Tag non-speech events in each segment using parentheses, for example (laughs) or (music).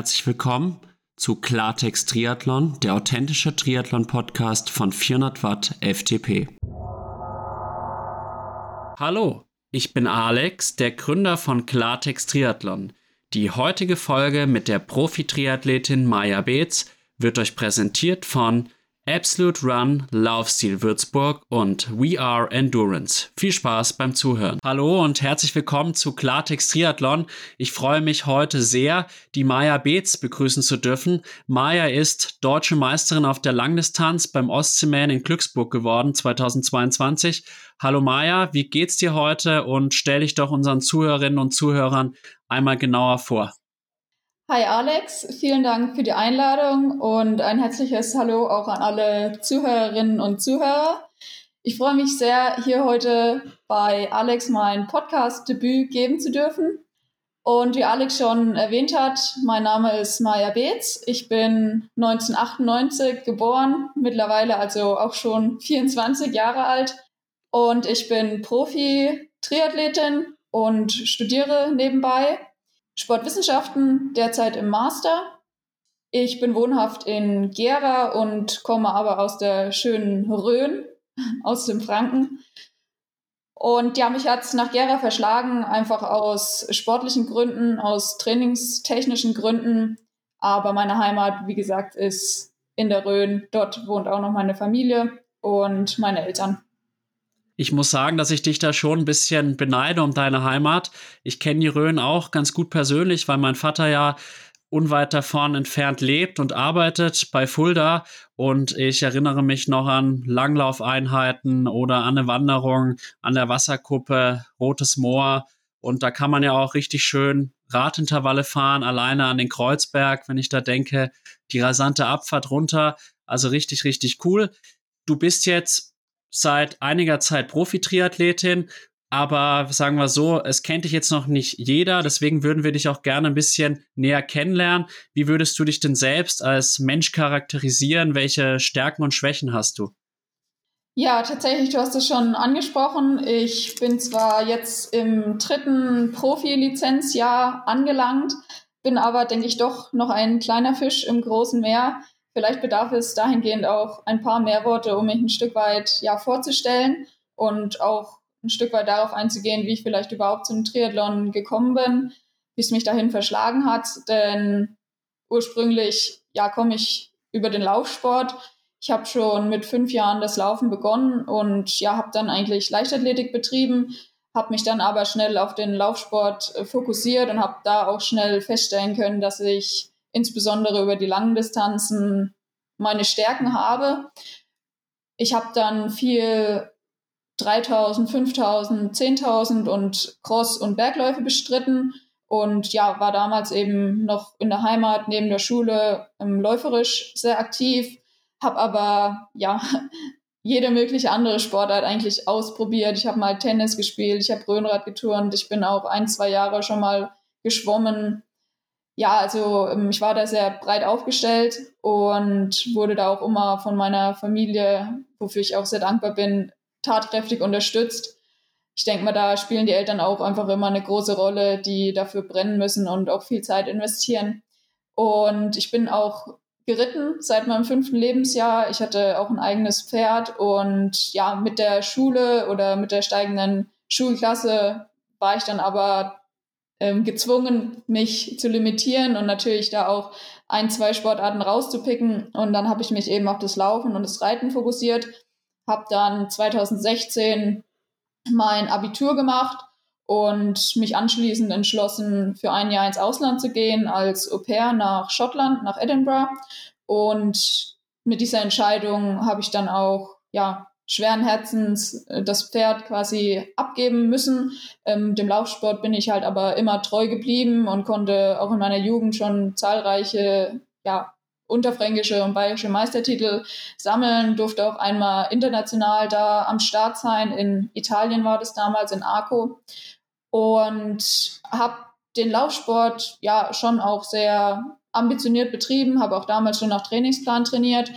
herzlich willkommen zu Klartext Triathlon, der authentische Triathlon-Podcast von 400 Watt FTP. Hallo, ich bin Alex, der Gründer von Klartext Triathlon. Die heutige Folge mit der Profi-Triathletin Maya Beetz wird euch präsentiert von Absolute Run, Laufstil Würzburg und We Are Endurance. Viel Spaß beim Zuhören. Hallo und herzlich willkommen zu Klartext Triathlon. Ich freue mich heute sehr, die Maya Beetz begrüßen zu dürfen. Maya ist deutsche Meisterin auf der Langdistanz beim Ostseeman in Glücksburg geworden 2022. Hallo Maya, wie geht's dir heute und stell dich doch unseren Zuhörerinnen und Zuhörern einmal genauer vor. Hi Alex, vielen Dank für die Einladung und ein herzliches Hallo auch an alle Zuhörerinnen und Zuhörer. Ich freue mich sehr, hier heute bei Alex mein Podcast-Debüt geben zu dürfen. Und wie Alex schon erwähnt hat, mein Name ist Maja Beetz. Ich bin 1998 geboren, mittlerweile also auch schon 24 Jahre alt. Und ich bin Profi-Triathletin und studiere nebenbei Sportwissenschaften, derzeit im Master. Ich bin wohnhaft in Gera und komme aber aus der schönen Rhön, (laughs) aus dem Franken. Und ja, mich hat es nach Gera verschlagen, einfach aus sportlichen Gründen, aus trainingstechnischen Gründen. Aber meine Heimat, wie gesagt, ist in der Rhön. Dort wohnt auch noch meine Familie und meine Eltern. Ich muss sagen, dass ich dich da schon ein bisschen beneide um deine Heimat. Ich kenne die Rhön auch ganz gut persönlich, weil mein Vater ja unweit davon entfernt lebt und arbeitet bei Fulda. Und ich erinnere mich noch an Langlaufeinheiten oder an eine Wanderung an der Wasserkuppe, Rotes Moor. Und da kann man ja auch richtig schön Radintervalle fahren, alleine an den Kreuzberg, wenn ich da denke, die rasante Abfahrt runter. Also richtig, richtig cool. Du bist jetzt seit einiger Zeit Profi-Triathletin, aber sagen wir so, es kennt dich jetzt noch nicht jeder, deswegen würden wir dich auch gerne ein bisschen näher kennenlernen. Wie würdest du dich denn selbst als Mensch charakterisieren? Welche Stärken und Schwächen hast du? Ja, tatsächlich, du hast es schon angesprochen. Ich bin zwar jetzt im dritten Profi-Lizenzjahr angelangt, bin aber, denke ich, doch noch ein kleiner Fisch im großen Meer. Vielleicht bedarf es dahingehend auch ein paar mehr Worte, um mich ein Stück weit ja, vorzustellen und auch ein Stück weit darauf einzugehen, wie ich vielleicht überhaupt zum Triathlon gekommen bin, wie es mich dahin verschlagen hat. Denn ursprünglich ja komme ich über den Laufsport. Ich habe schon mit fünf Jahren das Laufen begonnen und ja habe dann eigentlich Leichtathletik betrieben, habe mich dann aber schnell auf den Laufsport äh, fokussiert und habe da auch schnell feststellen können, dass ich insbesondere über die langen Distanzen meine Stärken habe. Ich habe dann viel 3000, 5000, 10.000 und Cross- und Bergläufe bestritten und ja, war damals eben noch in der Heimat neben der Schule ähm, läuferisch sehr aktiv, habe aber ja (laughs) jede mögliche andere Sportart eigentlich ausprobiert. Ich habe mal Tennis gespielt, ich habe Röhnrad geturnt, ich bin auch ein, zwei Jahre schon mal geschwommen ja, also ähm, ich war da sehr breit aufgestellt und wurde da auch immer von meiner Familie, wofür ich auch sehr dankbar bin, tatkräftig unterstützt. Ich denke mal, da spielen die Eltern auch einfach immer eine große Rolle, die dafür brennen müssen und auch viel Zeit investieren. Und ich bin auch geritten seit meinem fünften Lebensjahr. Ich hatte auch ein eigenes Pferd und ja, mit der Schule oder mit der steigenden Schulklasse war ich dann aber ähm, gezwungen, mich zu limitieren und natürlich da auch ein, zwei Sportarten rauszupicken. Und dann habe ich mich eben auf das Laufen und das Reiten fokussiert, habe dann 2016 mein Abitur gemacht und mich anschließend entschlossen, für ein Jahr ins Ausland zu gehen, als Au pair nach Schottland, nach Edinburgh. Und mit dieser Entscheidung habe ich dann auch ja, schweren Herzens äh, das Pferd quasi abgeben müssen. Ähm, dem Laufsport bin ich halt aber immer treu geblieben und konnte auch in meiner Jugend schon zahlreiche, ja, unterfränkische und bayerische Meistertitel sammeln, durfte auch einmal international da am Start sein. In Italien war das damals, in Arco. Und habe den Laufsport ja schon auch sehr ambitioniert betrieben, habe auch damals schon nach Trainingsplan trainiert,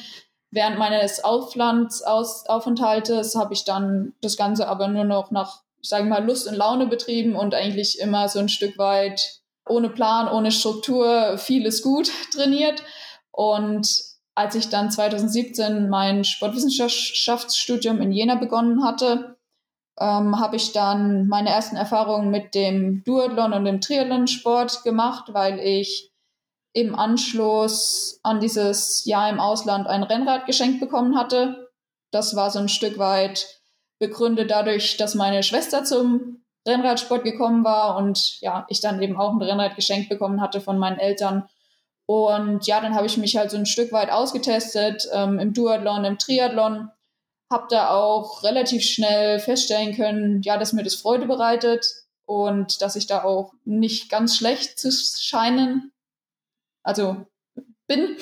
Während meines Auslandsaufenthaltes habe ich dann das Ganze aber nur noch nach, ich mal, Lust und Laune betrieben und eigentlich immer so ein Stück weit ohne Plan, ohne Struktur, vieles gut (laughs) trainiert. Und als ich dann 2017 mein Sportwissenschaftsstudium in Jena begonnen hatte, ähm, habe ich dann meine ersten Erfahrungen mit dem Duathlon und dem Triathlon-Sport gemacht, weil ich im Anschluss an dieses Jahr im Ausland ein Rennrad geschenkt bekommen hatte. Das war so ein Stück weit begründet dadurch, dass meine Schwester zum Rennradsport gekommen war und ja, ich dann eben auch ein Rennrad geschenkt bekommen hatte von meinen Eltern. Und ja, dann habe ich mich halt so ein Stück weit ausgetestet ähm, im Duathlon, im Triathlon. Habe da auch relativ schnell feststellen können, ja, dass mir das Freude bereitet und dass ich da auch nicht ganz schlecht zu scheinen, also bin.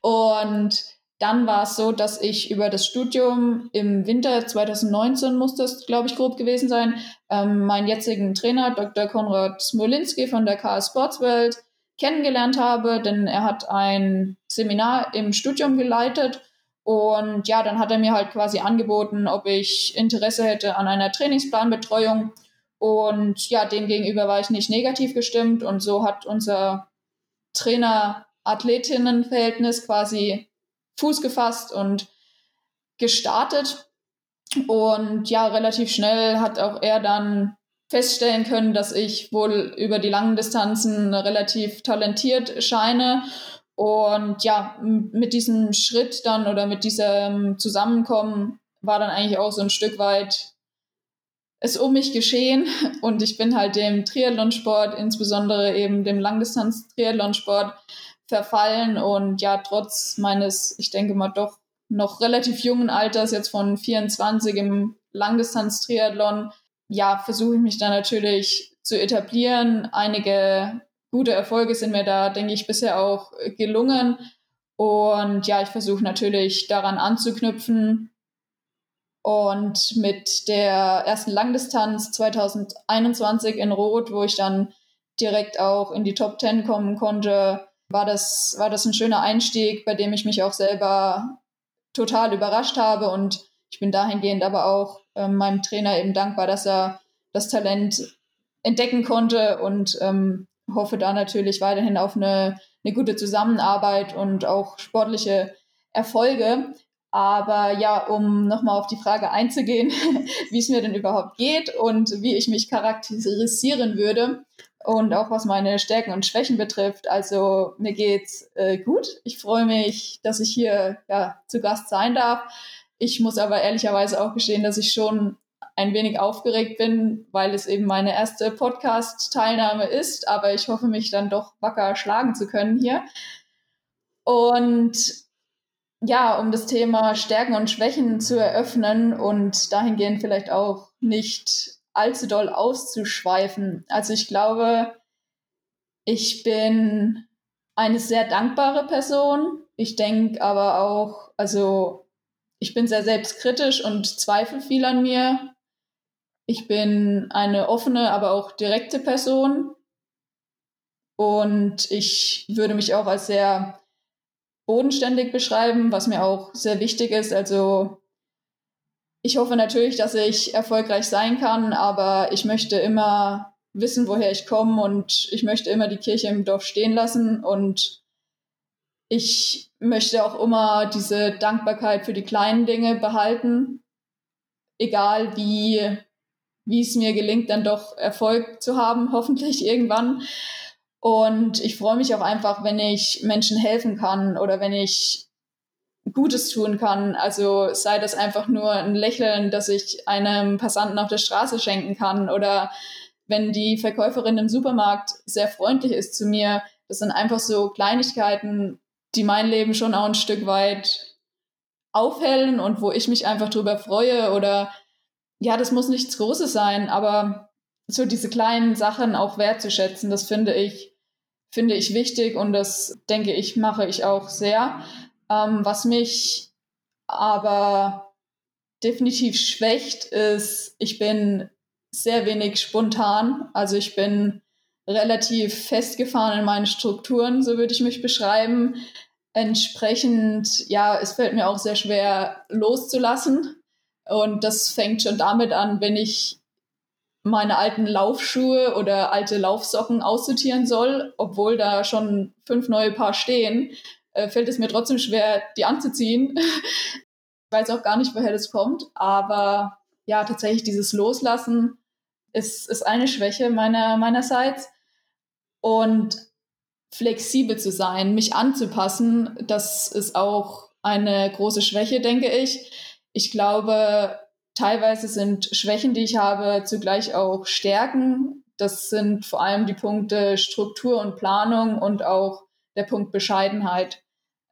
Und dann war es so, dass ich über das Studium im Winter 2019 muss das, glaube ich, grob gewesen sein, ähm, meinen jetzigen Trainer, Dr. Konrad Smolinski von der KS Sportswelt, kennengelernt habe, denn er hat ein Seminar im Studium geleitet und ja, dann hat er mir halt quasi angeboten, ob ich Interesse hätte an einer Trainingsplanbetreuung und ja, demgegenüber war ich nicht negativ gestimmt und so hat unser Trainer-Athletinnen-Verhältnis quasi Fuß gefasst und gestartet. Und ja, relativ schnell hat auch er dann feststellen können, dass ich wohl über die langen Distanzen relativ talentiert scheine. Und ja, mit diesem Schritt dann oder mit diesem Zusammenkommen war dann eigentlich auch so ein Stück weit es um mich geschehen. Und ich bin halt dem Triathlonsport, insbesondere eben dem Langdistanz-Triathlonsport, verfallen und ja, trotz meines, ich denke mal doch noch relativ jungen Alters, jetzt von 24 im Langdistanz-Triathlon, ja, versuche ich mich da natürlich zu etablieren. Einige gute Erfolge sind mir da, denke ich, bisher auch gelungen. Und ja, ich versuche natürlich daran anzuknüpfen. Und mit der ersten Langdistanz 2021 in Rot, wo ich dann direkt auch in die Top 10 kommen konnte, war das, war das ein schöner Einstieg, bei dem ich mich auch selber total überrascht habe. Und ich bin dahingehend aber auch ähm, meinem Trainer eben dankbar, dass er das Talent entdecken konnte und ähm, hoffe da natürlich weiterhin auf eine, eine gute Zusammenarbeit und auch sportliche Erfolge. Aber ja, um nochmal auf die Frage einzugehen, (laughs) wie es mir denn überhaupt geht und wie ich mich charakterisieren würde, und auch was meine Stärken und Schwächen betrifft. Also mir geht's äh, gut. Ich freue mich, dass ich hier ja, zu Gast sein darf. Ich muss aber ehrlicherweise auch gestehen, dass ich schon ein wenig aufgeregt bin, weil es eben meine erste Podcast-Teilnahme ist. Aber ich hoffe, mich dann doch wacker schlagen zu können hier. Und ja, um das Thema Stärken und Schwächen zu eröffnen und dahingehend vielleicht auch nicht allzu doll auszuschweifen. Also ich glaube, ich bin eine sehr dankbare Person. Ich denke aber auch, also ich bin sehr selbstkritisch und zweifle viel an mir. Ich bin eine offene, aber auch direkte Person. Und ich würde mich auch als sehr bodenständig beschreiben, was mir auch sehr wichtig ist. Also ich hoffe natürlich, dass ich erfolgreich sein kann, aber ich möchte immer wissen, woher ich komme und ich möchte immer die Kirche im Dorf stehen lassen und ich möchte auch immer diese Dankbarkeit für die kleinen Dinge behalten, egal wie, wie es mir gelingt, dann doch Erfolg zu haben, (laughs) hoffentlich irgendwann. Und ich freue mich auch einfach, wenn ich Menschen helfen kann oder wenn ich Gutes tun kann. Also sei das einfach nur ein Lächeln, das ich einem Passanten auf der Straße schenken kann oder wenn die Verkäuferin im Supermarkt sehr freundlich ist zu mir. Das sind einfach so Kleinigkeiten, die mein Leben schon auch ein Stück weit aufhellen und wo ich mich einfach drüber freue oder ja, das muss nichts Großes sein, aber so diese kleinen Sachen auch wertzuschätzen, das finde ich, finde ich wichtig und das denke ich, mache ich auch sehr. Ähm, was mich aber definitiv schwächt, ist, ich bin sehr wenig spontan. Also ich bin relativ festgefahren in meinen Strukturen, so würde ich mich beschreiben. Entsprechend, ja, es fällt mir auch sehr schwer loszulassen. Und das fängt schon damit an, wenn ich meine alten Laufschuhe oder alte Laufsocken aussortieren soll, obwohl da schon fünf neue Paar stehen, äh, fällt es mir trotzdem schwer, die anzuziehen. ich weiß auch gar nicht, woher das kommt, aber ja, tatsächlich dieses Loslassen ist, ist eine Schwäche meiner, meinerseits. Und flexibel zu sein, mich anzupassen, das ist auch eine große Schwäche, denke ich. Ich glaube, teilweise sind Schwächen, die ich habe, zugleich auch Stärken. Das sind vor allem die Punkte Struktur und Planung und auch der Punkt Bescheidenheit.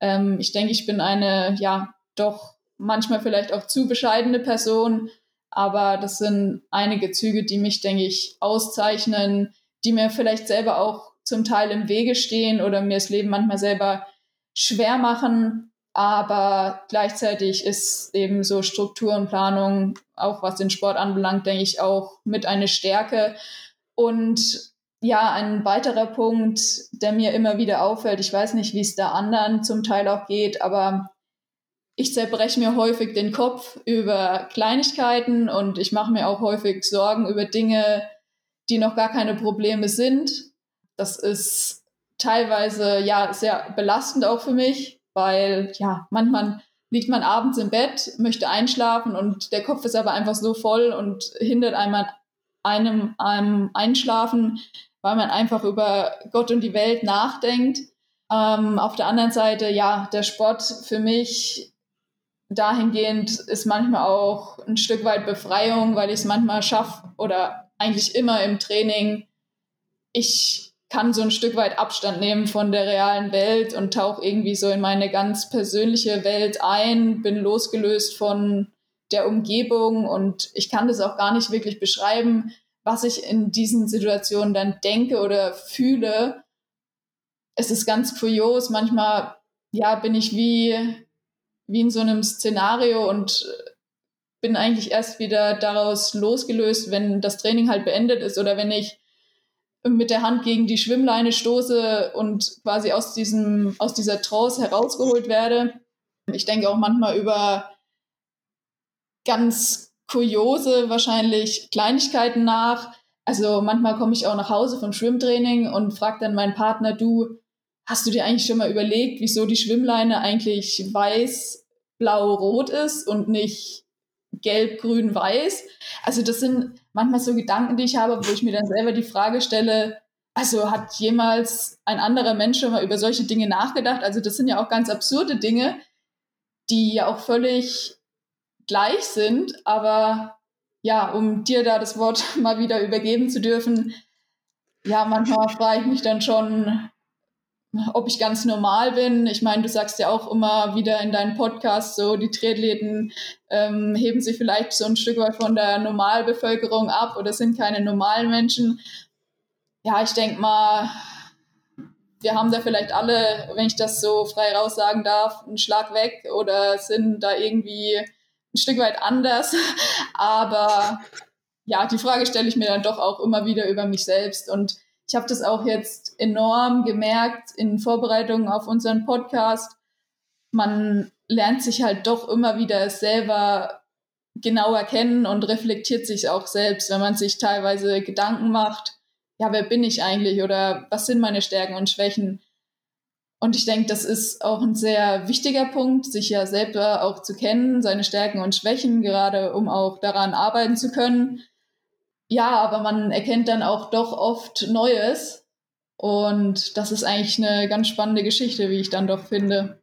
Ähm, ich denke, ich bin eine, ja, doch manchmal vielleicht auch zu bescheidene Person, aber das sind einige Züge, die mich, denke ich, auszeichnen, die mir vielleicht selber auch zum Teil im Wege stehen oder mir das Leben manchmal selber schwer machen. Aber gleichzeitig ist eben so Struktur und Planung, auch was den Sport anbelangt, denke ich, auch mit eine Stärke. Und ja, ein weiterer Punkt, der mir immer wieder auffällt, ich weiß nicht, wie es da anderen zum Teil auch geht, aber ich zerbreche mir häufig den Kopf über Kleinigkeiten und ich mache mir auch häufig Sorgen über Dinge, die noch gar keine Probleme sind. Das ist teilweise ja sehr belastend auch für mich, weil ja manchmal liegt man abends im Bett, möchte einschlafen und der Kopf ist aber einfach so voll und hindert einem, einem, einem Einschlafen, weil man einfach über Gott und die Welt nachdenkt. Ähm, auf der anderen Seite, ja, der Sport für mich dahingehend ist manchmal auch ein Stück weit Befreiung, weil ich es manchmal schaffe oder eigentlich immer im Training, ich kann so ein Stück weit Abstand nehmen von der realen Welt und tauche irgendwie so in meine ganz persönliche Welt ein, bin losgelöst von der Umgebung und ich kann das auch gar nicht wirklich beschreiben, was ich in diesen Situationen dann denke oder fühle. Es ist ganz kurios, manchmal ja, bin ich wie wie in so einem Szenario und bin eigentlich erst wieder daraus losgelöst, wenn das Training halt beendet ist oder wenn ich mit der Hand gegen die Schwimmleine stoße und quasi aus diesem, aus dieser Trance herausgeholt werde. Ich denke auch manchmal über ganz kuriose, wahrscheinlich Kleinigkeiten nach. Also manchmal komme ich auch nach Hause vom Schwimmtraining und frage dann meinen Partner, du, Hast du dir eigentlich schon mal überlegt, wieso die Schwimmleine eigentlich weiß, blau, rot ist und nicht gelb, grün, weiß? Also das sind manchmal so Gedanken, die ich habe, wo ich mir dann selber die Frage stelle, also hat jemals ein anderer Mensch schon mal über solche Dinge nachgedacht? Also das sind ja auch ganz absurde Dinge, die ja auch völlig gleich sind, aber ja, um dir da das Wort (laughs) mal wieder übergeben zu dürfen, ja, manchmal frage ich mich dann schon, ob ich ganz normal bin. Ich meine, du sagst ja auch immer wieder in deinem Podcast, so die Triathleten ähm, heben sich vielleicht so ein Stück weit von der Normalbevölkerung ab oder sind keine normalen Menschen. Ja, ich denke mal, wir haben da vielleicht alle, wenn ich das so frei raus sagen darf, einen Schlag weg oder sind da irgendwie ein Stück weit anders. (laughs) Aber ja, die Frage stelle ich mir dann doch auch immer wieder über mich selbst und ich habe das auch jetzt enorm gemerkt in Vorbereitungen auf unseren Podcast. Man lernt sich halt doch immer wieder selber genauer kennen und reflektiert sich auch selbst, wenn man sich teilweise Gedanken macht, ja, wer bin ich eigentlich oder was sind meine Stärken und Schwächen? Und ich denke, das ist auch ein sehr wichtiger Punkt, sich ja selber auch zu kennen, seine Stärken und Schwächen, gerade um auch daran arbeiten zu können. Ja, aber man erkennt dann auch doch oft Neues. Und das ist eigentlich eine ganz spannende Geschichte, wie ich dann doch finde.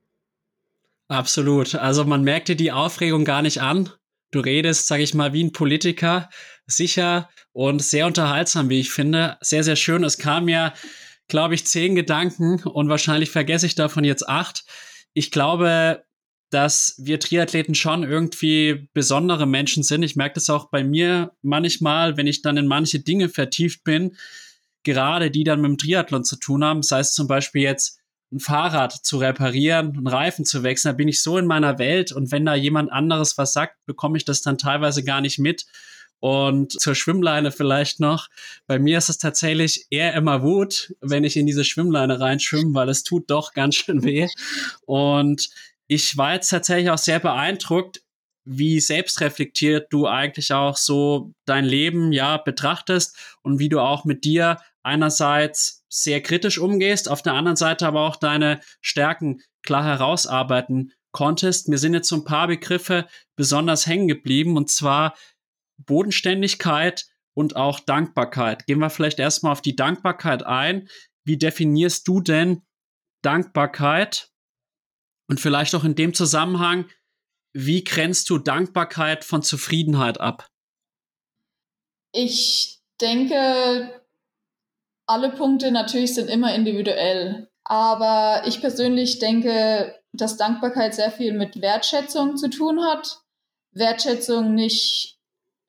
Absolut. Also man merkt dir die Aufregung gar nicht an. Du redest, sag ich mal, wie ein Politiker, sicher und sehr unterhaltsam, wie ich finde. Sehr, sehr schön. Es kam ja, glaube ich, zehn Gedanken und wahrscheinlich vergesse ich davon jetzt acht. Ich glaube, dass wir Triathleten schon irgendwie besondere Menschen sind. Ich merke das auch bei mir manchmal, wenn ich dann in manche Dinge vertieft bin, gerade die dann mit dem Triathlon zu tun haben, sei es zum Beispiel jetzt ein Fahrrad zu reparieren, einen Reifen zu wechseln, da bin ich so in meiner Welt und wenn da jemand anderes was sagt, bekomme ich das dann teilweise gar nicht mit. Und zur Schwimmleine vielleicht noch. Bei mir ist es tatsächlich eher immer Wut, wenn ich in diese Schwimmleine reinschwimme, weil es tut doch ganz schön weh. Und ich war jetzt tatsächlich auch sehr beeindruckt. wie selbstreflektiert du eigentlich auch so dein Leben ja betrachtest und wie du auch mit dir einerseits sehr kritisch umgehst, auf der anderen Seite aber auch deine Stärken klar herausarbeiten konntest. Mir sind jetzt so ein paar Begriffe besonders hängen geblieben und zwar Bodenständigkeit und auch Dankbarkeit. Gehen wir vielleicht erstmal auf die Dankbarkeit ein. Wie definierst du denn Dankbarkeit? Und vielleicht auch in dem Zusammenhang, wie grenzt du Dankbarkeit von Zufriedenheit ab? Ich denke, alle Punkte natürlich sind immer individuell. Aber ich persönlich denke, dass Dankbarkeit sehr viel mit Wertschätzung zu tun hat. Wertschätzung nicht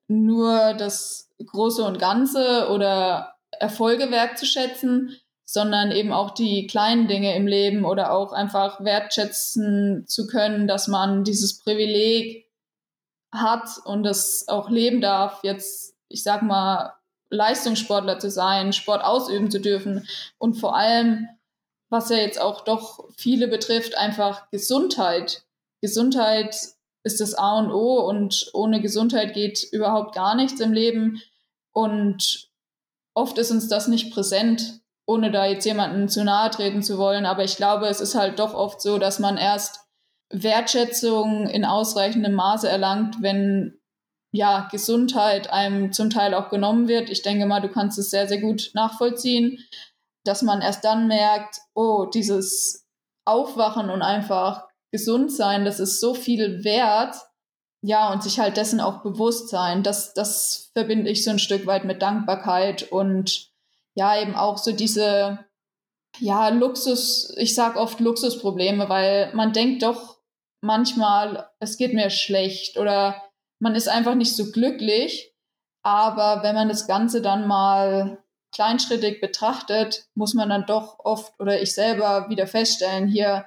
nur das Große und Ganze oder Erfolge wertzuschätzen, sondern eben auch die kleinen Dinge im Leben oder auch einfach wertschätzen zu können, dass man dieses Privileg hat und es auch leben darf, jetzt, ich sag mal, Leistungssportler zu sein, Sport ausüben zu dürfen und vor allem, was ja jetzt auch doch viele betrifft, einfach Gesundheit. Gesundheit ist das A und O und ohne Gesundheit geht überhaupt gar nichts im Leben und oft ist uns das nicht präsent ohne da jetzt jemanden zu nahe treten zu wollen. Aber ich glaube, es ist halt doch oft so, dass man erst Wertschätzung in ausreichendem Maße erlangt, wenn ja Gesundheit einem zum Teil auch genommen wird. Ich denke mal, du kannst es sehr, sehr gut nachvollziehen, dass man erst dann merkt, oh, dieses Aufwachen und einfach gesund sein, das ist so viel wert. Ja, und sich halt dessen auch bewusst sein. Das, das verbinde ich so ein Stück weit mit Dankbarkeit und ja eben auch so diese ja Luxus, ich sag oft Luxusprobleme, weil man denkt doch manchmal, es geht mir schlecht oder man ist einfach nicht so glücklich. Aber wenn man das Ganze dann mal kleinschrittig betrachtet, muss man dann doch oft oder ich selber wieder feststellen, hier,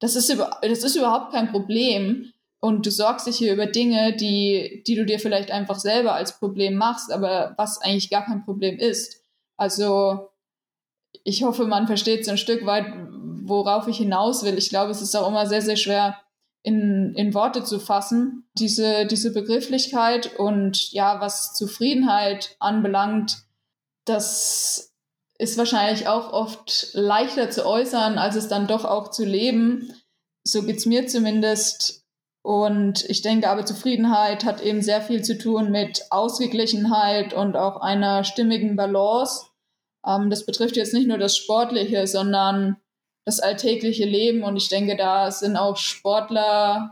das ist, das ist überhaupt kein Problem. Und du sorgst dich hier über Dinge, die, die du dir vielleicht einfach selber als Problem machst, aber was eigentlich gar kein Problem ist. Also ich hoffe, man versteht so ein Stück weit, worauf ich hinaus will. Ich glaube, es ist auch immer sehr, sehr schwer in, in Worte zu fassen, diese, diese Begrifflichkeit und ja, was Zufriedenheit anbelangt, das ist wahrscheinlich auch oft leichter zu äußern, als es dann doch auch zu leben. So geht's mir zumindest. Und ich denke aber, Zufriedenheit hat eben sehr viel zu tun mit Ausgeglichenheit und auch einer stimmigen Balance. Ähm, das betrifft jetzt nicht nur das Sportliche, sondern das alltägliche Leben. Und ich denke, da sind auch SportlerInnen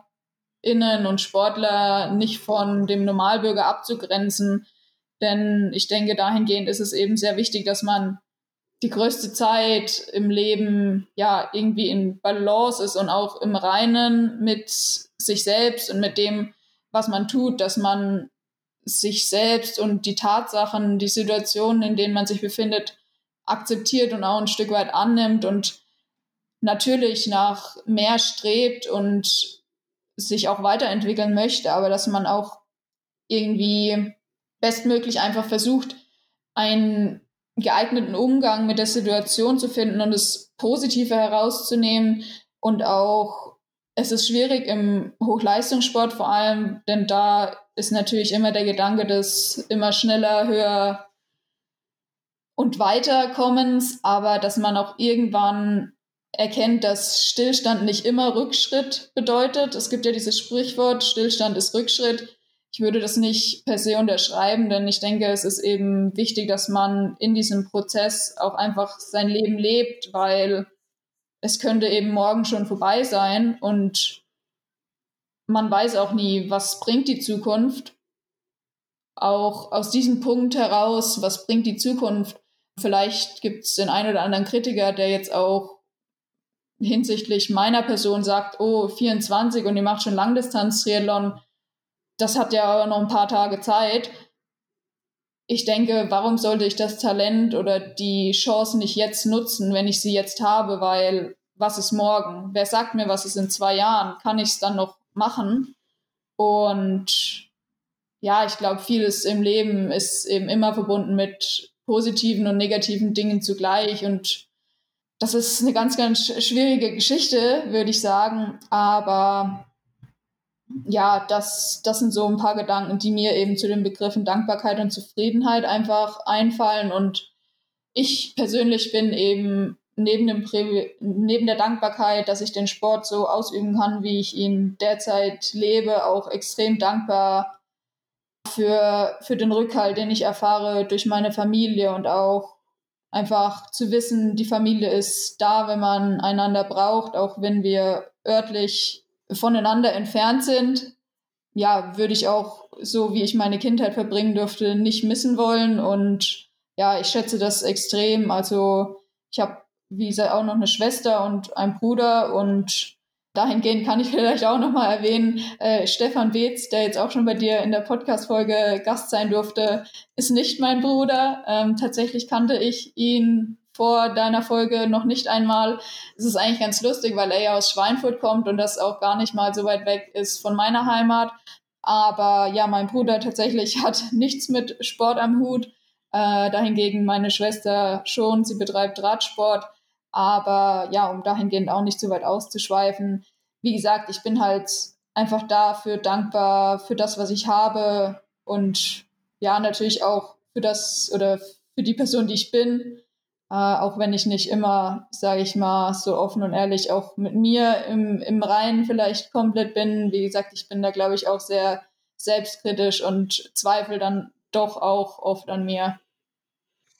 und Sportler nicht von dem Normalbürger abzugrenzen. Denn ich denke, dahingehend ist es eben sehr wichtig, dass man die größte Zeit im Leben ja irgendwie in Balance ist und auch im Reinen mit sich selbst und mit dem, was man tut, dass man sich selbst und die Tatsachen, die Situationen, in denen man sich befindet, akzeptiert und auch ein Stück weit annimmt und natürlich nach mehr strebt und sich auch weiterentwickeln möchte, aber dass man auch irgendwie bestmöglich einfach versucht, einen geeigneten Umgang mit der Situation zu finden und das Positive herauszunehmen und auch es ist schwierig im Hochleistungssport vor allem, denn da ist natürlich immer der Gedanke des immer schneller, höher und weiterkommens, aber dass man auch irgendwann erkennt, dass Stillstand nicht immer Rückschritt bedeutet. Es gibt ja dieses Sprichwort, Stillstand ist Rückschritt. Ich würde das nicht per se unterschreiben, denn ich denke, es ist eben wichtig, dass man in diesem Prozess auch einfach sein Leben lebt, weil es könnte eben morgen schon vorbei sein und man weiß auch nie, was bringt die Zukunft. Auch aus diesem Punkt heraus, was bringt die Zukunft? Vielleicht gibt es den einen oder anderen Kritiker, der jetzt auch hinsichtlich meiner Person sagt, oh, 24 und die macht schon Langdistanz-Triathlon das hat ja noch ein paar Tage Zeit. Ich denke, warum sollte ich das Talent oder die Chance nicht jetzt nutzen, wenn ich sie jetzt habe, weil was ist morgen? Wer sagt mir, was ist in zwei Jahren? Kann ich es dann noch machen? Und ja, ich glaube, vieles im Leben ist eben immer verbunden mit positiven und negativen Dingen zugleich. Und das ist eine ganz, ganz schwierige Geschichte, würde ich sagen. Aber ja, das, das sind so ein paar Gedanken, die mir eben zu den Begriffen Dankbarkeit und Zufriedenheit einfach einfallen. Und ich persönlich bin eben neben, dem neben der Dankbarkeit, dass ich den Sport so ausüben kann, wie ich ihn derzeit lebe, auch extrem dankbar für, für den Rückhalt, den ich erfahre durch meine Familie und auch einfach zu wissen, die Familie ist da, wenn man einander braucht, auch wenn wir örtlich voneinander entfernt sind. Ja, würde ich auch so, wie ich meine Kindheit verbringen durfte, nicht missen wollen. Und ja, ich schätze das extrem. Also ich habe, wie gesagt, auch noch eine Schwester und einen Bruder und dahingehend kann ich (laughs) vielleicht auch nochmal erwähnen, äh, Stefan Beetz, der jetzt auch schon bei dir in der Podcast-Folge Gast sein durfte, ist nicht mein Bruder. Ähm, tatsächlich kannte ich ihn vor deiner Folge noch nicht einmal. Es ist eigentlich ganz lustig, weil er ja aus Schweinfurt kommt und das auch gar nicht mal so weit weg ist von meiner Heimat. Aber ja, mein Bruder tatsächlich (laughs) hat nichts mit Sport am Hut. Äh, dahingegen meine Schwester schon, sie betreibt Radsport. Aber ja, um dahingehend auch nicht zu weit auszuschweifen, wie gesagt, ich bin halt einfach dafür dankbar für das, was ich habe und ja, natürlich auch für das oder für die Person, die ich bin. Äh, auch wenn ich nicht immer, sage ich mal, so offen und ehrlich auch mit mir im, im Reinen vielleicht komplett bin. Wie gesagt, ich bin da, glaube ich, auch sehr selbstkritisch und zweifle dann doch auch oft an mir.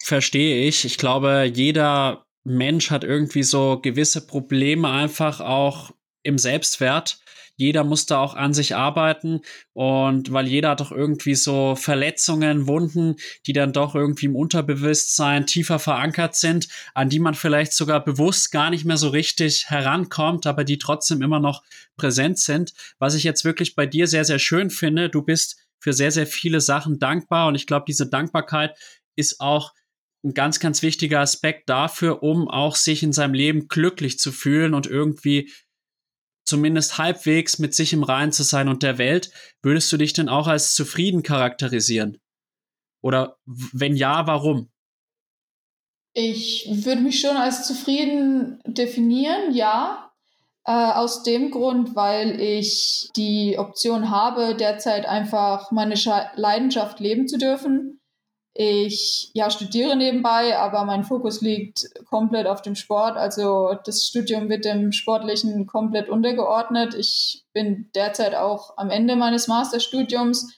Verstehe ich. Ich glaube, jeder Mensch hat irgendwie so gewisse Probleme einfach auch im Selbstwert. Jeder muss da auch an sich arbeiten und weil jeder hat doch irgendwie so Verletzungen, Wunden, die dann doch irgendwie im Unterbewusstsein tiefer verankert sind, an die man vielleicht sogar bewusst gar nicht mehr so richtig herankommt, aber die trotzdem immer noch präsent sind. Was ich jetzt wirklich bei dir sehr, sehr schön finde, du bist für sehr, sehr viele Sachen dankbar und ich glaube, diese Dankbarkeit ist auch ein ganz, ganz wichtiger Aspekt dafür, um auch sich in seinem Leben glücklich zu fühlen und irgendwie zumindest halbwegs mit sich im Reinen zu sein und der Welt. Würdest du dich denn auch als zufrieden charakterisieren? Oder wenn ja, warum? Ich würde mich schon als zufrieden definieren, ja. Äh, aus dem Grund, weil ich die Option habe, derzeit einfach meine Leidenschaft leben zu dürfen. Ich ja, studiere nebenbei, aber mein Fokus liegt komplett auf dem Sport. Also das Studium wird dem Sportlichen komplett untergeordnet. Ich bin derzeit auch am Ende meines Masterstudiums,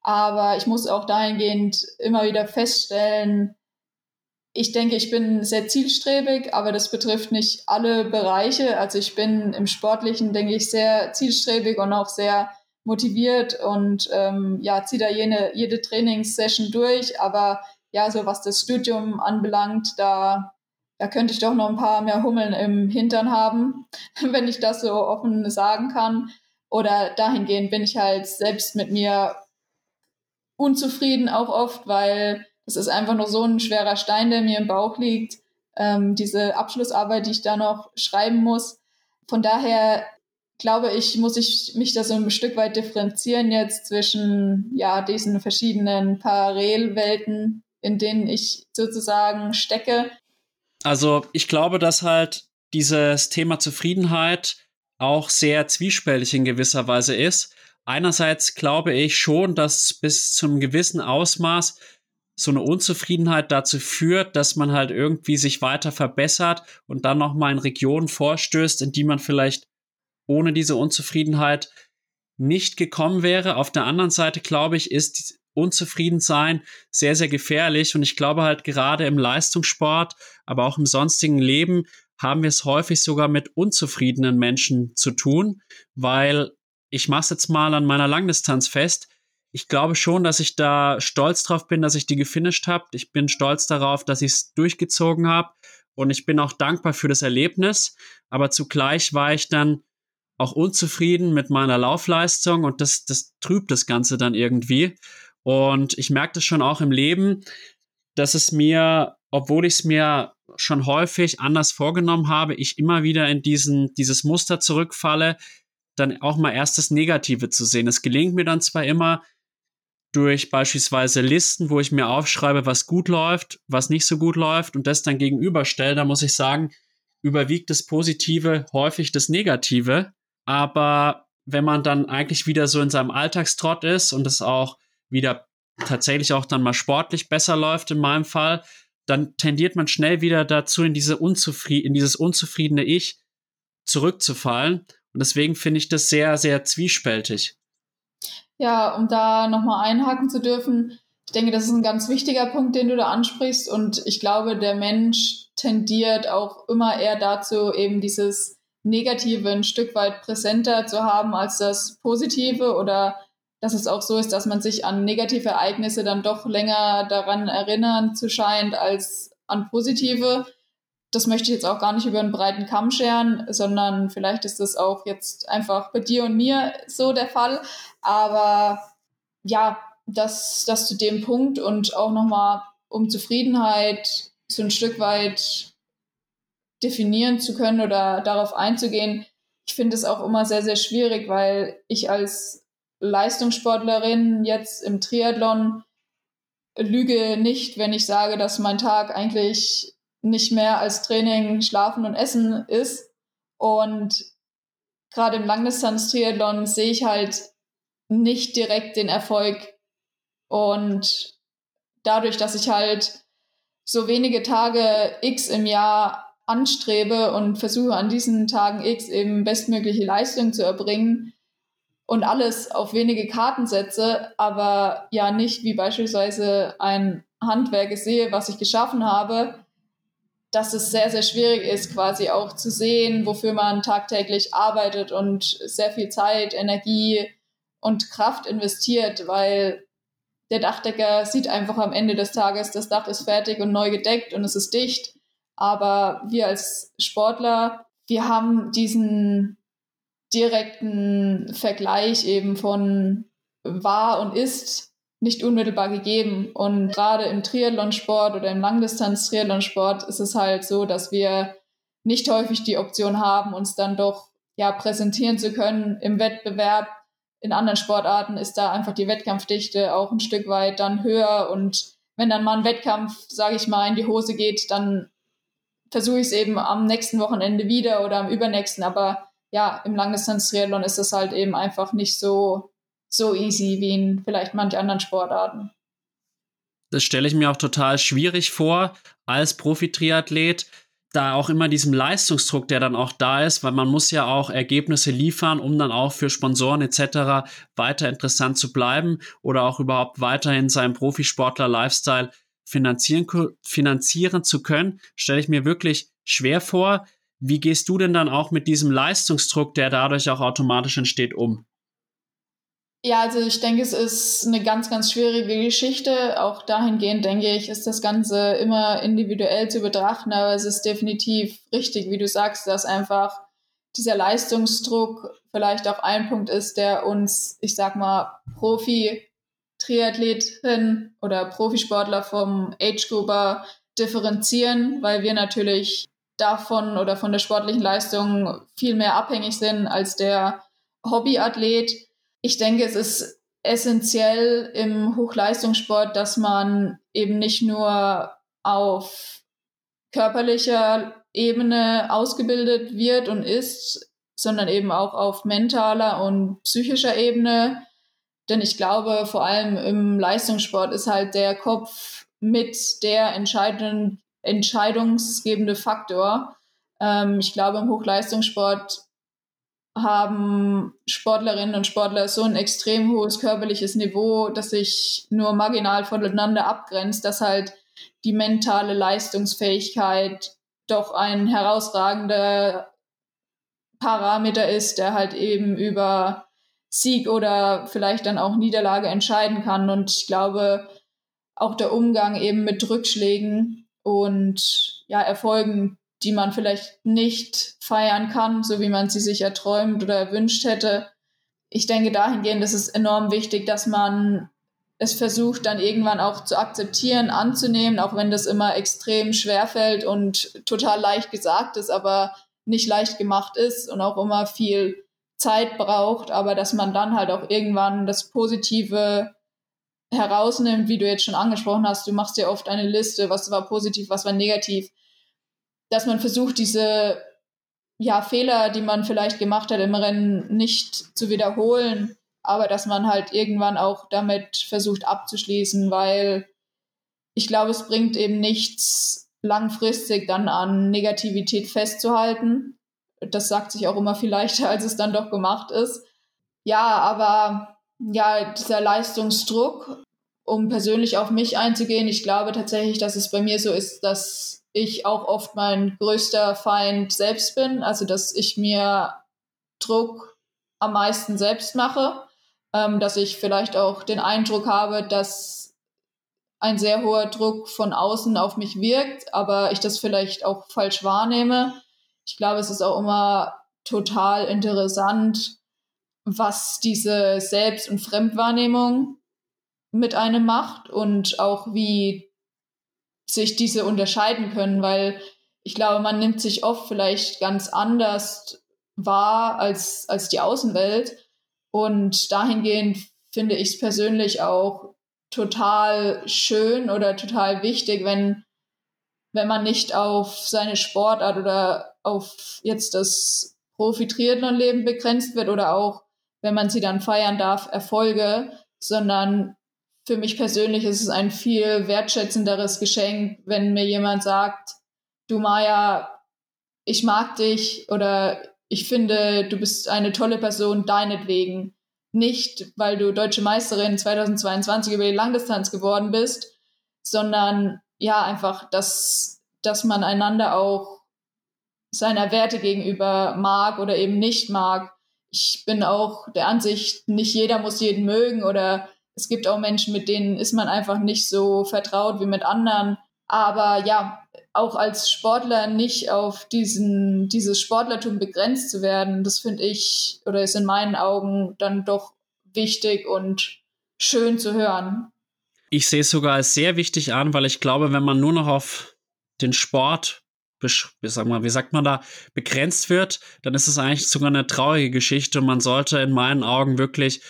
aber ich muss auch dahingehend immer wieder feststellen, ich denke, ich bin sehr zielstrebig, aber das betrifft nicht alle Bereiche. Also ich bin im Sportlichen, denke ich, sehr zielstrebig und auch sehr motiviert und ähm, ja, ziehe da jene, jede Trainingssession durch. Aber ja, so was das Studium anbelangt, da, da könnte ich doch noch ein paar mehr Hummeln im Hintern haben, (laughs) wenn ich das so offen sagen kann. Oder dahingehend bin ich halt selbst mit mir unzufrieden auch oft, weil das ist einfach nur so ein schwerer Stein, der mir im Bauch liegt. Ähm, diese Abschlussarbeit, die ich da noch schreiben muss. Von daher glaube ich, muss ich mich da so ein Stück weit differenzieren jetzt zwischen ja diesen verschiedenen Parallelwelten, in denen ich sozusagen stecke. Also ich glaube, dass halt dieses Thema Zufriedenheit auch sehr zwiespältig in gewisser Weise ist. Einerseits glaube ich schon, dass bis zum gewissen Ausmaß so eine Unzufriedenheit dazu führt, dass man halt irgendwie sich weiter verbessert und dann nochmal in Regionen vorstößt, in die man vielleicht ohne diese Unzufriedenheit nicht gekommen wäre. Auf der anderen Seite, glaube ich, ist Unzufriedensein sehr, sehr gefährlich. Und ich glaube halt gerade im Leistungssport, aber auch im sonstigen Leben haben wir es häufig sogar mit unzufriedenen Menschen zu tun, weil ich mache es jetzt mal an meiner Langdistanz fest. Ich glaube schon, dass ich da stolz drauf bin, dass ich die gefinisht habe. Ich bin stolz darauf, dass ich es durchgezogen habe. Und ich bin auch dankbar für das Erlebnis. Aber zugleich war ich dann auch unzufrieden mit meiner Laufleistung und das, das trübt das Ganze dann irgendwie. Und ich merke das schon auch im Leben, dass es mir, obwohl ich es mir schon häufig anders vorgenommen habe, ich immer wieder in diesen, dieses Muster zurückfalle, dann auch mal erst das Negative zu sehen. Es gelingt mir dann zwar immer durch beispielsweise Listen, wo ich mir aufschreibe, was gut läuft, was nicht so gut läuft und das dann gegenüberstelle, da muss ich sagen, überwiegt das Positive häufig das Negative. Aber wenn man dann eigentlich wieder so in seinem Alltagstrott ist und es auch wieder tatsächlich auch dann mal sportlich besser läuft in meinem Fall, dann tendiert man schnell wieder dazu, in diese unzufrieden, in dieses unzufriedene Ich zurückzufallen. Und deswegen finde ich das sehr, sehr zwiespältig. Ja, um da nochmal einhaken zu dürfen, ich denke, das ist ein ganz wichtiger Punkt, den du da ansprichst. Und ich glaube, der Mensch tendiert auch immer eher dazu, eben dieses Negative ein Stück weit präsenter zu haben als das Positive oder dass es auch so ist, dass man sich an negative Ereignisse dann doch länger daran erinnern zu scheint als an positive. Das möchte ich jetzt auch gar nicht über einen breiten Kamm scheren, sondern vielleicht ist das auch jetzt einfach bei dir und mir so der Fall. Aber ja, das, das zu dem Punkt und auch nochmal um Zufriedenheit so ein Stück weit definieren zu können oder darauf einzugehen. Ich finde es auch immer sehr, sehr schwierig, weil ich als Leistungssportlerin jetzt im Triathlon lüge nicht, wenn ich sage, dass mein Tag eigentlich nicht mehr als Training, Schlafen und Essen ist. Und gerade im Langdistanz-Triathlon sehe ich halt nicht direkt den Erfolg. Und dadurch, dass ich halt so wenige Tage X im Jahr anstrebe und versuche an diesen Tagen X eben bestmögliche Leistung zu erbringen, und alles auf wenige Karten setze, aber ja nicht wie beispielsweise ein Handwerk sehe, was ich geschaffen habe, dass es sehr, sehr schwierig ist, quasi auch zu sehen, wofür man tagtäglich arbeitet und sehr viel Zeit, Energie und Kraft investiert, weil der Dachdecker sieht einfach am Ende des Tages, das Dach ist fertig und neu gedeckt und es ist dicht. Aber wir als Sportler, wir haben diesen direkten Vergleich eben von war und ist nicht unmittelbar gegeben. Und gerade im Triathlonsport oder im Langdistanz-Triathlonsport ist es halt so, dass wir nicht häufig die Option haben, uns dann doch ja präsentieren zu können im Wettbewerb. In anderen Sportarten ist da einfach die Wettkampfdichte auch ein Stück weit dann höher und wenn dann mal ein Wettkampf, sage ich mal, in die Hose geht, dann versuche ich es eben am nächsten Wochenende wieder oder am übernächsten. Aber ja, im Langdistanz-Triathlon ist es halt eben einfach nicht so, so easy wie in vielleicht manch anderen Sportarten. Das stelle ich mir auch total schwierig vor als Profi-Triathlet, da auch immer diesem Leistungsdruck, der dann auch da ist, weil man muss ja auch Ergebnisse liefern, um dann auch für Sponsoren etc. weiter interessant zu bleiben oder auch überhaupt weiterhin seinen Profisportler-Lifestyle finanzieren, finanzieren zu können, stelle ich mir wirklich schwer vor. Wie gehst du denn dann auch mit diesem Leistungsdruck, der dadurch auch automatisch entsteht, um? Ja, also ich denke, es ist eine ganz, ganz schwierige Geschichte. Auch dahingehend, denke ich, ist das Ganze immer individuell zu betrachten, aber es ist definitiv richtig, wie du sagst, dass einfach dieser Leistungsdruck vielleicht auch ein Punkt ist, der uns, ich sag mal, Profi-Triathletin oder Profisportler vom Age-Grouper differenzieren, weil wir natürlich davon oder von der sportlichen Leistung viel mehr abhängig sind als der Hobbyathlet. Ich denke, es ist essentiell im Hochleistungssport, dass man eben nicht nur auf körperlicher Ebene ausgebildet wird und ist, sondern eben auch auf mentaler und psychischer Ebene. Denn ich glaube, vor allem im Leistungssport ist halt der Kopf mit der entscheidenden entscheidungsgebende Faktor. Ähm, ich glaube, im Hochleistungssport haben Sportlerinnen und Sportler so ein extrem hohes körperliches Niveau, dass sich nur marginal voneinander abgrenzt, dass halt die mentale Leistungsfähigkeit doch ein herausragender Parameter ist, der halt eben über Sieg oder vielleicht dann auch Niederlage entscheiden kann. Und ich glaube, auch der Umgang eben mit Rückschlägen und ja, Erfolgen, die man vielleicht nicht feiern kann, so wie man sie sich erträumt oder erwünscht hätte. Ich denke, dahingehend ist es enorm wichtig, dass man es versucht, dann irgendwann auch zu akzeptieren, anzunehmen, auch wenn das immer extrem schwer fällt und total leicht gesagt ist, aber nicht leicht gemacht ist und auch immer viel Zeit braucht, aber dass man dann halt auch irgendwann das Positive herausnimmt, wie du jetzt schon angesprochen hast, du machst ja oft eine Liste, was war positiv, was war negativ, dass man versucht, diese ja, Fehler, die man vielleicht gemacht hat im Rennen, nicht zu wiederholen, aber dass man halt irgendwann auch damit versucht abzuschließen, weil ich glaube, es bringt eben nichts, langfristig dann an Negativität festzuhalten. Das sagt sich auch immer viel leichter, (laughs) als es dann doch gemacht ist. Ja, aber ja, dieser Leistungsdruck, um persönlich auf mich einzugehen, ich glaube tatsächlich, dass es bei mir so ist, dass ich auch oft mein größter Feind selbst bin. Also, dass ich mir Druck am meisten selbst mache. Ähm, dass ich vielleicht auch den Eindruck habe, dass ein sehr hoher Druck von außen auf mich wirkt, aber ich das vielleicht auch falsch wahrnehme. Ich glaube, es ist auch immer total interessant, was diese Selbst- und Fremdwahrnehmung mit einem macht und auch wie sich diese unterscheiden können, weil ich glaube, man nimmt sich oft vielleicht ganz anders wahr als, als die Außenwelt. Und dahingehend finde ich es persönlich auch total schön oder total wichtig, wenn, wenn man nicht auf seine Sportart oder auf jetzt das Profi-Triathlon-Leben begrenzt wird oder auch, wenn man sie dann feiern darf, Erfolge, sondern für mich persönlich ist es ein viel wertschätzenderes Geschenk, wenn mir jemand sagt, du Maya, ich mag dich oder ich finde, du bist eine tolle Person deinetwegen. Nicht, weil du deutsche Meisterin 2022 über die Langdistanz geworden bist, sondern ja, einfach, dass, dass man einander auch seiner Werte gegenüber mag oder eben nicht mag. Ich bin auch der Ansicht, nicht jeder muss jeden mögen oder es gibt auch Menschen, mit denen ist man einfach nicht so vertraut wie mit anderen. Aber ja, auch als Sportler nicht auf diesen, dieses Sportlertum begrenzt zu werden, das finde ich oder ist in meinen Augen dann doch wichtig und schön zu hören. Ich sehe es sogar als sehr wichtig an, weil ich glaube, wenn man nur noch auf den Sport, sag mal, wie sagt man da, begrenzt wird, dann ist es eigentlich sogar eine traurige Geschichte und man sollte in meinen Augen wirklich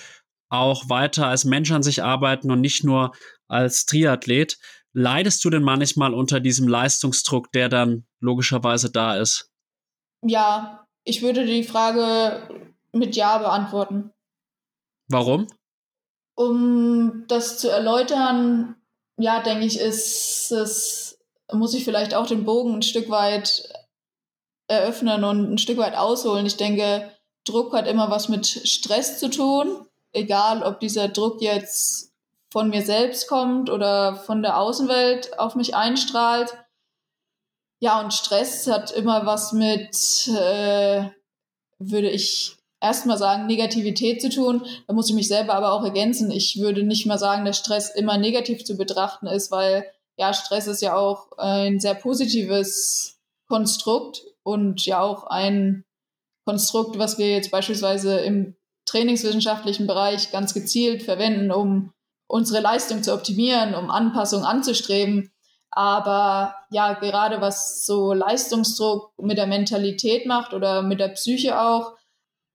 auch weiter als Mensch an sich arbeiten und nicht nur als Triathlet. Leidest du denn manchmal unter diesem Leistungsdruck, der dann logischerweise da ist? Ja, ich würde die Frage mit Ja beantworten. Warum? Um das zu erläutern, ja, denke ich, ist es, muss ich vielleicht auch den Bogen ein Stück weit eröffnen und ein Stück weit ausholen. Ich denke, Druck hat immer was mit Stress zu tun egal ob dieser Druck jetzt von mir selbst kommt oder von der Außenwelt auf mich einstrahlt. Ja, und Stress hat immer was mit, äh, würde ich erstmal sagen, Negativität zu tun. Da muss ich mich selber aber auch ergänzen. Ich würde nicht mal sagen, dass Stress immer negativ zu betrachten ist, weil ja, Stress ist ja auch ein sehr positives Konstrukt und ja auch ein Konstrukt, was wir jetzt beispielsweise im trainingswissenschaftlichen Bereich ganz gezielt verwenden, um unsere Leistung zu optimieren, um Anpassung anzustreben. Aber ja, gerade was so Leistungsdruck mit der Mentalität macht oder mit der Psyche auch,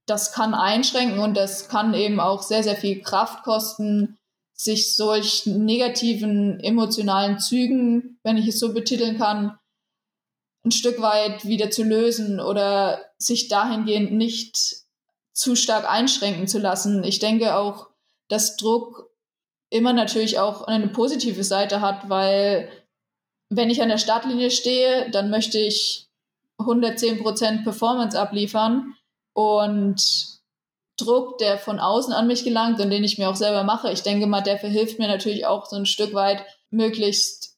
das kann einschränken und das kann eben auch sehr, sehr viel Kraft kosten, sich solch negativen emotionalen Zügen, wenn ich es so betiteln kann, ein Stück weit wieder zu lösen oder sich dahingehend nicht zu stark einschränken zu lassen. Ich denke auch, dass Druck immer natürlich auch eine positive Seite hat, weil wenn ich an der Startlinie stehe, dann möchte ich 110% Performance abliefern und Druck, der von außen an mich gelangt und den ich mir auch selber mache, ich denke mal, der verhilft mir natürlich auch so ein Stück weit, möglichst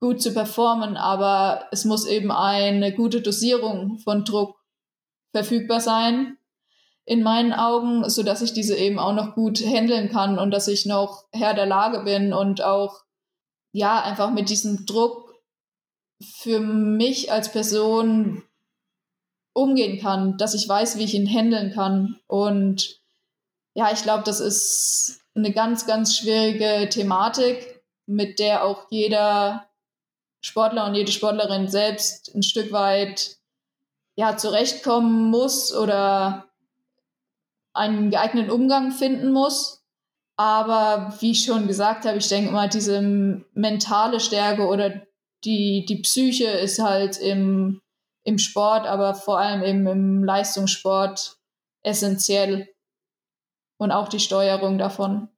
gut zu performen, aber es muss eben eine gute Dosierung von Druck verfügbar sein, in meinen Augen, so dass ich diese eben auch noch gut handeln kann und dass ich noch Herr der Lage bin und auch ja einfach mit diesem Druck für mich als Person umgehen kann, dass ich weiß, wie ich ihn handeln kann und ja, ich glaube, das ist eine ganz, ganz schwierige Thematik, mit der auch jeder Sportler und jede Sportlerin selbst ein Stück weit ja zurechtkommen muss oder einen geeigneten Umgang finden muss. Aber wie ich schon gesagt habe, ich denke immer, diese mentale Stärke oder die, die Psyche ist halt im im Sport, aber vor allem eben im Leistungssport essentiell. Und auch die Steuerung davon.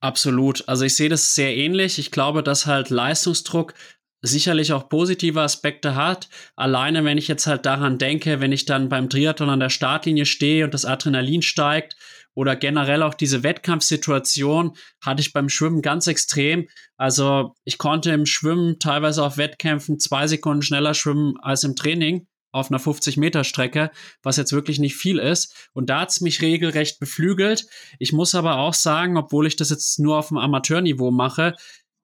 Absolut. Also ich sehe das sehr ähnlich. Ich glaube, dass halt Leistungsdruck sicherlich auch positive Aspekte hat. Alleine, wenn ich jetzt halt daran denke, wenn ich dann beim Triathlon an der Startlinie stehe und das Adrenalin steigt oder generell auch diese Wettkampfsituation hatte ich beim Schwimmen ganz extrem. Also ich konnte im Schwimmen teilweise auf Wettkämpfen zwei Sekunden schneller schwimmen als im Training auf einer 50-Meter-Strecke, was jetzt wirklich nicht viel ist. Und da hat es mich regelrecht beflügelt. Ich muss aber auch sagen, obwohl ich das jetzt nur auf dem Amateurniveau mache,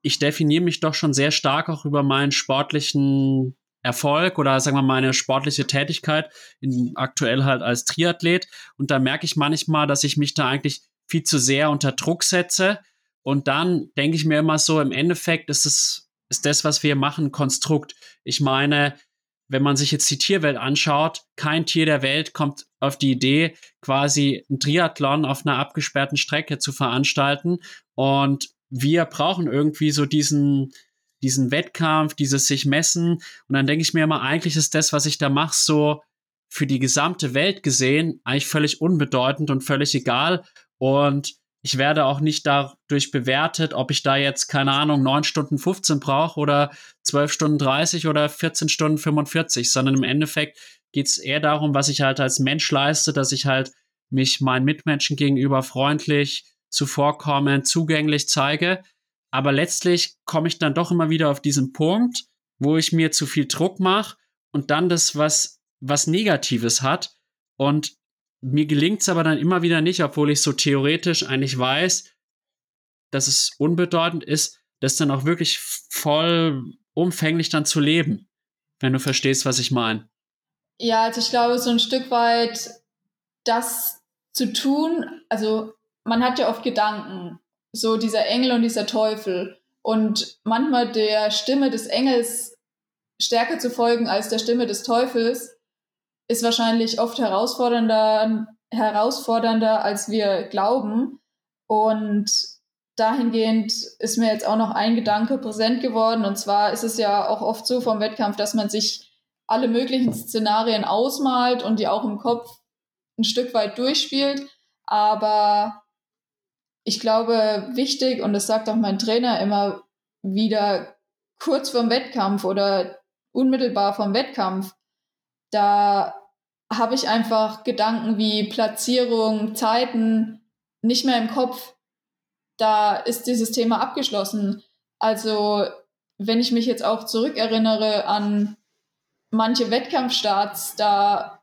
ich definiere mich doch schon sehr stark auch über meinen sportlichen Erfolg oder sagen wir meine sportliche Tätigkeit, in, aktuell halt als Triathlet. Und da merke ich manchmal, dass ich mich da eigentlich viel zu sehr unter Druck setze. Und dann denke ich mir immer so, im Endeffekt ist es, ist das, was wir machen, Konstrukt. Ich meine, wenn man sich jetzt die Tierwelt anschaut, kein Tier der Welt kommt auf die Idee, quasi ein Triathlon auf einer abgesperrten Strecke zu veranstalten. Und wir brauchen irgendwie so diesen, diesen Wettkampf, dieses sich messen. Und dann denke ich mir immer, eigentlich ist das, was ich da mache, so für die gesamte Welt gesehen, eigentlich völlig unbedeutend und völlig egal. Und ich werde auch nicht dadurch bewertet, ob ich da jetzt, keine Ahnung, 9 Stunden 15 brauche oder 12 Stunden 30 oder 14 Stunden 45, sondern im Endeffekt geht es eher darum, was ich halt als Mensch leiste, dass ich halt mich meinen Mitmenschen gegenüber freundlich, zuvorkommen, zugänglich zeige. Aber letztlich komme ich dann doch immer wieder auf diesen Punkt, wo ich mir zu viel Druck mache und dann das, was, was Negatives hat. Und mir gelingt es aber dann immer wieder nicht, obwohl ich so theoretisch eigentlich weiß, dass es unbedeutend ist, das dann auch wirklich voll umfänglich dann zu leben, wenn du verstehst, was ich meine. Ja, also ich glaube, so ein Stück weit das zu tun, also man hat ja oft Gedanken, so dieser Engel und dieser Teufel. Und manchmal der Stimme des Engels stärker zu folgen als der Stimme des Teufels, ist wahrscheinlich oft herausfordernder, herausfordernder, als wir glauben. Und dahingehend ist mir jetzt auch noch ein Gedanke präsent geworden. Und zwar ist es ja auch oft so vom Wettkampf, dass man sich alle möglichen Szenarien ausmalt und die auch im Kopf ein Stück weit durchspielt. Aber ich glaube, wichtig, und das sagt auch mein Trainer immer wieder, kurz vorm Wettkampf oder unmittelbar vom Wettkampf, da habe ich einfach Gedanken wie Platzierung, Zeiten nicht mehr im Kopf. Da ist dieses Thema abgeschlossen. Also, wenn ich mich jetzt auch zurückerinnere an manche Wettkampfstarts, da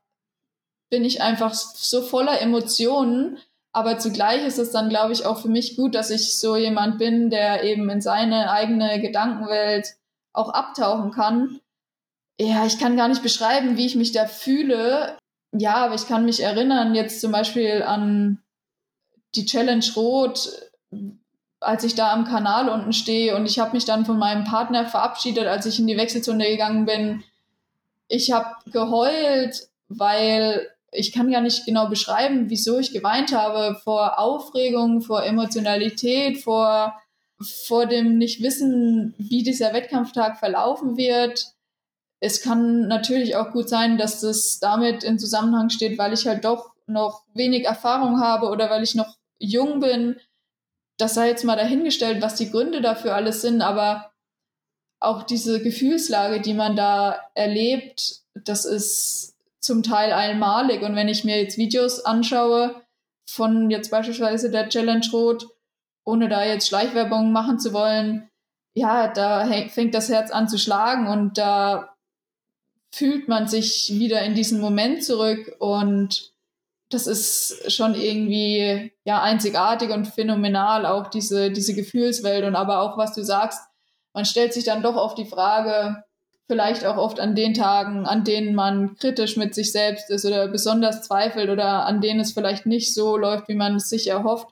bin ich einfach so voller Emotionen, aber zugleich ist es dann, glaube ich, auch für mich gut, dass ich so jemand bin, der eben in seine eigene Gedankenwelt auch abtauchen kann. Ja, ich kann gar nicht beschreiben, wie ich mich da fühle. Ja, aber ich kann mich erinnern jetzt zum Beispiel an die Challenge Rot, als ich da am Kanal unten stehe und ich habe mich dann von meinem Partner verabschiedet, als ich in die Wechselzone gegangen bin. Ich habe geheult, weil ich kann gar nicht genau beschreiben, wieso ich geweint habe vor Aufregung, vor Emotionalität, vor, vor dem Nichtwissen, wie dieser Wettkampftag verlaufen wird. Es kann natürlich auch gut sein, dass das damit in Zusammenhang steht, weil ich halt doch noch wenig Erfahrung habe oder weil ich noch jung bin. Das sei jetzt mal dahingestellt, was die Gründe dafür alles sind, aber auch diese Gefühlslage, die man da erlebt, das ist zum Teil einmalig. Und wenn ich mir jetzt Videos anschaue von jetzt beispielsweise der Challenge Rot, ohne da jetzt Schleichwerbung machen zu wollen, ja, da fängt das Herz an zu schlagen und da fühlt man sich wieder in diesen Moment zurück und das ist schon irgendwie ja einzigartig und phänomenal auch diese diese Gefühlswelt und aber auch was du sagst, man stellt sich dann doch oft die Frage, vielleicht auch oft an den Tagen, an denen man kritisch mit sich selbst ist oder besonders zweifelt oder an denen es vielleicht nicht so läuft, wie man es sich erhofft.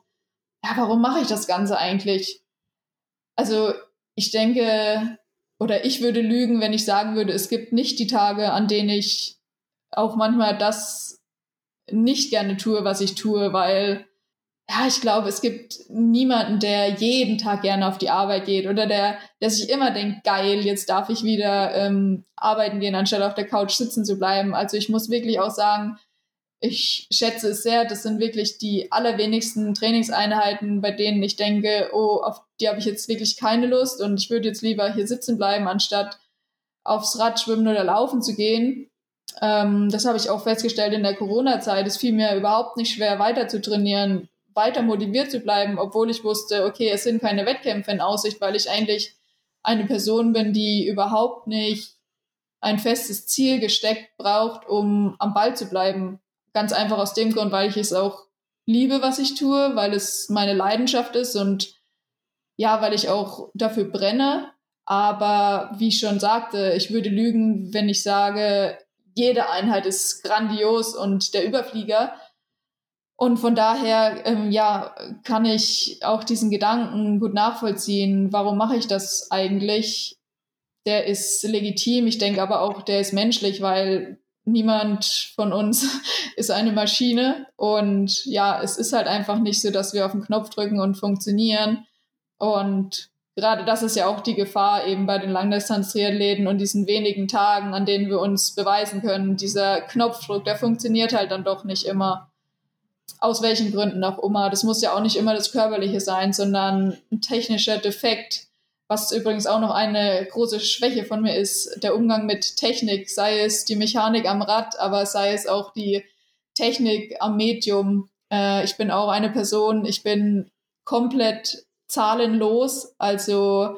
Ja, warum mache ich das Ganze eigentlich? Also ich denke, oder ich würde lügen, wenn ich sagen würde, es gibt nicht die Tage, an denen ich auch manchmal das nicht gerne tue, was ich tue, weil ja, ich glaube, es gibt niemanden, der jeden Tag gerne auf die Arbeit geht oder der, der sich immer denkt, geil, jetzt darf ich wieder ähm, arbeiten gehen, anstatt auf der Couch sitzen zu bleiben. Also ich muss wirklich auch sagen, ich schätze es sehr. Das sind wirklich die allerwenigsten Trainingseinheiten, bei denen ich denke, oh, auf die habe ich jetzt wirklich keine Lust und ich würde jetzt lieber hier sitzen bleiben, anstatt aufs Rad schwimmen oder laufen zu gehen. Ähm, das habe ich auch festgestellt in der Corona-Zeit. Es fiel mir überhaupt nicht schwer, weiter zu trainieren, weiter motiviert zu bleiben, obwohl ich wusste, okay, es sind keine Wettkämpfe in Aussicht, weil ich eigentlich eine Person bin, die überhaupt nicht ein festes Ziel gesteckt braucht, um am Ball zu bleiben. Ganz einfach aus dem Grund, weil ich es auch liebe, was ich tue, weil es meine Leidenschaft ist und ja, weil ich auch dafür brenne. Aber wie ich schon sagte, ich würde lügen, wenn ich sage, jede Einheit ist grandios und der Überflieger. Und von daher, ähm, ja, kann ich auch diesen Gedanken gut nachvollziehen. Warum mache ich das eigentlich? Der ist legitim. Ich denke aber auch, der ist menschlich, weil niemand von uns (laughs) ist eine Maschine. Und ja, es ist halt einfach nicht so, dass wir auf den Knopf drücken und funktionieren. Und gerade das ist ja auch die Gefahr eben bei den Langdistanz-Triathleten und diesen wenigen Tagen, an denen wir uns beweisen können. Dieser Knopfdruck, der funktioniert halt dann doch nicht immer. Aus welchen Gründen auch immer. Das muss ja auch nicht immer das Körperliche sein, sondern ein technischer Defekt, was übrigens auch noch eine große Schwäche von mir ist, der Umgang mit Technik, sei es die Mechanik am Rad, aber sei es auch die Technik am Medium. Äh, ich bin auch eine Person, ich bin komplett zahlenlos, also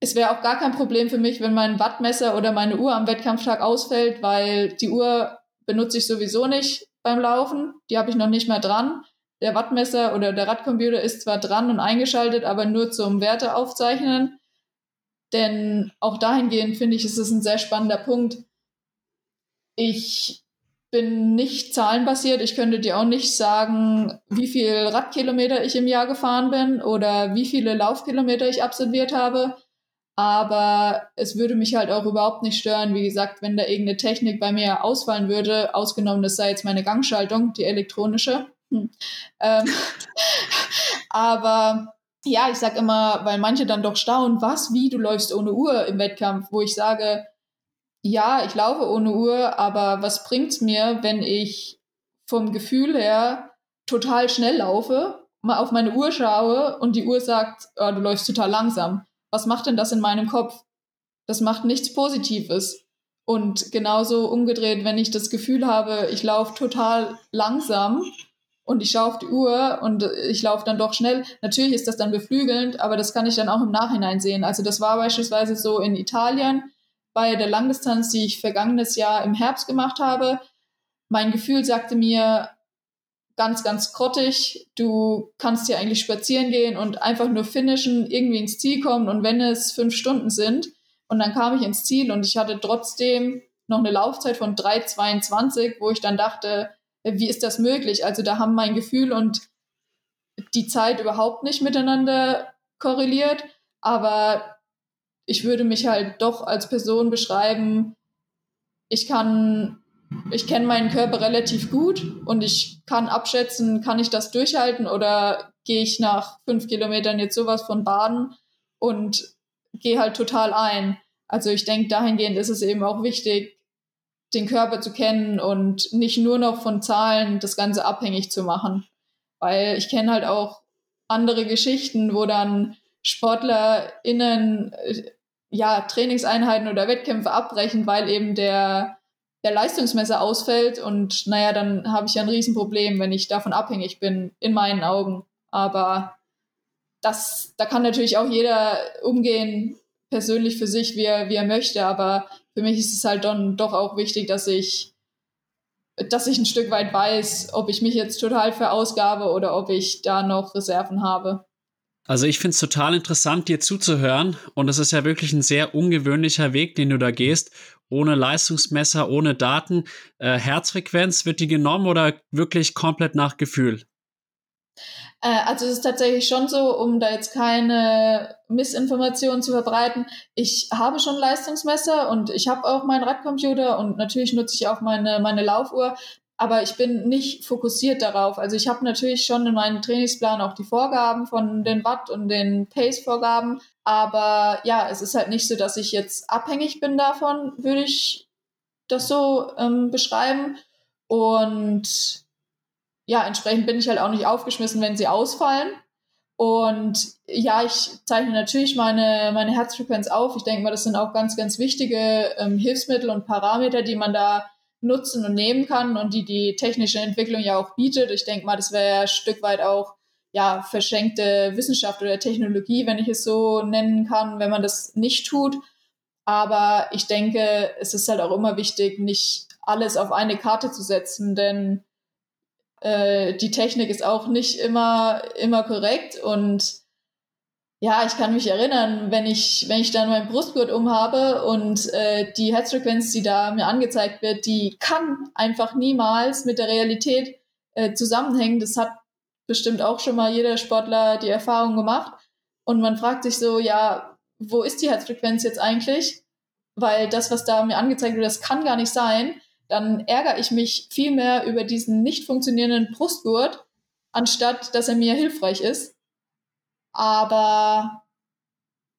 es wäre auch gar kein Problem für mich, wenn mein Wattmesser oder meine Uhr am Wettkampftag ausfällt, weil die Uhr benutze ich sowieso nicht beim Laufen. Die habe ich noch nicht mehr dran der Wattmesser oder der Radcomputer ist zwar dran und eingeschaltet, aber nur zum Werte aufzeichnen. Denn auch dahingehend finde ich, ist es ein sehr spannender Punkt. Ich bin nicht zahlenbasiert. Ich könnte dir auch nicht sagen, wie viel Radkilometer ich im Jahr gefahren bin oder wie viele Laufkilometer ich absolviert habe. Aber es würde mich halt auch überhaupt nicht stören, wie gesagt, wenn da irgendeine Technik bei mir ausfallen würde, ausgenommen, das sei jetzt meine Gangschaltung, die elektronische hm. Ähm, (laughs) aber ja, ich sag immer, weil manche dann doch staunen, was, wie, du läufst ohne Uhr im Wettkampf, wo ich sage, ja, ich laufe ohne Uhr, aber was bringt's mir, wenn ich vom Gefühl her total schnell laufe, mal auf meine Uhr schaue und die Uhr sagt, oh, du läufst total langsam. Was macht denn das in meinem Kopf? Das macht nichts Positives. Und genauso umgedreht, wenn ich das Gefühl habe, ich laufe total langsam, und ich schaue auf die Uhr und ich laufe dann doch schnell. Natürlich ist das dann beflügelnd, aber das kann ich dann auch im Nachhinein sehen. Also das war beispielsweise so in Italien bei der Langdistanz, die ich vergangenes Jahr im Herbst gemacht habe. Mein Gefühl sagte mir ganz, ganz grottig, du kannst hier eigentlich spazieren gehen und einfach nur finishen, irgendwie ins Ziel kommen und wenn es fünf Stunden sind und dann kam ich ins Ziel und ich hatte trotzdem noch eine Laufzeit von 3,22, wo ich dann dachte, wie ist das möglich? Also da haben mein Gefühl und die Zeit überhaupt nicht miteinander korreliert, aber ich würde mich halt doch als Person beschreiben, ich kann, ich kenne meinen Körper relativ gut und ich kann abschätzen, kann ich das durchhalten oder gehe ich nach fünf Kilometern jetzt sowas von baden und gehe halt total ein. Also ich denke, dahingehend ist es eben auch wichtig, den Körper zu kennen und nicht nur noch von Zahlen das Ganze abhängig zu machen. Weil ich kenne halt auch andere Geschichten, wo dann SportlerInnen äh, ja, Trainingseinheiten oder Wettkämpfe abbrechen, weil eben der, der Leistungsmesser ausfällt. Und naja, dann habe ich ja ein Riesenproblem, wenn ich davon abhängig bin, in meinen Augen. Aber das, da kann natürlich auch jeder umgehen, persönlich für sich, wie er, wie er möchte. Aber für mich ist es halt dann doch auch wichtig, dass ich, dass ich ein Stück weit weiß, ob ich mich jetzt total verausgabe oder ob ich da noch Reserven habe. Also ich finde es total interessant, dir zuzuhören. Und es ist ja wirklich ein sehr ungewöhnlicher Weg, den du da gehst. Ohne Leistungsmesser, ohne Daten. Äh, Herzfrequenz, wird die genommen oder wirklich komplett nach Gefühl? Äh, also es ist tatsächlich schon so, um da jetzt keine Missinformationen zu verbreiten. Ich habe schon Leistungsmesser und ich habe auch meinen Radcomputer und natürlich nutze ich auch meine, meine Laufuhr. aber ich bin nicht fokussiert darauf. Also ich habe natürlich schon in meinem Trainingsplan auch die Vorgaben von den Watt und den Pace-Vorgaben, aber ja, es ist halt nicht so, dass ich jetzt abhängig bin davon, würde ich das so ähm, beschreiben. Und ja, entsprechend bin ich halt auch nicht aufgeschmissen, wenn sie ausfallen. Und ja, ich zeichne natürlich meine, meine Herzfrequenz auf. Ich denke mal, das sind auch ganz, ganz wichtige ähm, Hilfsmittel und Parameter, die man da nutzen und nehmen kann und die die technische Entwicklung ja auch bietet. Ich denke mal, das wäre ein Stück weit auch ja verschenkte Wissenschaft oder Technologie, wenn ich es so nennen kann, wenn man das nicht tut. Aber ich denke, es ist halt auch immer wichtig, nicht alles auf eine Karte zu setzen, denn äh, die Technik ist auch nicht immer, immer korrekt und ja, ich kann mich erinnern, wenn ich, wenn ich dann meinen Brustgurt umhabe und äh, die Herzfrequenz, die da mir angezeigt wird, die kann einfach niemals mit der Realität äh, zusammenhängen. Das hat bestimmt auch schon mal jeder Sportler die Erfahrung gemacht. Und man fragt sich so, ja, wo ist die Herzfrequenz jetzt eigentlich? Weil das, was da mir angezeigt wird, das kann gar nicht sein. Dann ärgere ich mich viel mehr über diesen nicht funktionierenden Brustgurt, anstatt dass er mir hilfreich ist. Aber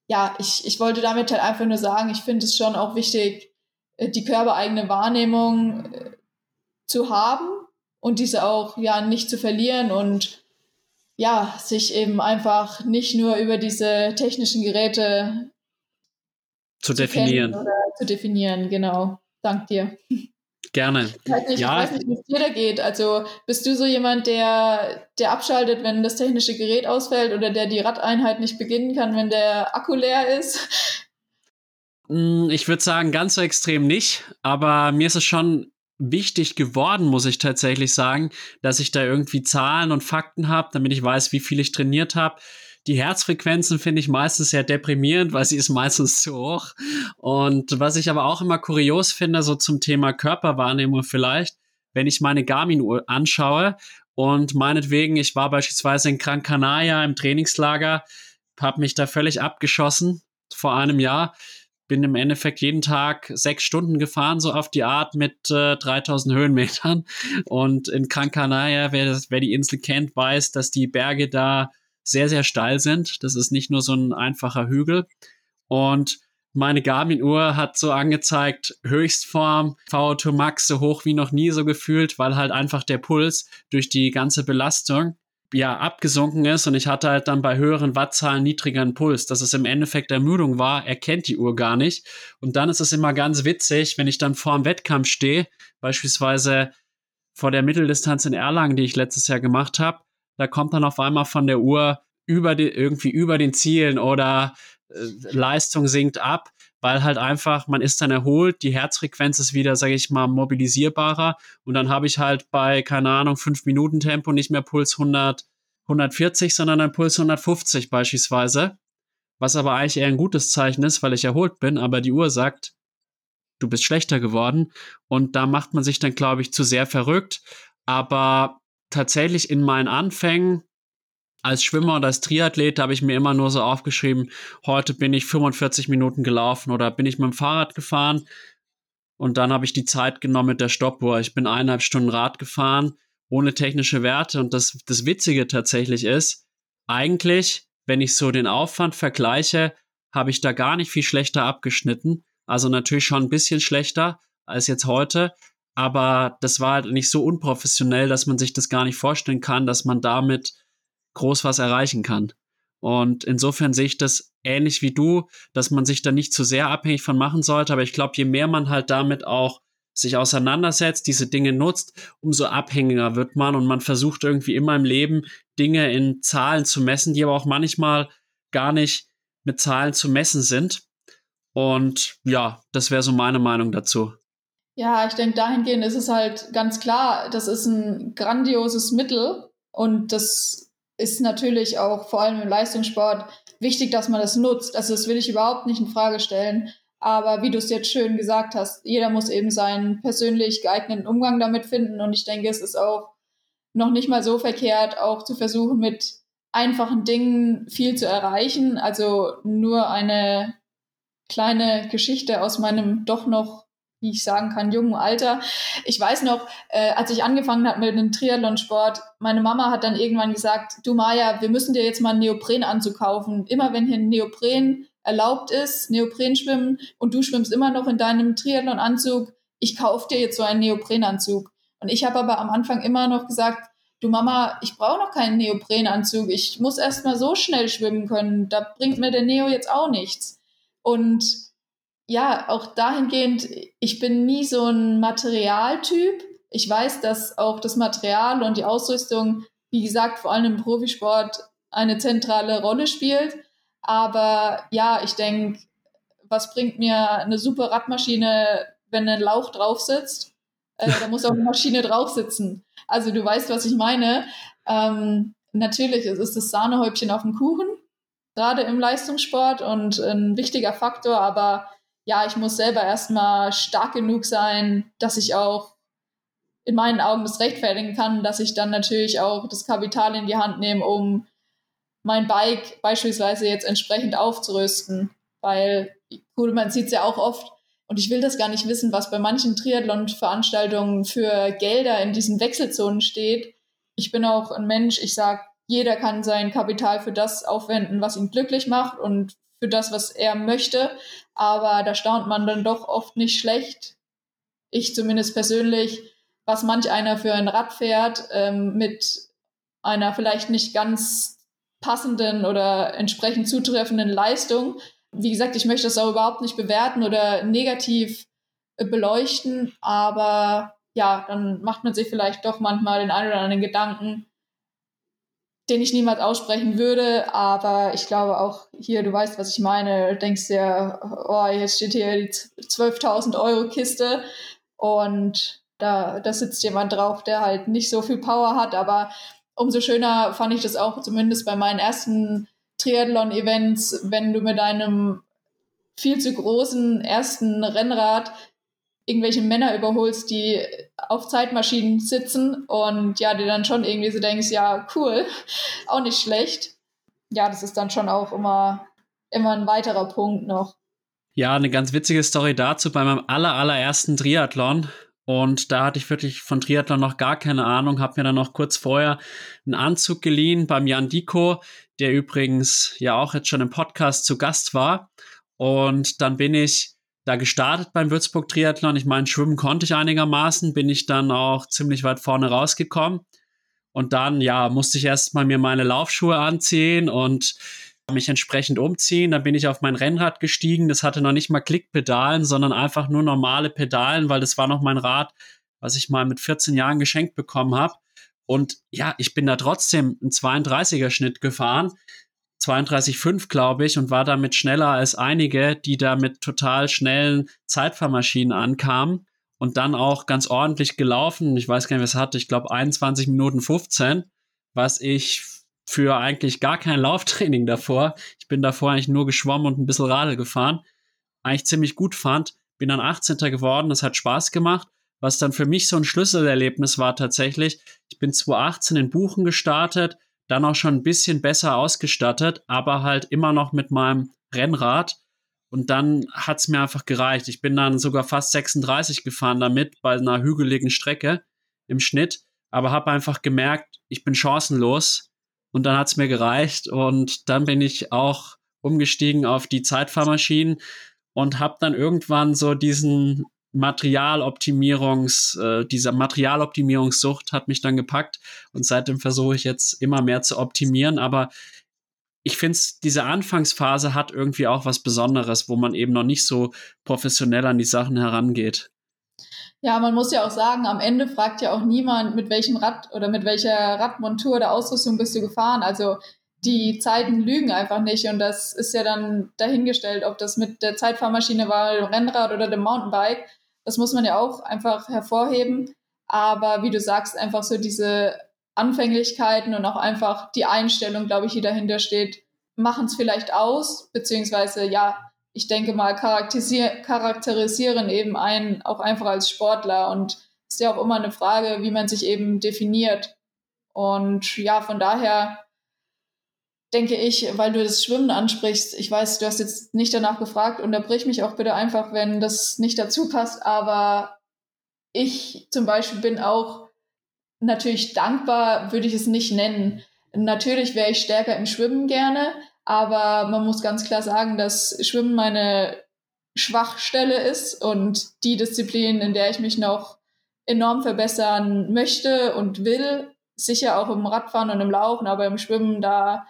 ja, ich, ich wollte damit halt einfach nur sagen, ich finde es schon auch wichtig, äh, die körpereigene Wahrnehmung äh, zu haben und diese auch ja nicht zu verlieren und ja, sich eben einfach nicht nur über diese technischen Geräte zu, zu definieren. Oder zu definieren, genau. Dank dir. Gerne. Ich weiß nicht, ja. nicht wie es dir da geht. Also bist du so jemand, der, der abschaltet, wenn das technische Gerät ausfällt oder der die Radeinheit nicht beginnen kann, wenn der Akku leer ist? Hm, ich würde sagen, ganz so extrem nicht, aber mir ist es schon wichtig geworden, muss ich tatsächlich sagen, dass ich da irgendwie Zahlen und Fakten habe, damit ich weiß, wie viel ich trainiert habe die Herzfrequenzen finde ich meistens sehr deprimierend, weil sie ist meistens zu hoch. Und was ich aber auch immer kurios finde, so zum Thema Körperwahrnehmung vielleicht, wenn ich meine Garmin-Uhr anschaue und meinetwegen, ich war beispielsweise in Gran Canaria im Trainingslager, habe mich da völlig abgeschossen vor einem Jahr, bin im Endeffekt jeden Tag sechs Stunden gefahren, so auf die Art mit äh, 3000 Höhenmetern. Und in Gran Canaria, wer, wer die Insel kennt, weiß, dass die Berge da sehr, sehr steil sind. Das ist nicht nur so ein einfacher Hügel. Und meine Garmin-Uhr hat so angezeigt, Höchstform, VO2 Max so hoch wie noch nie so gefühlt, weil halt einfach der Puls durch die ganze Belastung ja abgesunken ist und ich hatte halt dann bei höheren Wattzahlen niedrigeren Puls. Dass es im Endeffekt Ermüdung war, erkennt die Uhr gar nicht. Und dann ist es immer ganz witzig, wenn ich dann vor dem Wettkampf stehe, beispielsweise vor der Mitteldistanz in Erlangen, die ich letztes Jahr gemacht habe, da kommt dann auf einmal von der Uhr über die, irgendwie über den Zielen oder äh, Leistung sinkt ab, weil halt einfach, man ist dann erholt, die Herzfrequenz ist wieder, sage ich mal, mobilisierbarer. Und dann habe ich halt bei, keine Ahnung, 5 Minuten Tempo nicht mehr Puls 100, 140, sondern ein Puls 150 beispielsweise, was aber eigentlich eher ein gutes Zeichen ist, weil ich erholt bin, aber die Uhr sagt, du bist schlechter geworden. Und da macht man sich dann, glaube ich, zu sehr verrückt, aber tatsächlich in meinen Anfängen als Schwimmer und als Triathlet habe ich mir immer nur so aufgeschrieben, heute bin ich 45 Minuten gelaufen oder bin ich mit dem Fahrrad gefahren und dann habe ich die Zeit genommen mit der Stoppuhr. Ich bin eineinhalb Stunden Rad gefahren, ohne technische Werte und das, das Witzige tatsächlich ist, eigentlich, wenn ich so den Aufwand vergleiche, habe ich da gar nicht viel schlechter abgeschnitten. Also natürlich schon ein bisschen schlechter als jetzt heute, aber das war halt nicht so unprofessionell, dass man sich das gar nicht vorstellen kann, dass man damit groß was erreichen kann. Und insofern sehe ich das ähnlich wie du, dass man sich da nicht zu sehr abhängig von machen sollte. Aber ich glaube, je mehr man halt damit auch sich auseinandersetzt, diese Dinge nutzt, umso abhängiger wird man und man versucht irgendwie immer im Leben Dinge in Zahlen zu messen, die aber auch manchmal gar nicht mit Zahlen zu messen sind. Und ja, das wäre so meine Meinung dazu. Ja, ich denke, dahingehend ist es halt ganz klar, das ist ein grandioses Mittel und das ist natürlich auch vor allem im Leistungssport wichtig, dass man das nutzt. Also das will ich überhaupt nicht in Frage stellen. Aber wie du es jetzt schön gesagt hast, jeder muss eben seinen persönlich geeigneten Umgang damit finden. Und ich denke, es ist auch noch nicht mal so verkehrt, auch zu versuchen, mit einfachen Dingen viel zu erreichen. Also nur eine kleine Geschichte aus meinem doch noch wie ich sagen kann, jungen Alter. Ich weiß noch, äh, als ich angefangen habe mit dem Triathlonsport, meine Mama hat dann irgendwann gesagt, du Maja, wir müssen dir jetzt mal einen Neoprenanzug kaufen. Immer wenn hier ein Neopren erlaubt ist, Neoprenschwimmen, und du schwimmst immer noch in deinem Triathlonanzug, ich kaufe dir jetzt so einen Neoprenanzug. Und ich habe aber am Anfang immer noch gesagt, du Mama, ich brauche noch keinen Neoprenanzug, ich muss erst mal so schnell schwimmen können, da bringt mir der Neo jetzt auch nichts. Und ja, auch dahingehend, ich bin nie so ein Materialtyp. Ich weiß, dass auch das Material und die Ausrüstung, wie gesagt, vor allem im Profisport eine zentrale Rolle spielt. Aber ja, ich denke, was bringt mir eine super Radmaschine, wenn ein Lauch drauf sitzt? Äh, da muss auch eine (laughs) Maschine drauf sitzen. Also du weißt, was ich meine. Ähm, natürlich, es ist das Sahnehäubchen auf dem Kuchen, gerade im Leistungssport und ein wichtiger Faktor, aber ja, ich muss selber erstmal stark genug sein, dass ich auch in meinen Augen das rechtfertigen kann, dass ich dann natürlich auch das Kapital in die Hand nehme, um mein Bike beispielsweise jetzt entsprechend aufzurüsten. Weil, gut, man sieht es ja auch oft, und ich will das gar nicht wissen, was bei manchen Triathlon-Veranstaltungen für Gelder in diesen Wechselzonen steht. Ich bin auch ein Mensch, ich sage, jeder kann sein Kapital für das aufwenden, was ihn glücklich macht und für das, was er möchte. Aber da staunt man dann doch oft nicht schlecht. Ich zumindest persönlich, was manch einer für ein Rad fährt, ähm, mit einer vielleicht nicht ganz passenden oder entsprechend zutreffenden Leistung. Wie gesagt, ich möchte das auch überhaupt nicht bewerten oder negativ äh, beleuchten, aber ja, dann macht man sich vielleicht doch manchmal den einen oder anderen Gedanken, den ich niemals aussprechen würde, aber ich glaube auch hier, du weißt, was ich meine, du denkst dir, oh, jetzt steht hier die 12.000 Euro Kiste und da, da sitzt jemand drauf, der halt nicht so viel Power hat, aber umso schöner fand ich das auch zumindest bei meinen ersten Triathlon-Events, wenn du mit deinem viel zu großen ersten Rennrad irgendwelche Männer überholst, die auf Zeitmaschinen sitzen und ja, dir dann schon irgendwie so denkst, ja, cool, (laughs) auch nicht schlecht. Ja, das ist dann schon auch immer, immer ein weiterer Punkt noch. Ja, eine ganz witzige Story dazu bei meinem aller, allerersten Triathlon. Und da hatte ich wirklich von Triathlon noch gar keine Ahnung, habe mir dann noch kurz vorher einen Anzug geliehen beim Jan Diko, der übrigens ja auch jetzt schon im Podcast zu Gast war. Und dann bin ich da gestartet beim Würzburg Triathlon. Ich meine, schwimmen konnte ich einigermaßen, bin ich dann auch ziemlich weit vorne rausgekommen. Und dann, ja, musste ich erstmal mir meine Laufschuhe anziehen und mich entsprechend umziehen. Dann bin ich auf mein Rennrad gestiegen. Das hatte noch nicht mal Klickpedalen, sondern einfach nur normale Pedalen, weil das war noch mein Rad, was ich mal mit 14 Jahren geschenkt bekommen habe. Und ja, ich bin da trotzdem einen 32er Schnitt gefahren. 32,5, glaube ich, und war damit schneller als einige, die da mit total schnellen Zeitfahrmaschinen ankamen und dann auch ganz ordentlich gelaufen. Ich weiß gar nicht, was hatte. Ich glaube 21 Minuten 15, was ich für eigentlich gar kein (laughs) Lauftraining davor. Ich bin davor eigentlich nur geschwommen und ein bisschen Radl gefahren. Eigentlich ziemlich gut fand. Bin dann 18. geworden. Das hat Spaß gemacht. Was dann für mich so ein Schlüsselerlebnis war tatsächlich. Ich bin 2018 in Buchen gestartet dann auch schon ein bisschen besser ausgestattet, aber halt immer noch mit meinem Rennrad. Und dann hat's mir einfach gereicht. Ich bin dann sogar fast 36 gefahren damit bei einer hügeligen Strecke im Schnitt, aber habe einfach gemerkt, ich bin chancenlos. Und dann hat's mir gereicht. Und dann bin ich auch umgestiegen auf die Zeitfahrmaschinen und habe dann irgendwann so diesen Materialoptimierungs, äh, dieser Materialoptimierungssucht hat mich dann gepackt und seitdem versuche ich jetzt immer mehr zu optimieren. Aber ich finde, diese Anfangsphase hat irgendwie auch was Besonderes, wo man eben noch nicht so professionell an die Sachen herangeht. Ja, man muss ja auch sagen, am Ende fragt ja auch niemand, mit welchem Rad oder mit welcher Radmontur oder Ausrüstung bist du gefahren. Also die Zeiten lügen einfach nicht und das ist ja dann dahingestellt, ob das mit der Zeitfahrmaschine war, dem Rennrad oder dem Mountainbike. Das muss man ja auch einfach hervorheben. Aber wie du sagst, einfach so diese Anfänglichkeiten und auch einfach die Einstellung, glaube ich, die dahinter steht, machen es vielleicht aus, beziehungsweise ja, ich denke mal, charakterisier charakterisieren eben einen auch einfach als Sportler und es ist ja auch immer eine Frage, wie man sich eben definiert. Und ja, von daher denke ich, weil du das Schwimmen ansprichst, ich weiß, du hast jetzt nicht danach gefragt, unterbrich mich auch bitte einfach, wenn das nicht dazu passt, aber ich zum Beispiel bin auch natürlich dankbar, würde ich es nicht nennen. Natürlich wäre ich stärker im Schwimmen gerne, aber man muss ganz klar sagen, dass Schwimmen meine Schwachstelle ist und die Disziplin, in der ich mich noch enorm verbessern möchte und will, sicher auch im Radfahren und im Laufen, aber im Schwimmen, da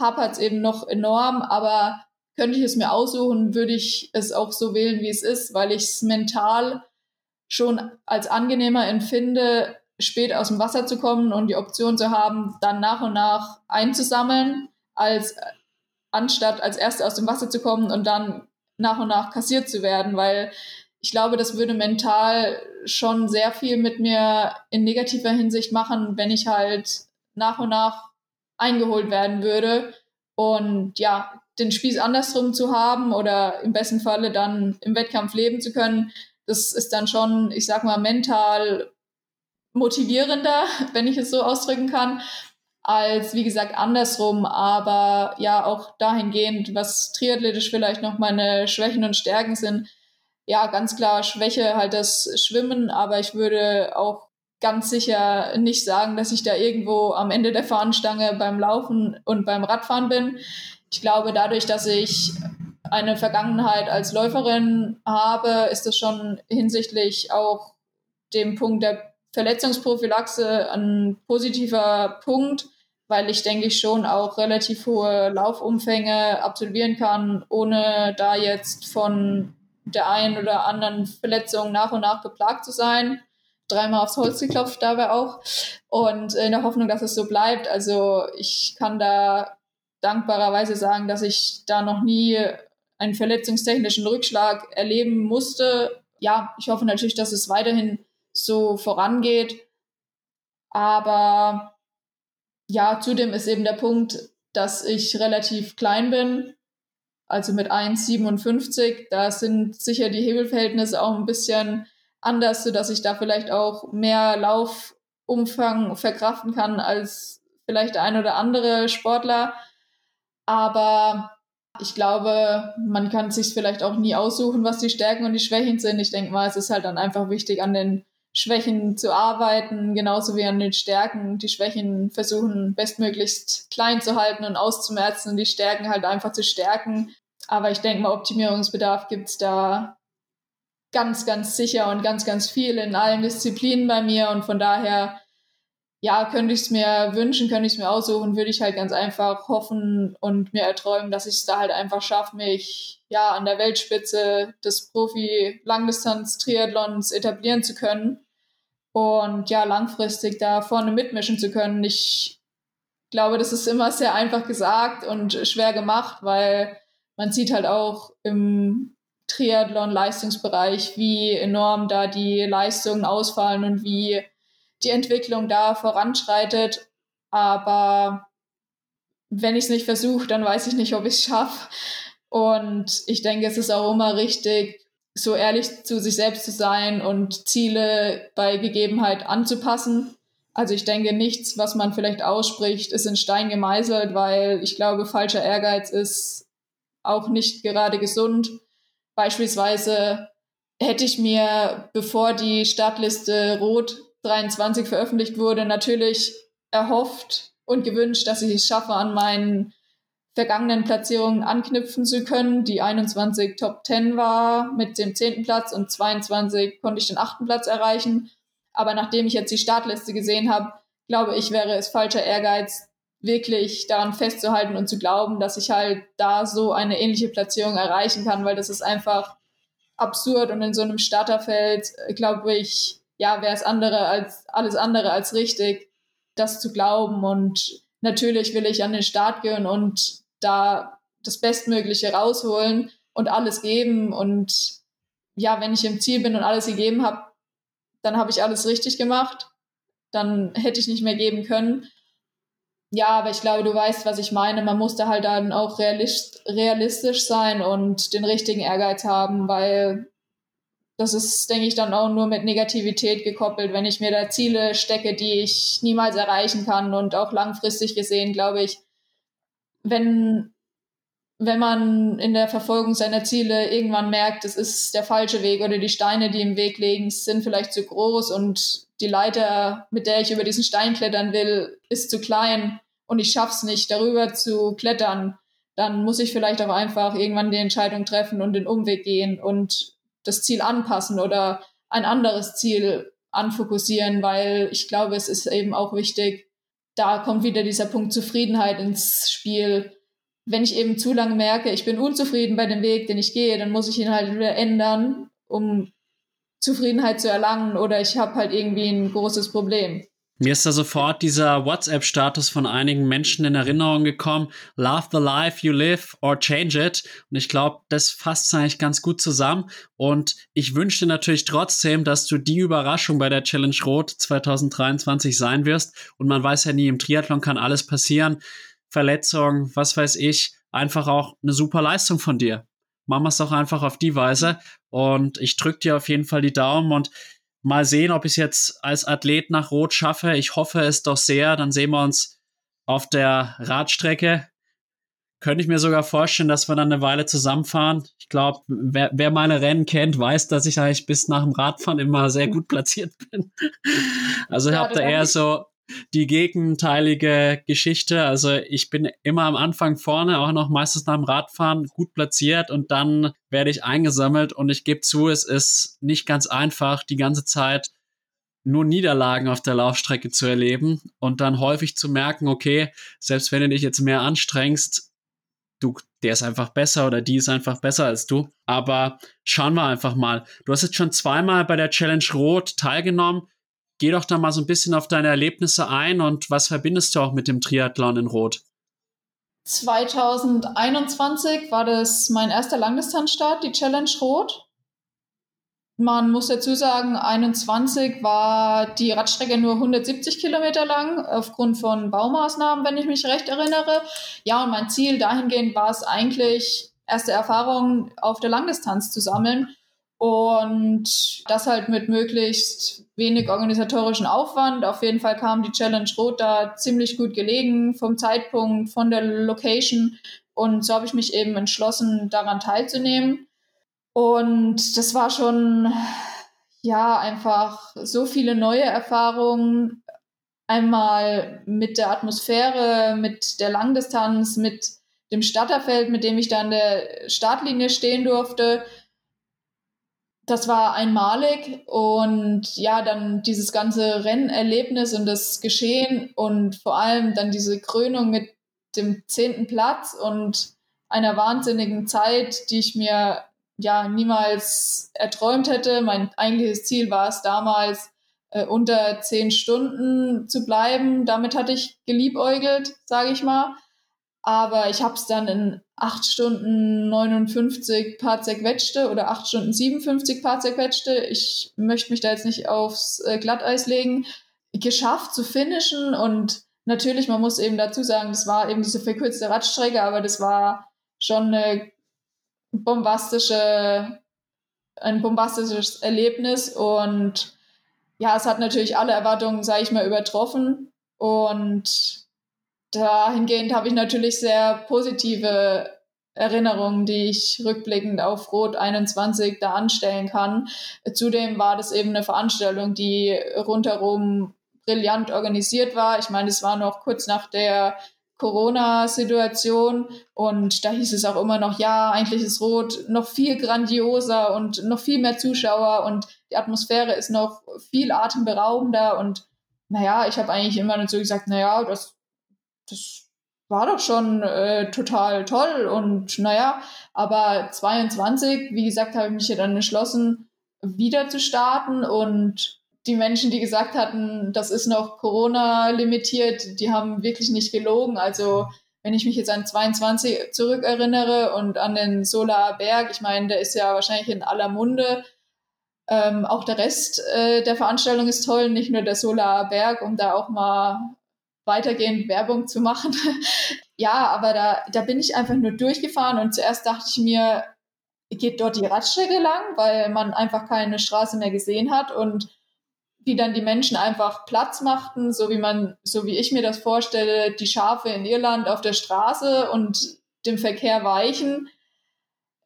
hapert es eben noch enorm. Aber könnte ich es mir aussuchen, würde ich es auch so wählen, wie es ist, weil ich es mental schon als angenehmer empfinde, spät aus dem Wasser zu kommen und die Option zu haben, dann nach und nach einzusammeln, als anstatt als Erste aus dem Wasser zu kommen und dann nach und nach kassiert zu werden, weil ich glaube, das würde mental schon sehr viel mit mir in negativer Hinsicht machen, wenn ich halt nach und nach eingeholt werden würde. Und ja, den Spieß andersrum zu haben oder im besten Falle dann im Wettkampf leben zu können, das ist dann schon, ich sag mal, mental motivierender, (laughs) wenn ich es so ausdrücken kann, als wie gesagt andersrum, aber ja auch dahingehend, was triathletisch vielleicht noch meine Schwächen und Stärken sind. Ja, ganz klar Schwäche halt das Schwimmen, aber ich würde auch ganz sicher nicht sagen, dass ich da irgendwo am Ende der Fahnenstange beim Laufen und beim Radfahren bin. Ich glaube, dadurch, dass ich eine Vergangenheit als Läuferin habe, ist das schon hinsichtlich auch dem Punkt der Verletzungsprophylaxe ein positiver Punkt weil ich denke ich schon auch relativ hohe Laufumfänge absolvieren kann, ohne da jetzt von der einen oder anderen Verletzung nach und nach geplagt zu sein. Dreimal aufs Holz geklopft dabei auch. Und in der Hoffnung, dass es so bleibt. Also ich kann da dankbarerweise sagen, dass ich da noch nie einen verletzungstechnischen Rückschlag erleben musste. Ja, ich hoffe natürlich, dass es weiterhin so vorangeht. Aber ja, zudem ist eben der Punkt, dass ich relativ klein bin, also mit 1,57. Da sind sicher die Hebelverhältnisse auch ein bisschen anders, sodass ich da vielleicht auch mehr Laufumfang verkraften kann als vielleicht der ein oder andere Sportler. Aber ich glaube, man kann sich vielleicht auch nie aussuchen, was die Stärken und die Schwächen sind. Ich denke mal, es ist halt dann einfach wichtig, an den Schwächen zu arbeiten, genauso wie an den Stärken. Die Schwächen versuchen bestmöglichst klein zu halten und auszumerzen und die Stärken halt einfach zu stärken. Aber ich denke mal, Optimierungsbedarf gibt es da ganz, ganz sicher und ganz, ganz viel in allen Disziplinen bei mir. Und von daher, ja, könnte ich es mir wünschen, könnte ich es mir aussuchen, würde ich halt ganz einfach hoffen und mir erträumen, dass ich es da halt einfach schaffe, mich ja an der Weltspitze des Profi-Langdistanz-Triathlons etablieren zu können und ja, langfristig da vorne mitmischen zu können. Ich glaube, das ist immer sehr einfach gesagt und schwer gemacht, weil man sieht halt auch im Triathlon-Leistungsbereich, wie enorm da die Leistungen ausfallen und wie die Entwicklung da voranschreitet. Aber wenn ich es nicht versuche, dann weiß ich nicht, ob ich es schaffe. Und ich denke, es ist auch immer richtig, so ehrlich zu sich selbst zu sein und Ziele bei Gegebenheit anzupassen. Also ich denke, nichts, was man vielleicht ausspricht, ist in Stein gemeißelt, weil ich glaube, falscher Ehrgeiz ist auch nicht gerade gesund. Beispielsweise hätte ich mir, bevor die Startliste Rot 23 veröffentlicht wurde, natürlich erhofft und gewünscht, dass ich es schaffe, an meinen vergangenen Platzierungen anknüpfen zu können. Die 21 Top 10 war mit dem zehnten Platz und 22 konnte ich den achten Platz erreichen. Aber nachdem ich jetzt die Startliste gesehen habe, glaube ich, wäre es falscher Ehrgeiz, wirklich daran festzuhalten und zu glauben, dass ich halt da so eine ähnliche Platzierung erreichen kann, weil das ist einfach absurd und in so einem Starterfeld, glaube ich, ja, wäre es andere als alles andere als richtig, das zu glauben und natürlich will ich an den Start gehen und da das Bestmögliche rausholen und alles geben. Und ja, wenn ich im Ziel bin und alles gegeben habe, dann habe ich alles richtig gemacht. Dann hätte ich nicht mehr geben können. Ja, aber ich glaube, du weißt, was ich meine. Man muss da halt dann auch realist, realistisch sein und den richtigen Ehrgeiz haben, weil das ist, denke ich, dann auch nur mit Negativität gekoppelt. Wenn ich mir da Ziele stecke, die ich niemals erreichen kann und auch langfristig gesehen, glaube ich, wenn, wenn man in der Verfolgung seiner Ziele irgendwann merkt, es ist der falsche Weg oder die Steine, die im Weg liegen, sind vielleicht zu groß und die Leiter, mit der ich über diesen Stein klettern will, ist zu klein und ich schaff's nicht, darüber zu klettern, dann muss ich vielleicht auch einfach irgendwann die Entscheidung treffen und den Umweg gehen und das Ziel anpassen oder ein anderes Ziel anfokussieren, weil ich glaube, es ist eben auch wichtig, da kommt wieder dieser Punkt Zufriedenheit ins Spiel. Wenn ich eben zu lange merke, ich bin unzufrieden bei dem Weg, den ich gehe, dann muss ich ihn halt wieder ändern, um Zufriedenheit zu erlangen oder ich habe halt irgendwie ein großes Problem. Mir ist da sofort dieser WhatsApp-Status von einigen Menschen in Erinnerung gekommen. Love the life you live or change it. Und ich glaube, das fasst eigentlich ganz gut zusammen. Und ich wünsche dir natürlich trotzdem, dass du die Überraschung bei der Challenge Rot 2023 sein wirst. Und man weiß ja nie, im Triathlon kann alles passieren. Verletzungen, was weiß ich. Einfach auch eine super Leistung von dir. Machen wir es doch einfach auf die Weise. Und ich drücke dir auf jeden Fall die Daumen und Mal sehen, ob ich es jetzt als Athlet nach Rot schaffe. Ich hoffe es doch sehr. Dann sehen wir uns auf der Radstrecke. Könnte ich mir sogar vorstellen, dass wir dann eine Weile zusammenfahren. Ich glaube, wer, wer, meine Rennen kennt, weiß, dass ich eigentlich bis nach dem Radfahren immer sehr gut (laughs) platziert bin. Also ich habe da eher so die gegenteilige Geschichte. Also ich bin immer am Anfang vorne, auch noch meistens nach dem Radfahren gut platziert und dann werde ich eingesammelt und ich gebe zu, es ist nicht ganz einfach, die ganze Zeit nur Niederlagen auf der Laufstrecke zu erleben und dann häufig zu merken, okay, selbst wenn du dich jetzt mehr anstrengst, du, der ist einfach besser oder die ist einfach besser als du. Aber schauen wir einfach mal. Du hast jetzt schon zweimal bei der Challenge Rot teilgenommen. Geh doch da mal so ein bisschen auf deine Erlebnisse ein und was verbindest du auch mit dem Triathlon in Rot? 2021 war das mein erster Langdistanzstart, die Challenge Rot. Man muss dazu sagen, 21 war die Radstrecke nur 170 Kilometer lang, aufgrund von Baumaßnahmen, wenn ich mich recht erinnere. Ja, und mein Ziel dahingehend war es eigentlich, erste Erfahrungen auf der Langdistanz zu sammeln. Und das halt mit möglichst wenig organisatorischen Aufwand. Auf jeden Fall kam die Challenge Rot da ziemlich gut gelegen vom Zeitpunkt, von der Location. Und so habe ich mich eben entschlossen, daran teilzunehmen. Und das war schon, ja, einfach so viele neue Erfahrungen. Einmal mit der Atmosphäre, mit der Langdistanz, mit dem Starterfeld, mit dem ich da an der Startlinie stehen durfte das war einmalig und ja, dann dieses ganze Rennerlebnis und das Geschehen und vor allem dann diese Krönung mit dem zehnten Platz und einer wahnsinnigen Zeit, die ich mir ja niemals erträumt hätte. Mein eigentliches Ziel war es damals, äh, unter zehn Stunden zu bleiben. Damit hatte ich geliebäugelt, sage ich mal. Aber ich habe es dann in 8 Stunden 59 paar zerquetschte oder 8 Stunden 57 paar zerquetschte. Ich möchte mich da jetzt nicht aufs äh, Glatteis legen. Geschafft zu finishen und natürlich, man muss eben dazu sagen, das war eben diese verkürzte Radstrecke, aber das war schon eine bombastische, ein bombastisches Erlebnis und ja, es hat natürlich alle Erwartungen, sage ich mal, übertroffen und dahingehend habe ich natürlich sehr positive Erinnerungen, die ich rückblickend auf Rot 21 da anstellen kann. Zudem war das eben eine Veranstaltung, die rundherum brillant organisiert war. Ich meine, es war noch kurz nach der Corona-Situation und da hieß es auch immer noch, ja, eigentlich ist Rot noch viel grandioser und noch viel mehr Zuschauer und die Atmosphäre ist noch viel atemberaubender und naja, ich habe eigentlich immer dazu gesagt, naja, das das war doch schon äh, total toll und naja, aber 22, wie gesagt, habe ich mich ja dann entschlossen, wieder zu starten und die Menschen, die gesagt hatten, das ist noch Corona limitiert, die haben wirklich nicht gelogen. Also wenn ich mich jetzt an 22 zurückerinnere und an den Solar Berg, ich meine, der ist ja wahrscheinlich in aller Munde. Ähm, auch der Rest äh, der Veranstaltung ist toll, nicht nur der Solar Berg, um da auch mal weitergehend Werbung zu machen. (laughs) ja, aber da, da bin ich einfach nur durchgefahren und zuerst dachte ich mir, geht dort die Radstrecke lang, weil man einfach keine Straße mehr gesehen hat und wie dann die Menschen einfach Platz machten, so wie man, so wie ich mir das vorstelle, die Schafe in Irland auf der Straße und dem Verkehr weichen.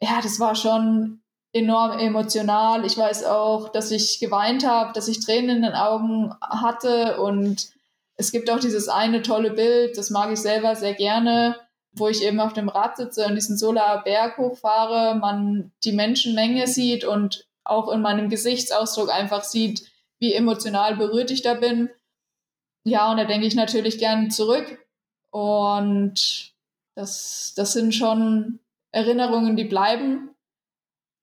Ja, das war schon enorm emotional. Ich weiß auch, dass ich geweint habe, dass ich Tränen in den Augen hatte und es gibt auch dieses eine tolle Bild, das mag ich selber sehr gerne, wo ich eben auf dem Rad sitze und diesen Solarberg hochfahre, man die Menschenmenge sieht und auch in meinem Gesichtsausdruck einfach sieht, wie emotional berührt ich da bin. Ja, und da denke ich natürlich gern zurück. Und das, das sind schon Erinnerungen, die bleiben.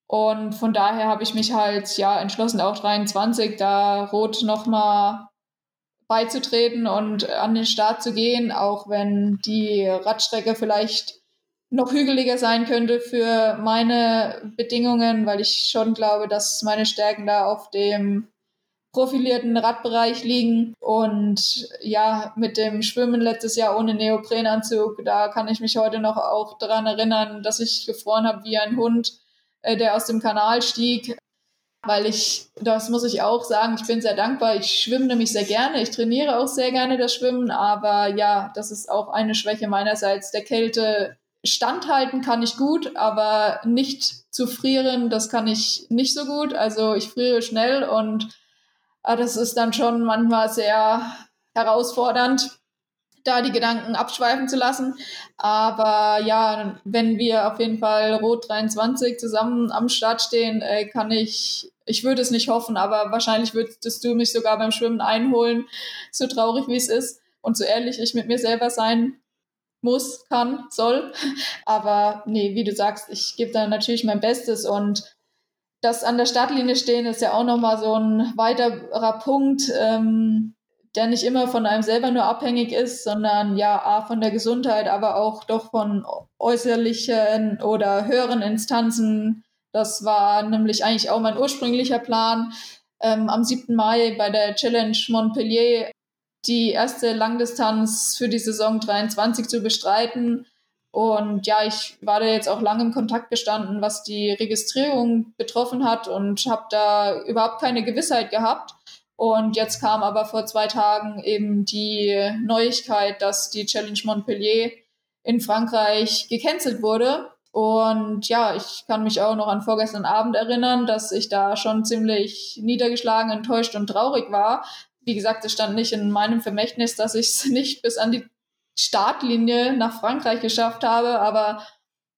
Und von daher habe ich mich halt ja entschlossen, auch 23 da rot nochmal beizutreten und an den Start zu gehen, auch wenn die Radstrecke vielleicht noch hügeliger sein könnte für meine Bedingungen, weil ich schon glaube, dass meine Stärken da auf dem profilierten Radbereich liegen. Und ja, mit dem Schwimmen letztes Jahr ohne Neoprenanzug, da kann ich mich heute noch auch daran erinnern, dass ich gefroren habe wie ein Hund, äh, der aus dem Kanal stieg weil ich, das muss ich auch sagen, ich bin sehr dankbar. Ich schwimme nämlich sehr gerne. Ich trainiere auch sehr gerne das Schwimmen, aber ja, das ist auch eine Schwäche meinerseits. Der Kälte standhalten kann ich gut, aber nicht zu frieren, das kann ich nicht so gut. Also ich friere schnell und äh, das ist dann schon manchmal sehr herausfordernd da die Gedanken abschweifen zu lassen. Aber ja, wenn wir auf jeden Fall Rot 23 zusammen am Start stehen, äh, kann ich, ich würde es nicht hoffen, aber wahrscheinlich würdest du mich sogar beim Schwimmen einholen, so traurig wie es ist und so ehrlich ich mit mir selber sein muss, kann, soll. Aber nee, wie du sagst, ich gebe da natürlich mein Bestes und das an der Startlinie stehen ist ja auch nochmal so ein weiterer Punkt. Ähm, der nicht immer von einem selber nur abhängig ist, sondern ja, A, von der Gesundheit, aber auch doch von äußerlichen oder höheren Instanzen. Das war nämlich eigentlich auch mein ursprünglicher Plan, ähm, am 7. Mai bei der Challenge Montpellier die erste Langdistanz für die Saison 23 zu bestreiten. Und ja, ich war da jetzt auch lange im Kontakt gestanden, was die Registrierung betroffen hat und habe da überhaupt keine Gewissheit gehabt. Und jetzt kam aber vor zwei Tagen eben die Neuigkeit, dass die Challenge Montpellier in Frankreich gecancelt wurde. Und ja, ich kann mich auch noch an vorgestern Abend erinnern, dass ich da schon ziemlich niedergeschlagen, enttäuscht und traurig war. Wie gesagt, es stand nicht in meinem Vermächtnis, dass ich es nicht bis an die Startlinie nach Frankreich geschafft habe. Aber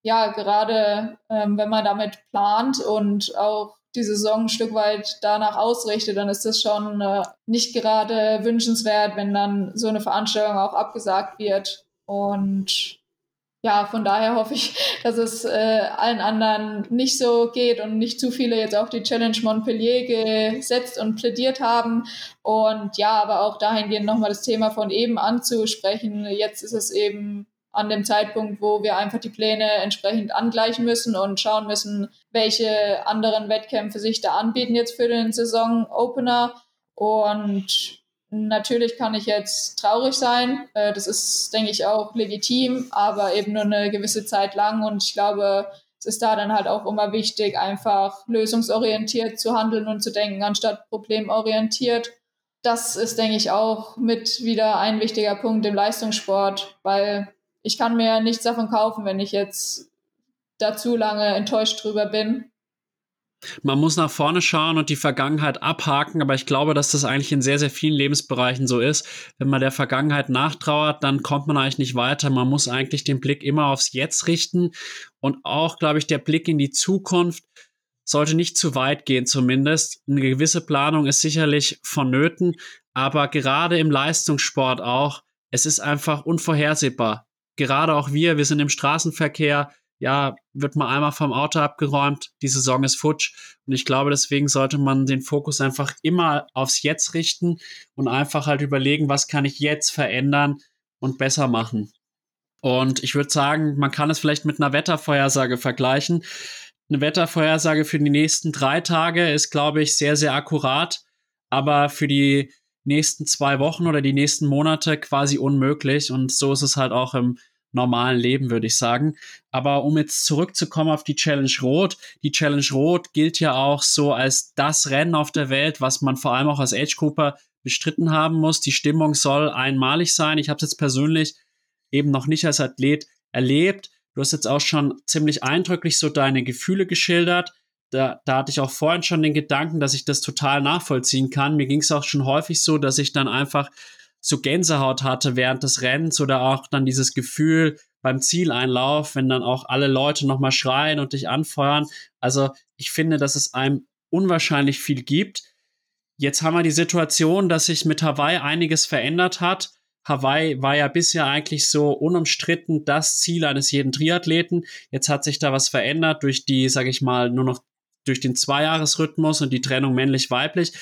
ja, gerade ähm, wenn man damit plant und auch die Saison ein Stück weit danach ausrichtet, dann ist das schon äh, nicht gerade wünschenswert, wenn dann so eine Veranstaltung auch abgesagt wird. Und ja, von daher hoffe ich, (laughs) dass es äh, allen anderen nicht so geht und nicht zu viele jetzt auch die Challenge Montpellier gesetzt und plädiert haben. Und ja, aber auch dahingehend nochmal das Thema von eben anzusprechen. Jetzt ist es eben an dem Zeitpunkt, wo wir einfach die Pläne entsprechend angleichen müssen und schauen müssen, welche anderen Wettkämpfe sich da anbieten jetzt für den Saison-Opener. Und natürlich kann ich jetzt traurig sein. Äh, das ist, denke ich, auch legitim, aber eben nur eine gewisse Zeit lang. Und ich glaube, es ist da dann halt auch immer wichtig, einfach lösungsorientiert zu handeln und zu denken, anstatt problemorientiert. Das ist, denke ich, auch mit wieder ein wichtiger Punkt im Leistungssport, weil ich kann mir nichts davon kaufen, wenn ich jetzt da zu lange enttäuscht drüber bin. Man muss nach vorne schauen und die Vergangenheit abhaken, aber ich glaube, dass das eigentlich in sehr, sehr vielen Lebensbereichen so ist. Wenn man der Vergangenheit nachtrauert, dann kommt man eigentlich nicht weiter. Man muss eigentlich den Blick immer aufs Jetzt richten und auch, glaube ich, der Blick in die Zukunft sollte nicht zu weit gehen zumindest. Eine gewisse Planung ist sicherlich vonnöten, aber gerade im Leistungssport auch, es ist einfach unvorhersehbar gerade auch wir, wir sind im Straßenverkehr, ja, wird mal einmal vom Auto abgeräumt, die Saison ist futsch. Und ich glaube, deswegen sollte man den Fokus einfach immer aufs Jetzt richten und einfach halt überlegen, was kann ich jetzt verändern und besser machen. Und ich würde sagen, man kann es vielleicht mit einer Wettervorhersage vergleichen. Eine Wettervorhersage für die nächsten drei Tage ist, glaube ich, sehr, sehr akkurat. Aber für die nächsten zwei Wochen oder die nächsten Monate quasi unmöglich. Und so ist es halt auch im normalen Leben, würde ich sagen. Aber um jetzt zurückzukommen auf die Challenge Rot, die Challenge Rot gilt ja auch so als das Rennen auf der Welt, was man vor allem auch als Age Cooper bestritten haben muss. Die Stimmung soll einmalig sein. Ich habe es jetzt persönlich eben noch nicht als Athlet erlebt. Du hast jetzt auch schon ziemlich eindrücklich so deine Gefühle geschildert. Da, da hatte ich auch vorhin schon den Gedanken, dass ich das total nachvollziehen kann. Mir ging es auch schon häufig so, dass ich dann einfach so Gänsehaut hatte während des Rennens oder auch dann dieses Gefühl beim Zieleinlauf, wenn dann auch alle Leute nochmal schreien und dich anfeuern. Also ich finde, dass es einem unwahrscheinlich viel gibt. Jetzt haben wir die Situation, dass sich mit Hawaii einiges verändert hat. Hawaii war ja bisher eigentlich so unumstritten das Ziel eines jeden Triathleten. Jetzt hat sich da was verändert durch die, sag ich mal, nur noch durch den Zweijahresrhythmus und die Trennung männlich-weiblich.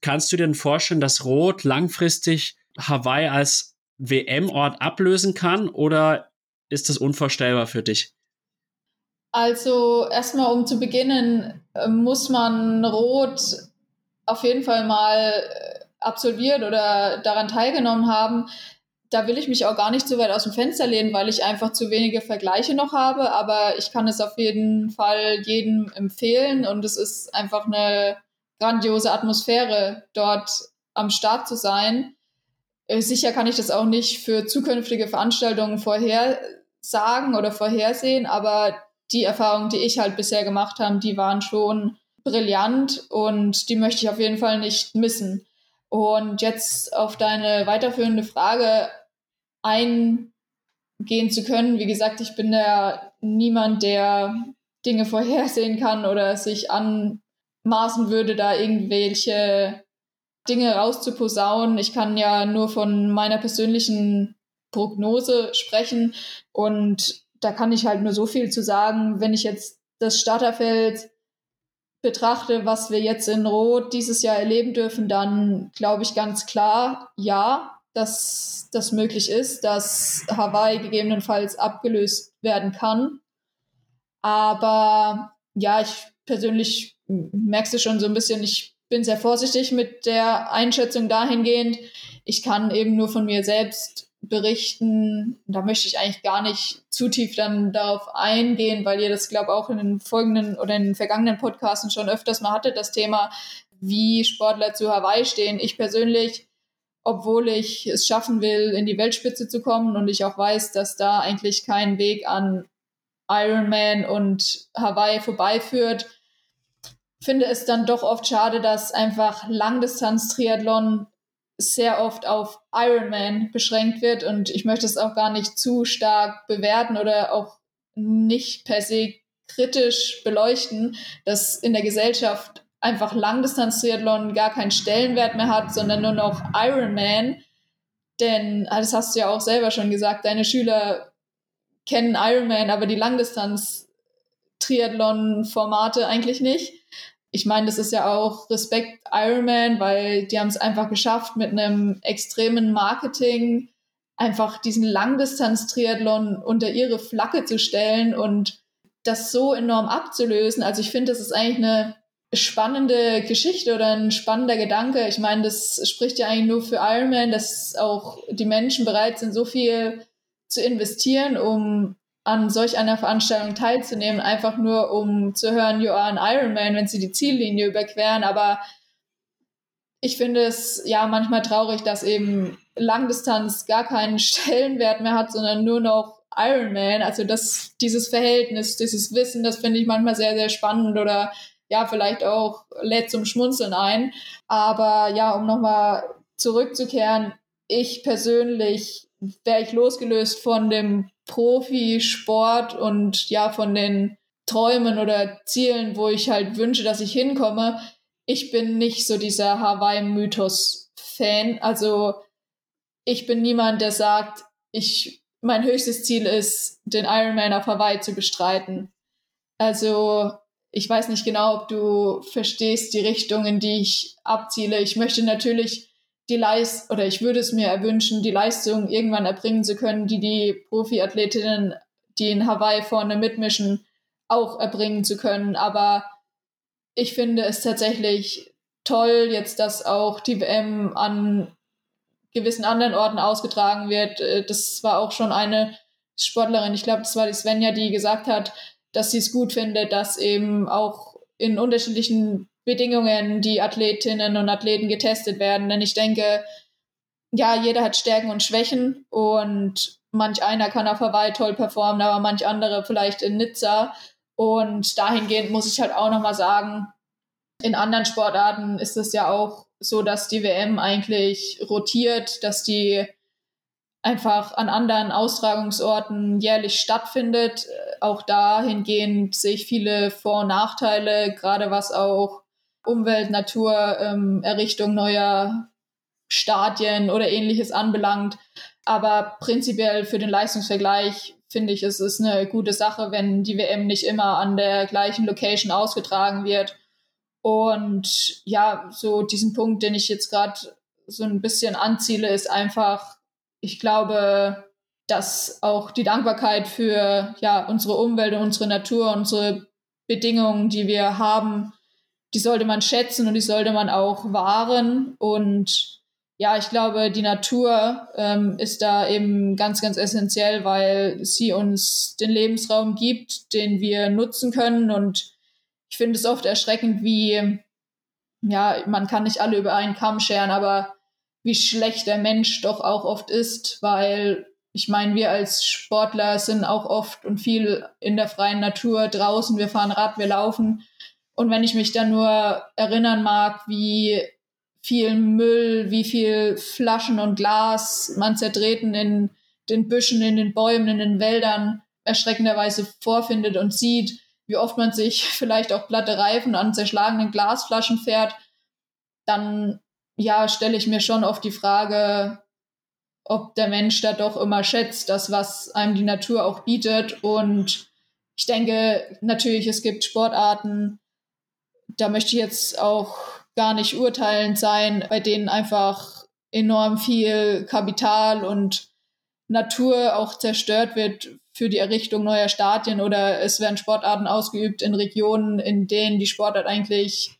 Kannst du dir denn vorstellen, dass Rot langfristig Hawaii als WM-Ort ablösen kann oder ist das unvorstellbar für dich? Also erstmal um zu beginnen, äh, muss man Rot auf jeden Fall mal äh, absolviert oder daran teilgenommen haben. Da will ich mich auch gar nicht so weit aus dem Fenster lehnen, weil ich einfach zu wenige Vergleiche noch habe. Aber ich kann es auf jeden Fall jedem empfehlen und es ist einfach eine grandiose Atmosphäre, dort am Start zu sein. Äh, sicher kann ich das auch nicht für zukünftige Veranstaltungen vorhersagen oder vorhersehen, aber die Erfahrungen, die ich halt bisher gemacht habe, die waren schon brillant und die möchte ich auf jeden Fall nicht missen. Und jetzt auf deine weiterführende Frage eingehen zu können. Wie gesagt, ich bin ja niemand, der Dinge vorhersehen kann oder sich anmaßen würde, da irgendwelche Dinge rauszuposaunen. Ich kann ja nur von meiner persönlichen Prognose sprechen und da kann ich halt nur so viel zu sagen. Wenn ich jetzt das Starterfeld betrachte, was wir jetzt in Rot dieses Jahr erleben dürfen, dann glaube ich ganz klar, ja, dass das möglich ist, dass Hawaii gegebenenfalls abgelöst werden kann. Aber ja, ich persönlich merkst du schon so ein bisschen, ich bin sehr vorsichtig mit der Einschätzung dahingehend. Ich kann eben nur von mir selbst berichten. Da möchte ich eigentlich gar nicht zu tief dann darauf eingehen, weil ihr das, glaube ich, auch in den folgenden oder in den vergangenen Podcasten schon öfters mal hattet, das Thema, wie Sportler zu Hawaii stehen. Ich persönlich, obwohl ich es schaffen will, in die Weltspitze zu kommen und ich auch weiß, dass da eigentlich kein Weg an Ironman und Hawaii vorbeiführt, finde es dann doch oft schade, dass einfach Langdistanz-Triathlon sehr oft auf Ironman beschränkt wird und ich möchte es auch gar nicht zu stark bewerten oder auch nicht per se kritisch beleuchten, dass in der Gesellschaft einfach Langdistanz-Triathlon gar keinen Stellenwert mehr hat, sondern nur noch Ironman. Denn, ah, das hast du ja auch selber schon gesagt, deine Schüler kennen Ironman, aber die Langdistanz-Triathlon-Formate eigentlich nicht ich meine, das ist ja auch Respekt Ironman, weil die haben es einfach geschafft, mit einem extremen Marketing einfach diesen Langdistanz-Triathlon unter ihre Flagge zu stellen und das so enorm abzulösen. Also ich finde, das ist eigentlich eine spannende Geschichte oder ein spannender Gedanke. Ich meine, das spricht ja eigentlich nur für Ironman, dass auch die Menschen bereit sind, so viel zu investieren, um an solch einer Veranstaltung teilzunehmen, einfach nur um zu hören, you are an Ironman, wenn sie die Ziellinie überqueren. Aber ich finde es ja manchmal traurig, dass eben Langdistanz gar keinen (laughs) Stellenwert mehr hat, sondern nur noch Ironman. Also das, dieses Verhältnis, dieses Wissen, das finde ich manchmal sehr, sehr spannend oder ja, vielleicht auch lädt zum Schmunzeln ein. Aber ja, um nochmal zurückzukehren, ich persönlich wäre ich losgelöst von dem Profisport und ja, von den Träumen oder Zielen, wo ich halt wünsche, dass ich hinkomme. Ich bin nicht so dieser Hawaii-Mythos-Fan. Also ich bin niemand, der sagt, ich, mein höchstes Ziel ist, den Ironman auf Hawaii zu bestreiten. Also ich weiß nicht genau, ob du verstehst die Richtung, in die ich abziele. Ich möchte natürlich die Leist oder ich würde es mir erwünschen, die Leistung irgendwann erbringen zu können, die die Profiathletinnen, die in Hawaii vorne mitmischen, auch erbringen zu können. Aber ich finde es tatsächlich toll, jetzt, dass auch die WM an gewissen anderen Orten ausgetragen wird. Äh, das war auch schon eine Sportlerin, ich glaube, das war die Svenja, die gesagt hat, dass sie es gut findet, dass eben auch in unterschiedlichen Bedingungen die Athletinnen und Athleten getestet werden. Denn ich denke, ja, jeder hat Stärken und Schwächen und manch einer kann auf Hawaii toll performen, aber manch andere vielleicht in Nizza. Und dahingehend muss ich halt auch nochmal sagen, in anderen Sportarten ist es ja auch so, dass die WM eigentlich rotiert, dass die einfach an anderen Austragungsorten jährlich stattfindet. Auch dahingehend sehe ich viele Vor- und Nachteile, gerade was auch Umwelt, Natur, ähm, Errichtung neuer Stadien oder ähnliches anbelangt. Aber prinzipiell für den Leistungsvergleich finde ich, es ist eine gute Sache, wenn die WM nicht immer an der gleichen Location ausgetragen wird. Und ja, so diesen Punkt, den ich jetzt gerade so ein bisschen anziele, ist einfach, ich glaube, dass auch die Dankbarkeit für ja, unsere Umwelt und unsere Natur, unsere Bedingungen, die wir haben, die sollte man schätzen und die sollte man auch wahren. Und ja, ich glaube, die Natur ähm, ist da eben ganz, ganz essentiell, weil sie uns den Lebensraum gibt, den wir nutzen können. Und ich finde es oft erschreckend, wie, ja, man kann nicht alle über einen Kamm scheren, aber wie schlecht der Mensch doch auch oft ist, weil ich meine, wir als Sportler sind auch oft und viel in der freien Natur draußen. Wir fahren Rad, wir laufen. Und wenn ich mich dann nur erinnern mag, wie viel Müll, wie viel Flaschen und Glas man zertreten in den Büschen, in den Bäumen, in den Wäldern erschreckenderweise vorfindet und sieht, wie oft man sich (laughs) vielleicht auch platte Reifen an zerschlagenen Glasflaschen fährt, dann ja, stelle ich mir schon oft die Frage, ob der Mensch da doch immer schätzt, das, was einem die Natur auch bietet. Und ich denke natürlich, es gibt Sportarten, da möchte ich jetzt auch gar nicht urteilend sein, bei denen einfach enorm viel Kapital und Natur auch zerstört wird für die Errichtung neuer Stadien oder es werden Sportarten ausgeübt in Regionen, in denen die Sportart eigentlich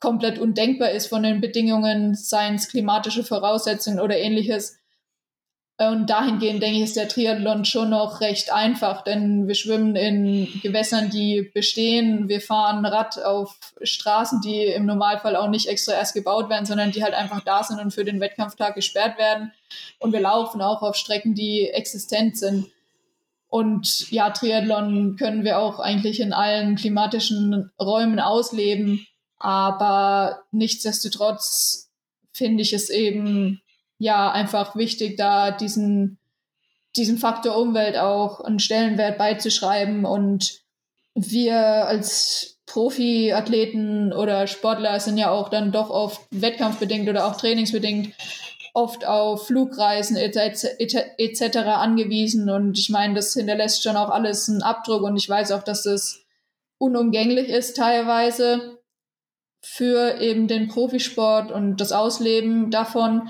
komplett undenkbar ist von den Bedingungen, seien es klimatische Voraussetzungen oder ähnliches. Und dahingehend denke ich, ist der Triathlon schon noch recht einfach, denn wir schwimmen in Gewässern, die bestehen. Wir fahren Rad auf Straßen, die im Normalfall auch nicht extra erst gebaut werden, sondern die halt einfach da sind und für den Wettkampftag gesperrt werden. Und wir laufen auch auf Strecken, die existent sind. Und ja, Triathlon können wir auch eigentlich in allen klimatischen Räumen ausleben. Aber nichtsdestotrotz finde ich es eben ja einfach wichtig, da diesen, diesem Faktor Umwelt auch einen Stellenwert beizuschreiben. Und wir als Profiathleten oder Sportler sind ja auch dann doch oft wettkampfbedingt oder auch trainingsbedingt oft auf Flugreisen etc. Et angewiesen. Und ich meine, das hinterlässt schon auch alles einen Abdruck. Und ich weiß auch, dass das unumgänglich ist teilweise für eben den Profisport und das Ausleben davon.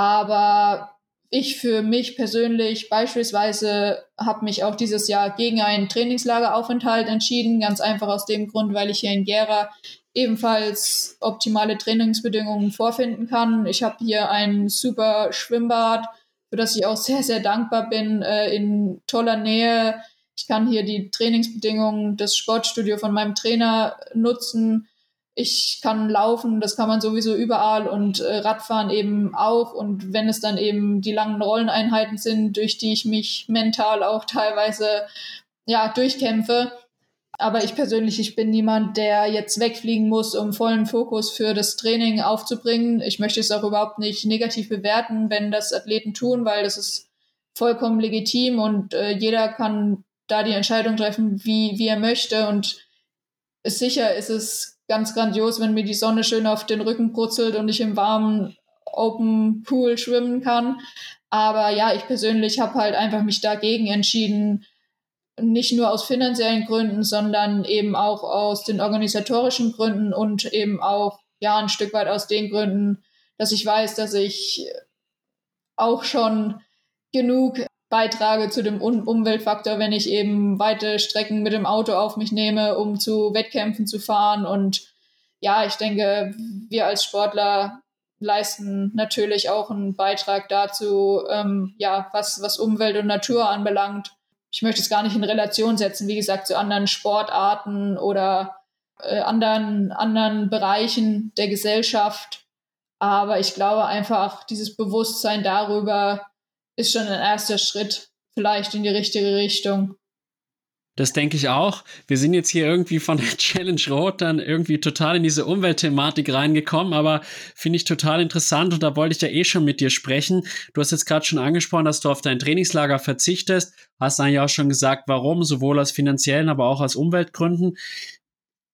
Aber ich für mich persönlich beispielsweise habe mich auch dieses Jahr gegen einen Trainingslageraufenthalt entschieden, ganz einfach aus dem Grund, weil ich hier in Gera ebenfalls optimale Trainingsbedingungen vorfinden kann. Ich habe hier ein super Schwimmbad, für das ich auch sehr, sehr dankbar bin, äh, in toller Nähe. Ich kann hier die Trainingsbedingungen des Sportstudios von meinem Trainer nutzen ich kann laufen, das kann man sowieso überall und äh, Radfahren eben auch. Und wenn es dann eben die langen Rolleneinheiten sind, durch die ich mich mental auch teilweise ja durchkämpfe. Aber ich persönlich, ich bin niemand, der jetzt wegfliegen muss, um vollen Fokus für das Training aufzubringen. Ich möchte es auch überhaupt nicht negativ bewerten, wenn das Athleten tun, weil das ist vollkommen legitim und äh, jeder kann da die Entscheidung treffen, wie, wie er möchte. Und sicher ist es ganz grandios, wenn mir die Sonne schön auf den Rücken brutzelt und ich im warmen Open Pool schwimmen kann. Aber ja, ich persönlich habe halt einfach mich dagegen entschieden, nicht nur aus finanziellen Gründen, sondern eben auch aus den organisatorischen Gründen und eben auch ja ein Stück weit aus den Gründen, dass ich weiß, dass ich auch schon genug beitrage zu dem um Umweltfaktor, wenn ich eben weite Strecken mit dem Auto auf mich nehme, um zu Wettkämpfen zu fahren. Und ja, ich denke, wir als Sportler leisten natürlich auch einen Beitrag dazu, ähm, ja, was, was Umwelt und Natur anbelangt. ich möchte es gar nicht in Relation setzen, wie gesagt, zu anderen Sportarten oder äh, anderen, anderen Bereichen der Gesellschaft. Aber ich glaube einfach, dieses Bewusstsein darüber ist schon ein erster Schritt vielleicht in die richtige Richtung. Das denke ich auch. Wir sind jetzt hier irgendwie von der (laughs) Challenge Rot dann irgendwie total in diese Umweltthematik reingekommen, aber finde ich total interessant und da wollte ich ja eh schon mit dir sprechen. Du hast jetzt gerade schon angesprochen, dass du auf dein Trainingslager verzichtest. Hast eigentlich auch schon gesagt, warum, sowohl aus finanziellen, aber auch aus Umweltgründen.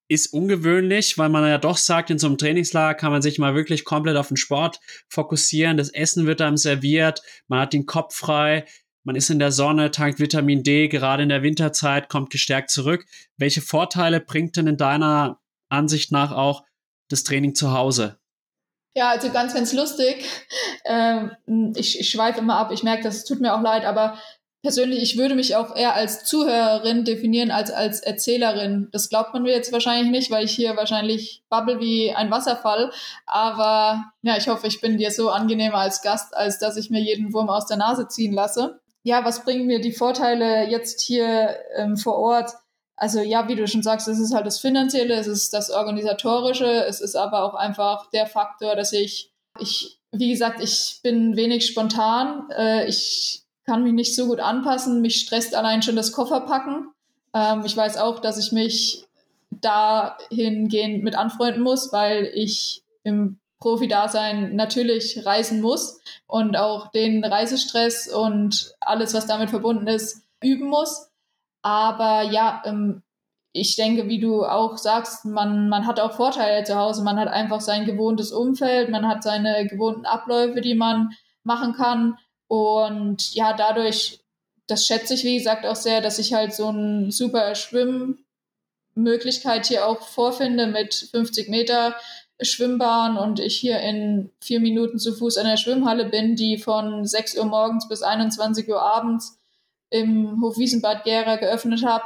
Ist ungewöhnlich, weil man ja doch sagt, in so einem Trainingslager kann man sich mal wirklich komplett auf den Sport fokussieren. Das Essen wird einem serviert, man hat den Kopf frei man ist in der Sonne, tankt Vitamin D, gerade in der Winterzeit, kommt gestärkt zurück. Welche Vorteile bringt denn in deiner Ansicht nach auch das Training zu Hause? Ja, also ganz, ganz lustig. Ähm, ich, ich schweife immer ab. Ich merke, das tut mir auch leid, aber persönlich, ich würde mich auch eher als Zuhörerin definieren als als Erzählerin. Das glaubt man mir jetzt wahrscheinlich nicht, weil ich hier wahrscheinlich bubble wie ein Wasserfall. Aber ja, ich hoffe, ich bin dir so angenehmer als Gast, als dass ich mir jeden Wurm aus der Nase ziehen lasse ja, was bringen mir die Vorteile jetzt hier ähm, vor Ort? Also ja, wie du schon sagst, es ist halt das Finanzielle, es ist das Organisatorische, es ist aber auch einfach der Faktor, dass ich, ich, wie gesagt, ich bin wenig spontan, äh, ich kann mich nicht so gut anpassen, mich stresst allein schon das Kofferpacken. Ähm, ich weiß auch, dass ich mich dahingehend mit anfreunden muss, weil ich im Profi-Dasein natürlich reisen muss und auch den Reisestress und alles, was damit verbunden ist, üben muss. Aber ja, ähm, ich denke, wie du auch sagst, man, man hat auch Vorteile zu Hause. Man hat einfach sein gewohntes Umfeld, man hat seine gewohnten Abläufe, die man machen kann. Und ja, dadurch, das schätze ich, wie gesagt, auch sehr, dass ich halt so eine super Schwimmmöglichkeit hier auch vorfinde mit 50 Meter Schwimmbahn und ich hier in vier Minuten zu Fuß in der Schwimmhalle bin, die von 6 Uhr morgens bis 21 Uhr abends im Hofwiesenbad Gera geöffnet habe,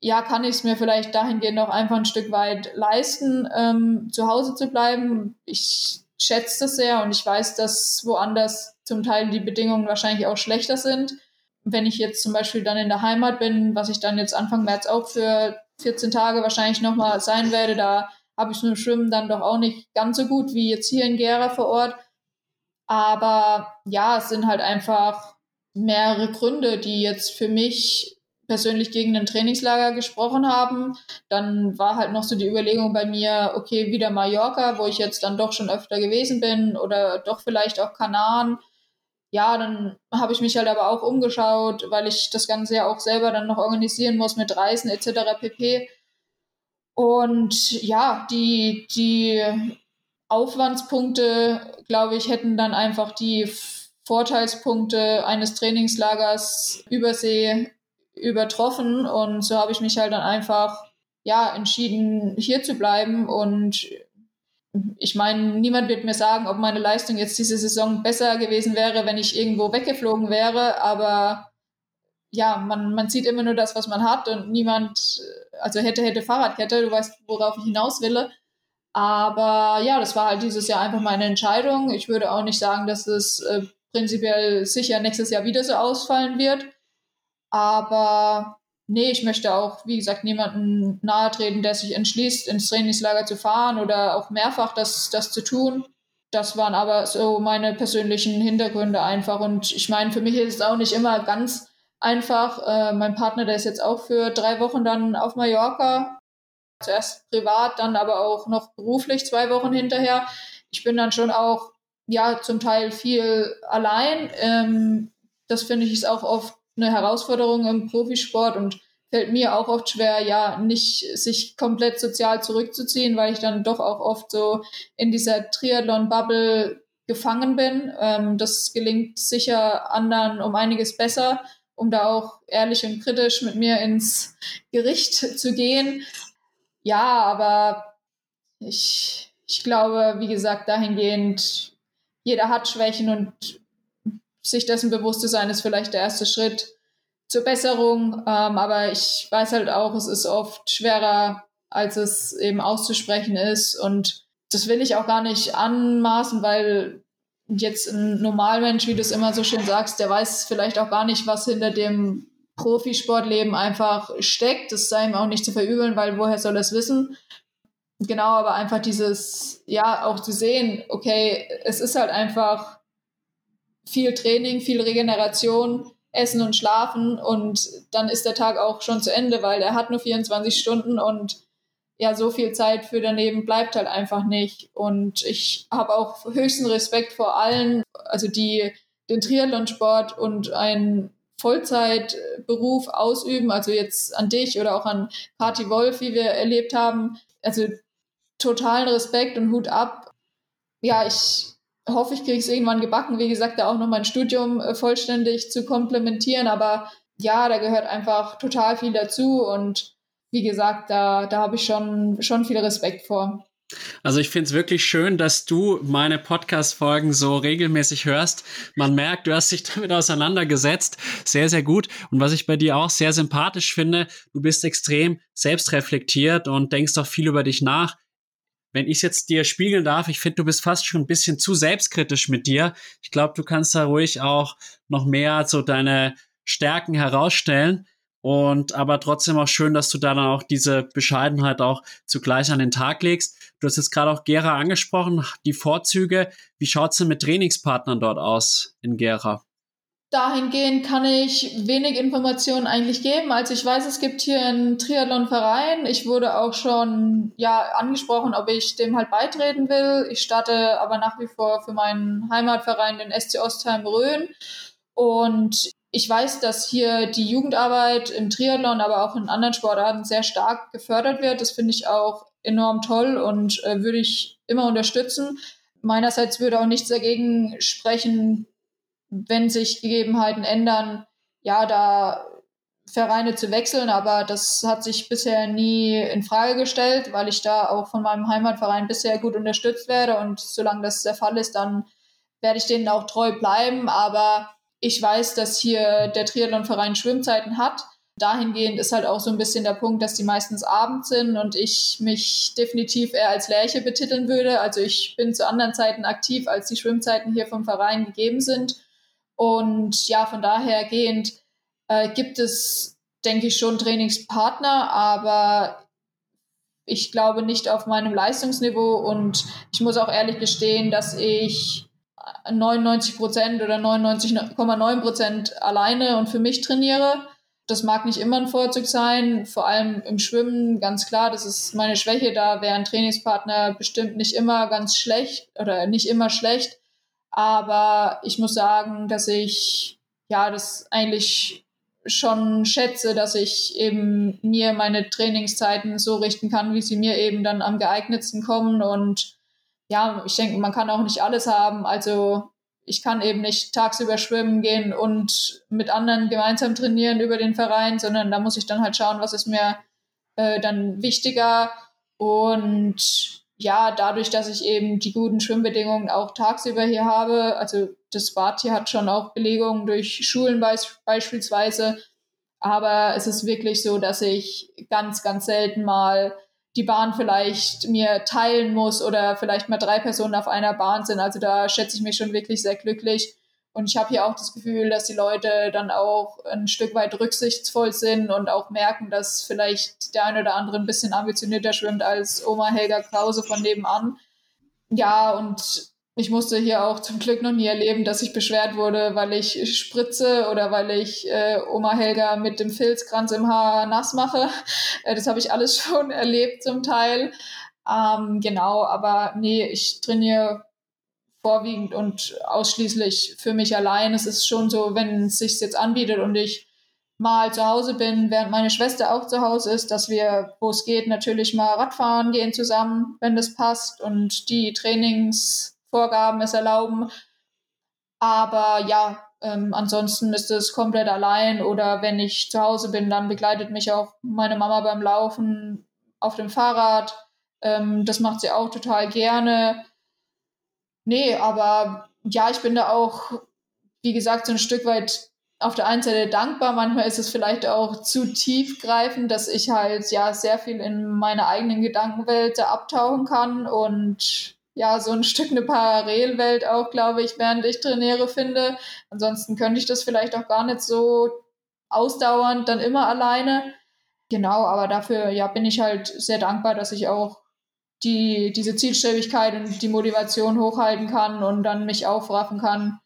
ja, kann ich es mir vielleicht dahingehend noch einfach ein Stück weit leisten, ähm, zu Hause zu bleiben. Ich schätze das sehr und ich weiß, dass woanders zum Teil die Bedingungen wahrscheinlich auch schlechter sind. Wenn ich jetzt zum Beispiel dann in der Heimat bin, was ich dann jetzt Anfang März auch für 14 Tage wahrscheinlich nochmal sein werde, da habe ich mit dem Schwimmen dann doch auch nicht ganz so gut wie jetzt hier in Gera vor Ort. Aber ja, es sind halt einfach mehrere Gründe, die jetzt für mich persönlich gegen ein Trainingslager gesprochen haben. Dann war halt noch so die Überlegung bei mir, okay, wieder Mallorca, wo ich jetzt dann doch schon öfter gewesen bin oder doch vielleicht auch Kanaren. Ja, dann habe ich mich halt aber auch umgeschaut, weil ich das Ganze ja auch selber dann noch organisieren muss mit Reisen etc. pp. Und ja, die, die Aufwandspunkte, glaube ich, hätten dann einfach die Vorteilspunkte eines Trainingslagers Übersee übertroffen. Und so habe ich mich halt dann einfach ja, entschieden, hier zu bleiben. Und ich meine, niemand wird mir sagen, ob meine Leistung jetzt diese Saison besser gewesen wäre, wenn ich irgendwo weggeflogen wäre. Aber ja, man, man sieht immer nur das, was man hat und niemand also hätte, hätte Fahrradkette, du weißt, worauf ich hinaus will. Aber ja, das war halt dieses Jahr einfach meine Entscheidung. Ich würde auch nicht sagen, dass es äh, prinzipiell sicher nächstes Jahr wieder so ausfallen wird. Aber nee, ich möchte auch, wie gesagt, niemanden nahe treten, der sich entschließt, ins Trainingslager zu fahren oder auch mehrfach das, das zu tun. Das waren aber so meine persönlichen Hintergründe einfach. Und ich meine, für mich ist es auch nicht immer ganz einfach. Äh, mein Partner, der ist jetzt auch für drei Wochen dann auf Mallorca. Zuerst privat, dann aber auch noch beruflich zwei Wochen hinterher. Ich bin dann schon auch, ja, zum Teil viel allein. Ähm, das finde ich ist auch oft eine Herausforderung im Profisport und fällt mir auch oft schwer, ja, nicht sich komplett sozial zurückzuziehen, weil ich dann doch auch oft so in dieser Triathlon-Bubble gefangen bin. Ähm, das gelingt sicher anderen um einiges besser um da auch ehrlich und kritisch mit mir ins Gericht zu gehen. Ja, aber ich, ich glaube, wie gesagt, dahingehend, jeder hat Schwächen und sich dessen bewusst zu sein, ist vielleicht der erste Schritt zur Besserung. Ähm, aber ich weiß halt auch, es ist oft schwerer, als es eben auszusprechen ist. Und das will ich auch gar nicht anmaßen, weil jetzt ein Normalmensch, wie du es immer so schön sagst, der weiß vielleicht auch gar nicht, was hinter dem Profisportleben einfach steckt. Das sei ihm auch nicht zu verübeln, weil woher soll er es wissen? Genau, aber einfach dieses, ja, auch zu sehen, okay, es ist halt einfach viel Training, viel Regeneration, Essen und Schlafen und dann ist der Tag auch schon zu Ende, weil er hat nur 24 Stunden und ja, so viel Zeit für daneben bleibt halt einfach nicht. Und ich habe auch höchsten Respekt vor allen, also die den Triathlonsport und einen Vollzeitberuf ausüben, also jetzt an dich oder auch an Kati Wolf, wie wir erlebt haben. Also totalen Respekt und Hut ab. Ja, ich hoffe, ich kriege es irgendwann gebacken, wie gesagt, da auch noch mein Studium äh, vollständig zu komplementieren. Aber ja, da gehört einfach total viel dazu und wie gesagt, da, da habe ich schon, schon viel Respekt vor. Also ich finde es wirklich schön, dass du meine Podcast-Folgen so regelmäßig hörst. Man merkt, du hast dich (laughs) damit auseinandergesetzt. Sehr, sehr gut. Und was ich bei dir auch sehr sympathisch finde, du bist extrem selbstreflektiert und denkst auch viel über dich nach. Wenn ich jetzt dir spiegeln darf, ich finde, du bist fast schon ein bisschen zu selbstkritisch mit dir. Ich glaube, du kannst da ruhig auch noch mehr so deine Stärken herausstellen. Und aber trotzdem auch schön, dass du da dann auch diese Bescheidenheit auch zugleich an den Tag legst. Du hast jetzt gerade auch Gera angesprochen, die Vorzüge. Wie schaut es denn mit Trainingspartnern dort aus in Gera? Dahingehend kann ich wenig Informationen eigentlich geben. Also ich weiß, es gibt hier einen Triathlonverein. Ich wurde auch schon ja angesprochen, ob ich dem halt beitreten will. Ich starte aber nach wie vor für meinen Heimatverein, den SC Ostheim Rhön. Und ich weiß, dass hier die Jugendarbeit im Triathlon, aber auch in anderen Sportarten sehr stark gefördert wird. Das finde ich auch enorm toll und äh, würde ich immer unterstützen. Meinerseits würde auch nichts dagegen sprechen, wenn sich Gegebenheiten ändern, ja, da Vereine zu wechseln, aber das hat sich bisher nie in Frage gestellt, weil ich da auch von meinem Heimatverein bisher gut unterstützt werde und solange das der Fall ist, dann werde ich denen auch treu bleiben, aber ich weiß, dass hier der Triathlonverein Schwimmzeiten hat. Dahingehend ist halt auch so ein bisschen der Punkt, dass die meistens abends sind und ich mich definitiv eher als Lerche betiteln würde. Also ich bin zu anderen Zeiten aktiv, als die Schwimmzeiten hier vom Verein gegeben sind. Und ja, von daher gehend äh, gibt es, denke ich, schon Trainingspartner, aber ich glaube nicht auf meinem Leistungsniveau und ich muss auch ehrlich gestehen, dass ich 99 Prozent oder 99,9 Prozent alleine und für mich trainiere. Das mag nicht immer ein Vorzug sein, vor allem im Schwimmen, ganz klar, das ist meine Schwäche. Da wäre ein Trainingspartner bestimmt nicht immer ganz schlecht oder nicht immer schlecht. Aber ich muss sagen, dass ich ja das eigentlich schon schätze, dass ich eben mir meine Trainingszeiten so richten kann, wie sie mir eben dann am geeignetsten kommen und ja, ich denke, man kann auch nicht alles haben. Also ich kann eben nicht tagsüber schwimmen gehen und mit anderen gemeinsam trainieren über den Verein, sondern da muss ich dann halt schauen, was ist mir äh, dann wichtiger. Und ja, dadurch, dass ich eben die guten Schwimmbedingungen auch tagsüber hier habe, also das Bad hier hat schon auch Belegungen durch Schulen beis beispielsweise, aber es ist wirklich so, dass ich ganz, ganz selten mal die Bahn vielleicht mir teilen muss oder vielleicht mal drei Personen auf einer Bahn sind. Also da schätze ich mich schon wirklich sehr glücklich. Und ich habe hier auch das Gefühl, dass die Leute dann auch ein Stück weit rücksichtsvoll sind und auch merken, dass vielleicht der eine oder andere ein bisschen ambitionierter schwimmt als Oma Helga Krause von nebenan. Ja, und ich musste hier auch zum Glück noch nie erleben, dass ich beschwert wurde, weil ich spritze oder weil ich äh, Oma Helga mit dem Filzkranz im Haar nass mache. (laughs) Äh, das habe ich alles (laughs) schon erlebt zum Teil. Ähm, genau, aber nee, ich trainiere vorwiegend und ausschließlich für mich allein. Es ist schon so, wenn es sich jetzt anbietet und ich mal zu Hause bin, während meine Schwester auch zu Hause ist, dass wir, wo es geht, natürlich mal Radfahren gehen zusammen, wenn das passt und die Trainings Vorgaben es erlauben. Aber ja, ähm, ansonsten ist es komplett allein oder wenn ich zu Hause bin, dann begleitet mich auch meine Mama beim Laufen auf dem Fahrrad. Ähm, das macht sie auch total gerne. Nee, aber ja, ich bin da auch, wie gesagt, so ein Stück weit auf der einen Seite dankbar. Manchmal ist es vielleicht auch zu tiefgreifend, dass ich halt ja sehr viel in meiner eigenen Gedankenwelt abtauchen kann und ja, so ein Stück eine Parallelwelt auch, glaube ich, während ich trainiere finde. Ansonsten könnte ich das vielleicht auch gar nicht so ausdauernd dann immer alleine. Genau, aber dafür ja, bin ich halt sehr dankbar, dass ich auch die, diese Zielstrebigkeit und die Motivation hochhalten kann und dann mich aufraffen kann,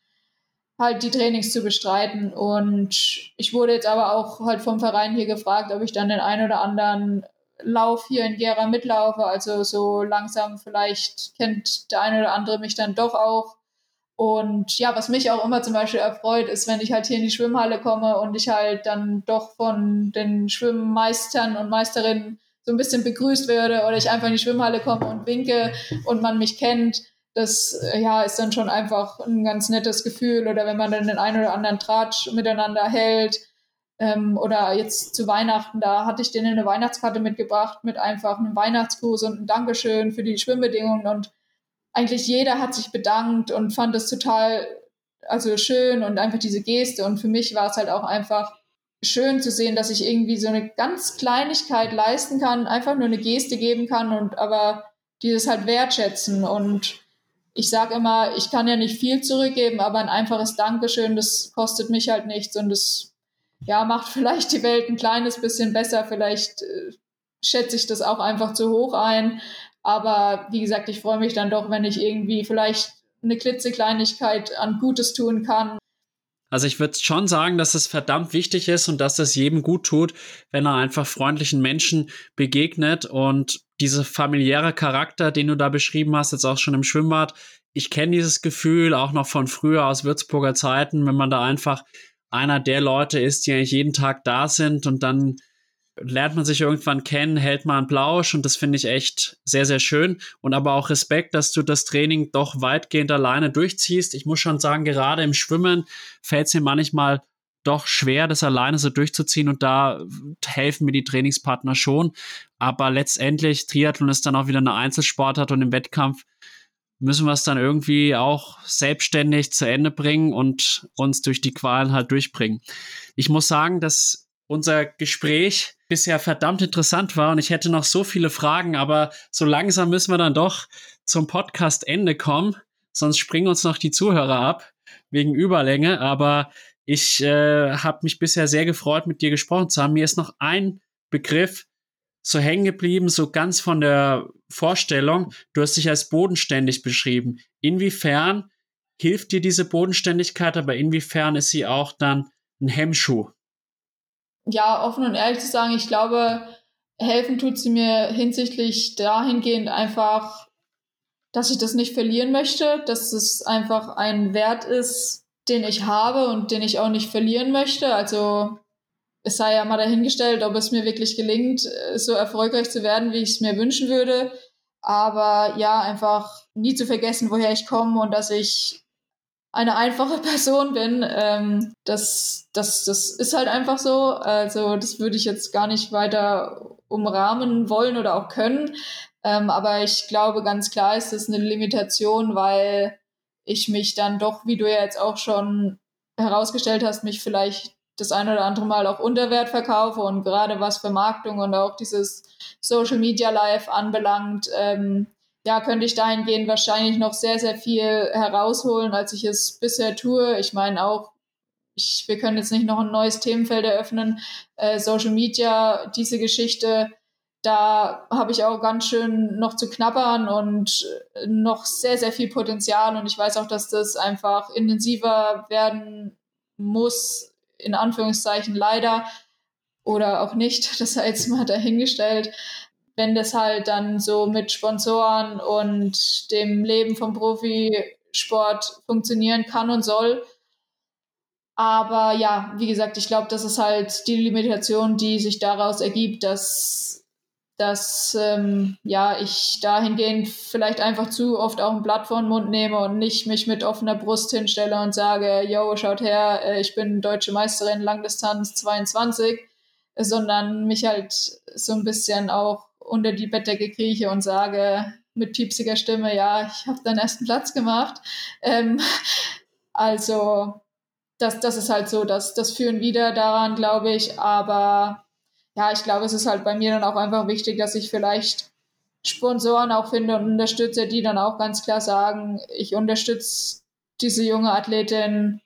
halt die Trainings zu bestreiten. Und ich wurde jetzt aber auch halt vom Verein hier gefragt, ob ich dann den einen oder anderen Lauf hier in Gera mitlaufe. Also so langsam vielleicht kennt der eine oder andere mich dann doch auch. Und ja, was mich auch immer zum Beispiel erfreut, ist, wenn ich halt hier in die Schwimmhalle komme und ich halt dann doch von den Schwimmmeistern und Meisterinnen so ein bisschen begrüßt werde oder ich einfach in die Schwimmhalle komme und winke und man mich kennt. Das ja, ist dann schon einfach ein ganz nettes Gefühl. Oder wenn man dann den einen oder anderen Tratsch miteinander hält. Ähm, oder jetzt zu Weihnachten, da hatte ich denen eine Weihnachtskarte mitgebracht mit einfach einem Weihnachtsgruß und einem Dankeschön für die Schwimmbedingungen. Und eigentlich jeder hat sich bedankt und fand es total also schön und einfach diese Geste. Und für mich war es halt auch einfach schön zu sehen, dass ich irgendwie so eine ganz Kleinigkeit leisten kann, einfach nur eine Geste geben kann und aber dieses halt wertschätzen. Und ich sage immer, ich kann ja nicht viel zurückgeben, aber ein einfaches Dankeschön, das kostet mich halt nichts und das ja, macht (laughs) vielleicht die Welt ein kleines bisschen besser. Vielleicht äh, schätze ich das auch einfach zu hoch ein. Aber wie gesagt, ich freue mich dann doch, wenn ich irgendwie vielleicht eine klitzekleinigkeit an Gutes tun kann also ich würde schon sagen, dass es verdammt wichtig ist und dass es jedem gut tut, wenn er einfach freundlichen Menschen begegnet und diese familiäre Charakter, den du da beschrieben hast, jetzt auch schon im Schwimmbad. Ich kenne dieses Gefühl auch noch von früher aus Würzburger Zeiten, wenn man da einfach einer der Leute ist, die eigentlich jeden Tag da sind und dann lernt man sich irgendwann kennen, hält mal einen Plausch und das finde ich echt sehr, sehr schön. Und aber auch Respekt, dass du das Training doch weitgehend alleine durchziehst. Ich muss schon sagen, gerade im Schwimmen fällt es mir manchmal doch schwer, das alleine so durchzuziehen und da helfen mir die Trainingspartner schon. Aber letztendlich, Triathlon ist dann auch wieder eine Einzelsportart und im Wettkampf müssen wir es dann irgendwie auch selbstständig zu Ende bringen und uns durch die Qualen halt durchbringen. Ich muss sagen, dass unser Gespräch bisher verdammt interessant war und ich hätte noch so viele Fragen, aber so langsam müssen wir dann doch zum Podcast-Ende kommen, sonst springen uns noch die Zuhörer ab wegen Überlänge. Aber ich äh, habe mich bisher sehr gefreut, mit dir gesprochen zu haben. Mir ist noch ein Begriff so hängen geblieben, so ganz von der Vorstellung. Du hast dich als bodenständig beschrieben. Inwiefern hilft dir diese Bodenständigkeit, aber inwiefern ist sie auch dann ein Hemmschuh? Ja, offen und ehrlich zu sagen, ich glaube, helfen tut sie mir hinsichtlich dahingehend einfach, dass ich das nicht verlieren möchte, dass es einfach ein Wert ist, den ich habe und den ich auch nicht verlieren möchte. Also es sei ja mal dahingestellt, ob es mir wirklich gelingt, so erfolgreich zu werden, wie ich es mir wünschen würde. Aber ja, einfach nie zu vergessen, woher ich komme und dass ich eine einfache (laughs) Person bin. Ähm, das, das, das ist halt einfach so. Also das würde ich jetzt gar nicht weiter umrahmen wollen oder auch können. Ähm, aber ich glaube, ganz klar ist das eine Limitation, weil ich mich dann doch, wie du ja jetzt auch schon herausgestellt hast, mich vielleicht das ein oder andere Mal auch unter Wert verkaufe und gerade was Vermarktung und auch dieses Social Media Live anbelangt, ähm, ja, könnte ich dahingehend wahrscheinlich noch sehr, sehr viel herausholen, als ich es bisher tue. Ich meine auch, ich, wir können jetzt nicht noch ein neues Themenfeld eröffnen. Äh, Social Media, diese Geschichte, da habe ich auch ganz schön noch zu knabbern und noch sehr, sehr viel Potenzial. Und ich weiß auch, dass das einfach intensiver werden muss, in Anführungszeichen leider, oder auch nicht. (laughs) Das sei jetzt mal dahingestellt wenn das halt dann so mit Sponsoren und dem Leben vom Profisport funktionieren kann und soll. Aber ja, wie gesagt, ich glaube, das ist halt die Limitation, die sich daraus ergibt, dass, dass ähm, ja, ich dahingehend vielleicht einfach zu oft auch ein Blatt vor den Mund nehme und nicht mich mit offener Brust hinstelle und sage, yo, schaut her, äh, ich bin deutsche Meisterin Langdistanz 22, sondern mich halt so ein bisschen auch unter die Bettdecke krieche und sage mit piepsiger Stimme, ja, ich habe deinen ersten Platz gemacht. Ähm, also das, das ist halt so, dass das führen wieder daran, glaube ich. Aber ja, ich glaube, es ist halt bei mir dann auch einfach wichtig, dass ich vielleicht Sponsoren auch finde und unterstütze, die dann auch ganz klar sagen, ich unterstütze diese junge Athletin,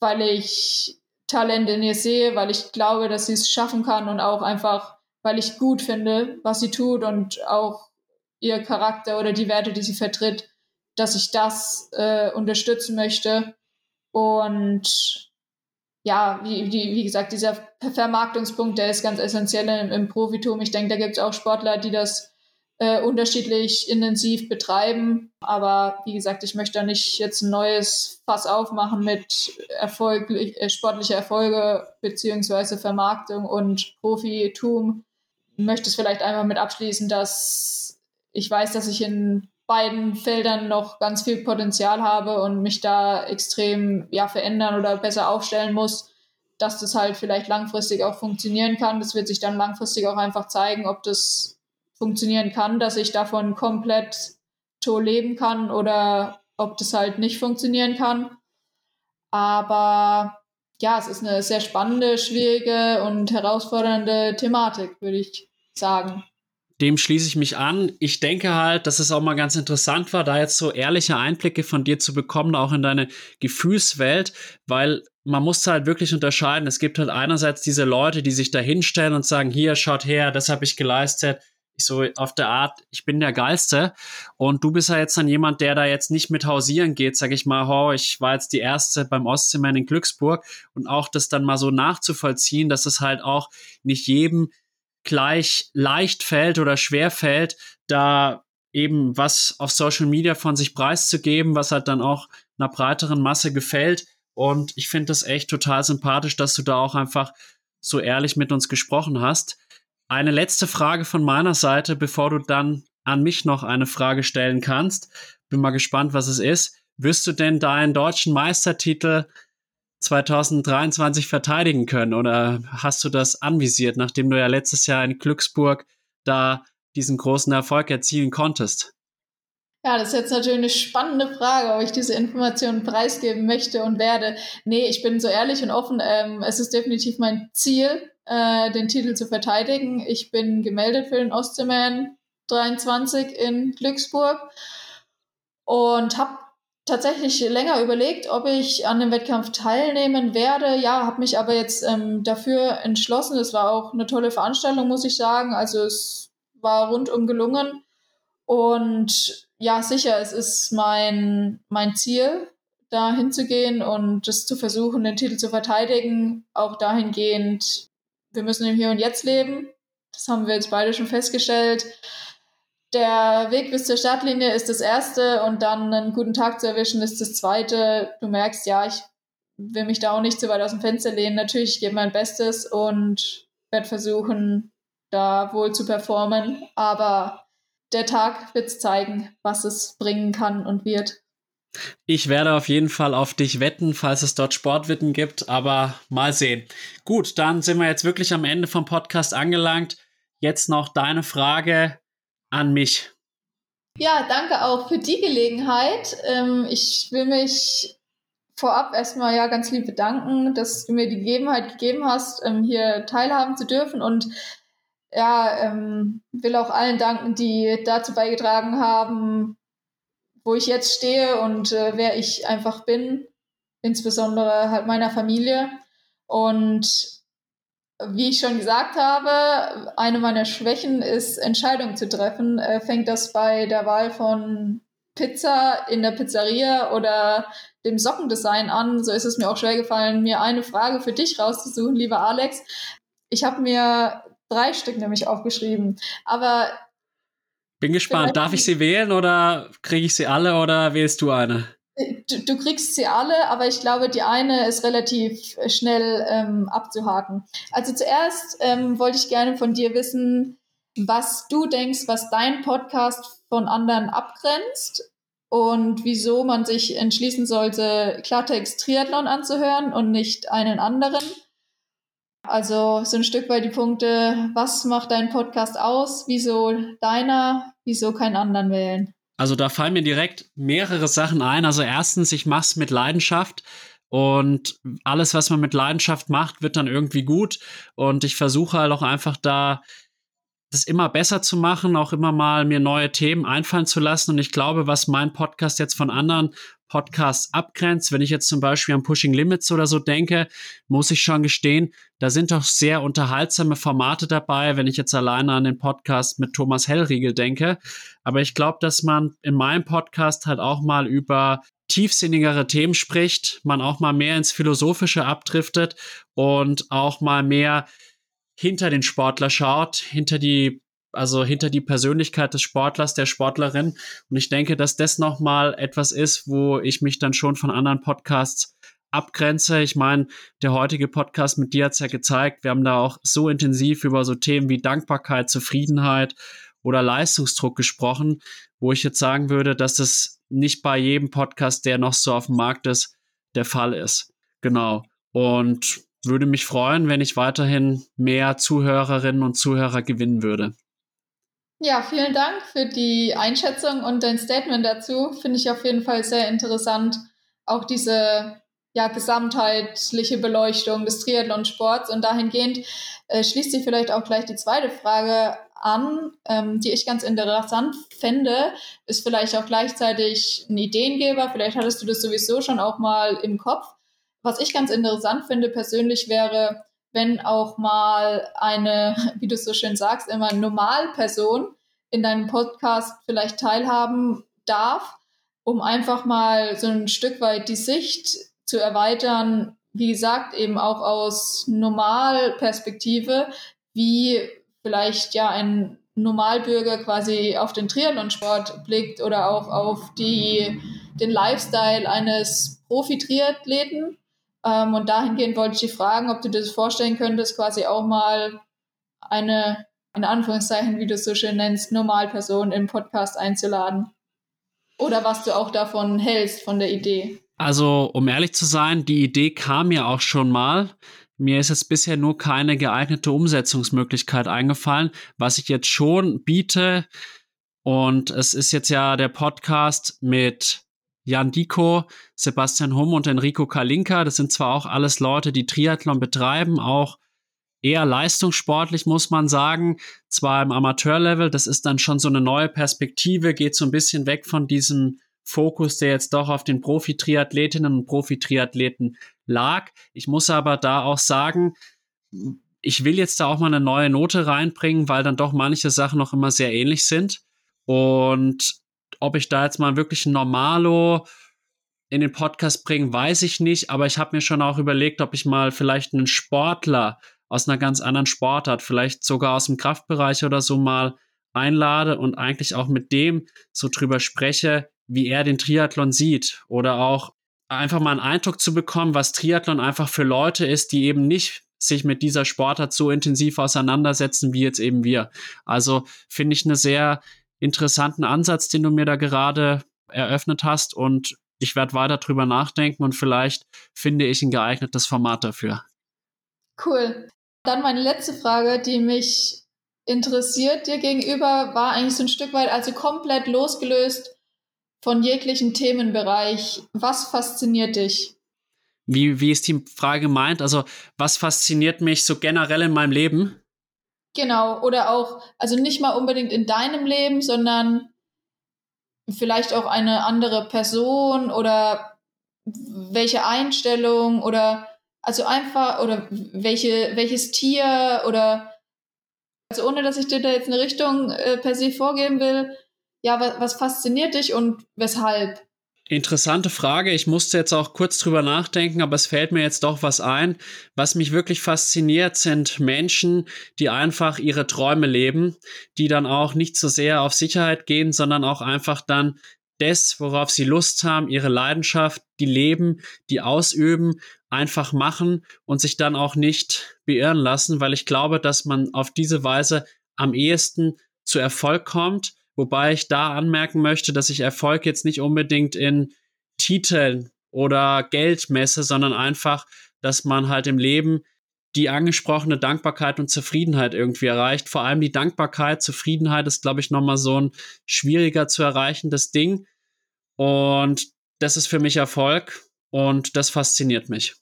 weil ich Talent in ihr sehe, weil ich glaube, dass sie es schaffen kann und auch einfach, weil ich gut finde, was sie tut und auch ihr Charakter oder die Werte, die sie vertritt, dass ich das äh, unterstützen möchte. Und ja, wie, wie, wie gesagt, dieser Vermarktungspunkt, der ist ganz essentiell im, im Profitum. Ich denke, da gibt es auch Sportler, die das äh, unterschiedlich intensiv betreiben. Aber wie gesagt, ich möchte da nicht jetzt ein neues Fass aufmachen mit Erfolg, äh, sportlicher Erfolge beziehungsweise Vermarktung und Profitum. Möchte es vielleicht einmal mit abschließen, dass ich weiß, dass ich in beiden Feldern noch ganz viel Potenzial habe und mich da extrem ja, verändern oder besser aufstellen muss, dass das halt vielleicht langfristig auch funktionieren kann. Das wird sich dann langfristig auch einfach zeigen, ob das funktionieren kann, dass ich davon komplett so leben kann oder ob das halt nicht funktionieren kann. Aber ja, es ist eine sehr spannende, schwierige und herausfordernde Thematik, würde ich sagen dem schließe ich mich an. Ich denke halt, dass es auch mal ganz interessant war, da jetzt so ehrliche Einblicke von dir zu bekommen, auch in deine Gefühlswelt, weil man muss halt wirklich unterscheiden. Es gibt halt einerseits diese Leute, die sich da hinstellen und sagen, hier, schaut her, das habe ich geleistet. Ich so auf der Art, ich bin der Geilste. Und du bist ja jetzt dann jemand, der da jetzt nicht mit hausieren geht, sag ich mal, ho, ich war jetzt die Erste beim Ostseemann in Glücksburg. Und auch das dann mal so nachzuvollziehen, dass es halt auch nicht jedem gleich leicht fällt oder schwer fällt, da eben was auf Social Media von sich preiszugeben, was halt dann auch einer breiteren Masse gefällt. Und ich finde das echt total sympathisch, dass du da auch einfach so ehrlich mit uns gesprochen hast. Eine letzte Frage von meiner Seite, bevor du dann an mich noch eine Frage stellen kannst. Bin mal gespannt, was es ist. Wirst du denn deinen deutschen Meistertitel 2023 verteidigen können? Oder hast du das anvisiert, nachdem du ja letztes Jahr in Glücksburg da diesen großen Erfolg erzielen konntest? Ja, das ist jetzt natürlich eine spannende Frage, ob ich diese Informationen preisgeben möchte und werde. Nee, ich bin so ehrlich und offen. Ähm, es ist definitiv mein Ziel, äh, den Titel zu verteidigen. Ich bin gemeldet für den Ostseeman 23 in Glücksburg und habe tatsächlich länger überlegt, ob ich an dem Wettkampf teilnehmen werde. Ja, habe mich aber jetzt ähm, dafür entschlossen. Es war auch eine tolle Veranstaltung, muss ich sagen. Also es war rundum gelungen. Und ja, sicher, es ist mein, mein Ziel, da hinzugehen und das zu versuchen, den Titel zu verteidigen. Auch dahingehend, wir müssen im Hier und Jetzt leben. Das haben wir jetzt beide schon festgestellt der Weg bis zur Startlinie ist das erste und dann einen guten Tag zu erwischen ist das zweite. Du merkst, ja, ich will mich da auch nicht zu weit aus dem Fenster lehnen. Natürlich, ich gebe mein Bestes und werde versuchen, da wohl zu performen. Aber der Tag wird zeigen, was es bringen kann und wird. Ich werde auf jeden Fall auf dich wetten, falls es dort Sportwetten gibt, aber mal sehen. Gut, dann sind wir jetzt wirklich am Ende vom Podcast angelangt. Jetzt noch deine Frage an mich. Ja, danke auch für die Gelegenheit. Ähm, ich will mich vorab erstmal ja ganz lieb bedanken, dass du mir die Gegebenheit gegeben hast, ähm, hier teilhaben zu dürfen und ja, ähm, will auch allen danken, die dazu beigetragen haben, wo ich jetzt stehe und äh, wer ich einfach bin, insbesondere halt meiner Familie. Und wie ich schon gesagt habe, eine meiner Schwächen ist, Entscheidungen zu treffen. Äh, fängt das bei der Wahl von Pizza in der Pizzeria oder dem Sockendesign an. So ist es mir auch schwer gefallen, mir eine Frage für dich rauszusuchen, lieber Alex. Ich habe mir drei Stück nämlich aufgeschrieben. Aber bin gespannt. Darf ich sie wählen oder kriege ich sie alle oder wählst du eine? Du, du, kriegst sie alle, aber ich glaube, die eine ist relativ schnell ähm, abzuhaken. Also zuerst ähm, wollte ich gerne von dir wissen, was du denkst, was dein Podcast von anderen abgrenzt und wieso man sich entschließen sollte, Klartext Triathlon anzuhören und nicht einen anderen. Also so ein Stück weit die Punkte, was macht dein Podcast aus, wieso deiner, wieso keinen anderen wählen. Also da fallen mir direkt mehrere Sachen ein. Also erstens, ich mache es mit Leidenschaft. Und alles, was man mit Leidenschaft macht, wird dann irgendwie gut. Und ich versuche halt auch einfach da das immer besser zu machen, auch immer mal mir neue Themen einfallen zu lassen. Und ich glaube, was mein Podcast jetzt von anderen Podcasts abgrenzt. Wenn ich jetzt zum Beispiel an Pushing Limits oder so denke, muss ich schon gestehen, da sind doch sehr unterhaltsame Formate dabei, wenn ich jetzt alleine an den Podcast mit Thomas Hellriegel denke. Aber ich glaube, dass man in meinem Podcast halt auch mal über tiefsinnigere Themen spricht, man auch mal mehr ins Philosophische abdriftet und auch mal mehr hinter den Sportler schaut, hinter die also hinter die Persönlichkeit des Sportlers, der Sportlerin. Und ich denke, dass das nochmal etwas ist, wo ich mich dann schon von anderen Podcasts abgrenze. Ich meine, der heutige Podcast mit dir hat es ja gezeigt, wir haben da auch so intensiv über so Themen wie Dankbarkeit, Zufriedenheit oder Leistungsdruck gesprochen, wo ich jetzt sagen würde, dass es nicht bei jedem Podcast, der noch so auf dem Markt ist, der Fall ist. Genau. Und würde mich freuen, wenn ich weiterhin mehr Zuhörerinnen und Zuhörer gewinnen würde. Ja, vielen Dank für die Einschätzung und dein Statement dazu. Finde ich auf jeden Fall sehr interessant. Auch diese ja, gesamtheitliche Beleuchtung des Triathlon-Sports. Und dahingehend äh, schließt sich vielleicht auch gleich die zweite Frage an, ähm, die ich ganz interessant fände, ist vielleicht auch gleichzeitig ein Ideengeber. Vielleicht hattest du das sowieso schon auch mal im Kopf. Was ich ganz interessant finde persönlich wäre, wenn auch mal eine, (laughs) wie du so schön sagst, immer Normalperson in deinem Podcast vielleicht teilhaben darf, um einfach mal so ein Stück weit die Sicht zu erweitern, wie gesagt, eben auch aus Normalperspektive, wie vielleicht ja ein Normalbürger quasi auf den Triathlonsport blickt oder auch auf die, den Lifestyle eines Profi-Triathleten ähm, und dahingehend wollte ich dich fragen, ob du dir das vorstellen könntest, quasi auch mal eine, in Anführungszeichen, wie du es so schön nennst, Normalperson im Podcast einzuladen. Oder was du auch davon hältst, von der Idee. Also, um ehrlich zu sein, die Idee kam ja auch schon mal. Mir ist jetzt bisher nur keine geeignete Umsetzungsmöglichkeit eingefallen. Was ich jetzt schon biete, und es ist jetzt ja der Podcast mit Jan Diko, Sebastian Humm und Enrico Kalinka. Das sind zwar auch alles Leute, die Triathlon betreiben, auch eher leistungssportlich, muss man sagen. Zwar im Amateurlevel, das ist dann schon so eine neue Perspektive, geht so ein bisschen weg von diesem Fokus, der jetzt doch auf den Profi-Triathletinnen und Profi-Triathleten lag. Ich muss aber da auch sagen, ich will jetzt da auch mal eine neue Note reinbringen, weil dann doch manche Sachen noch immer sehr ähnlich sind. Und ob ich da jetzt mal wirklich ein Normalo in den Podcast bringe, weiß ich nicht, aber ich habe mir schon auch überlegt, ob ich mal vielleicht einen Sportler aus einer ganz anderen Sportart, vielleicht sogar aus dem Kraftbereich oder so mal einlade und eigentlich auch mit dem so drüber spreche, wie er den Triathlon sieht oder auch einfach mal einen Eindruck zu bekommen, was Triathlon einfach für Leute ist, die eben nicht sich mit dieser Sportart so intensiv auseinandersetzen wie jetzt eben wir. Also finde ich eine sehr interessanten Ansatz, den du mir da gerade eröffnet hast und ich werde weiter drüber nachdenken und vielleicht finde ich ein geeignetes Format dafür. Cool. Dann meine letzte Frage, die mich interessiert dir gegenüber, war eigentlich so ein Stück weit, also komplett losgelöst von jeglichen Themenbereich. Was fasziniert dich? Wie, wie ist die Frage gemeint? Also, was fasziniert mich so generell in meinem Leben? Genau, oder auch, also nicht mal unbedingt in deinem Leben, sondern vielleicht auch eine andere Person oder welche Einstellung oder also einfach oder welche, welches Tier oder also ohne dass ich dir da jetzt eine Richtung äh, per se vorgeben will, ja, was, was fasziniert dich und weshalb? Interessante Frage. Ich musste jetzt auch kurz drüber nachdenken, aber es fällt mir jetzt doch was ein. Was mich wirklich fasziniert, sind Menschen, die einfach ihre Träume leben, die dann auch nicht so sehr auf Sicherheit gehen, sondern auch einfach dann das, worauf sie Lust haben, ihre Leidenschaft, die leben, die ausüben, einfach machen und sich dann auch nicht beirren lassen, weil ich glaube, dass man auf diese Weise am ehesten zu Erfolg kommt Wobei ich da anmerken möchte, dass ich Erfolg jetzt nicht unbedingt in Titeln oder Geld messe, sondern einfach, dass man halt im Leben die angesprochene Dankbarkeit und Zufriedenheit irgendwie erreicht. Vor allem die Dankbarkeit, Zufriedenheit ist, glaube ich, nochmal so ein schwieriger zu erreichendes Ding. Und das ist für mich Erfolg und das fasziniert mich.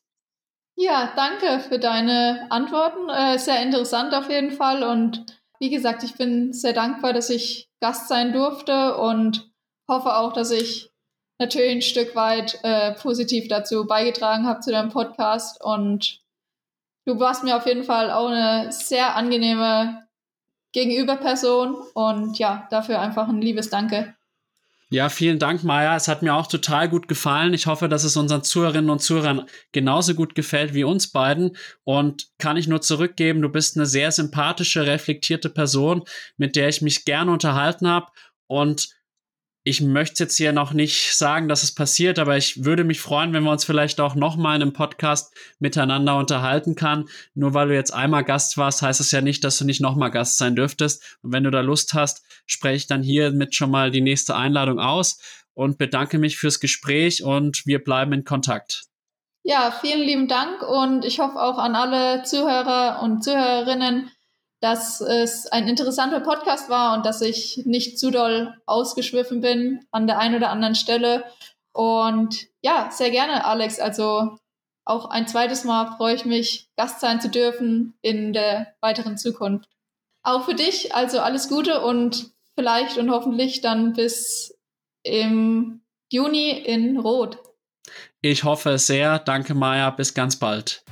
Ja, danke für deine Antworten. Äh, sehr interessant auf jeden Fall. Und wie gesagt, ich bin sehr dankbar, dass ich Gast sein durfte und hoffe auch, dass ich natürlich ein Stück weit äh, positiv dazu beigetragen habe zu deinem Podcast. Und du warst mir auf jeden Fall auch eine sehr angenehme Gegenüberperson. Und ja, dafür einfach ein liebes Danke. Ja, vielen Dank, Maya. Es hat mir auch total gut gefallen. Ich hoffe, dass es unseren Zuhörerinnen und Zuhörern genauso gut gefällt wie uns beiden. Und kann ich nur zurückgeben, du bist eine sehr sympathische, reflektierte Person, mit der ich mich gerne unterhalten habe. Und ich möchte jetzt hier noch nicht sagen, dass es passiert, aber ich würde mich freuen, wenn wir uns vielleicht auch noch mal in einem Podcast miteinander unterhalten kann. Nur weil du jetzt einmal Gast warst, heißt es ja nicht, dass du nicht noch mal Gast sein dürftest. Und wenn du da Lust hast, spreche ich dann hiermit schon mal die nächste Einladung aus und bedanke mich fürs Gespräch und wir bleiben in Kontakt. Ja, vielen lieben Dank und ich hoffe auch an alle Zuhörer und Zuhörerinnen, dass es ein interessanter Podcast war und dass ich nicht zu doll ausgeschwiffen bin an der einen oder anderen Stelle. Und ja, sehr gerne, Alex. Also auch ein zweites Mal freue ich mich, Gast sein zu dürfen in der weiteren Zukunft. Auch für dich, also alles Gute und vielleicht und hoffentlich dann bis im Juni in Rot. Ich hoffe sehr. Danke, Maja. Bis ganz bald.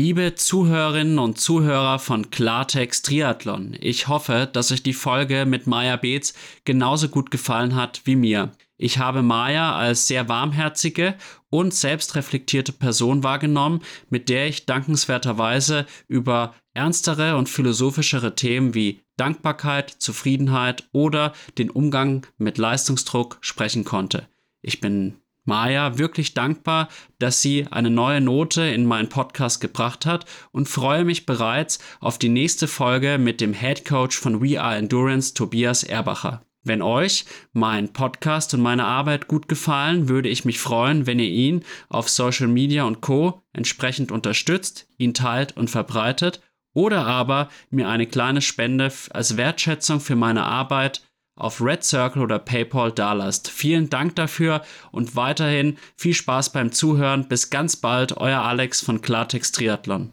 Liebe Zuhörerinnen und Zuhörer von Klartext Triathlon, ich hoffe, dass euch die Folge mit Maya Beetz genauso gut gefallen hat wie mir. Ich habe Maya als sehr warmherzige und selbstreflektierte Person wahrgenommen, mit der ich dankenswerterweise über ernstere und philosophischere Themen wie Dankbarkeit, Zufriedenheit oder den Umgang mit Leistungsdruck sprechen konnte. Ich bin Maja wirklich dankbar, dass sie eine neue Note in meinen Podcast gebracht hat und freue mich bereits auf die nächste Folge mit dem Head Coach von We Are Endurance, Tobias Erbacher. Wenn euch mein Podcast und meine Arbeit gut gefallen, würde ich mich freuen, wenn ihr ihn auf Social Media und Co entsprechend unterstützt, ihn teilt und verbreitet oder aber mir eine kleine Spende als Wertschätzung für meine Arbeit auf Red Circle oder PayPal dalasst. Vielen Dank dafür und weiterhin viel Spaß beim Zuhören. Bis ganz bald, euer Alex von Klartext Triathlon.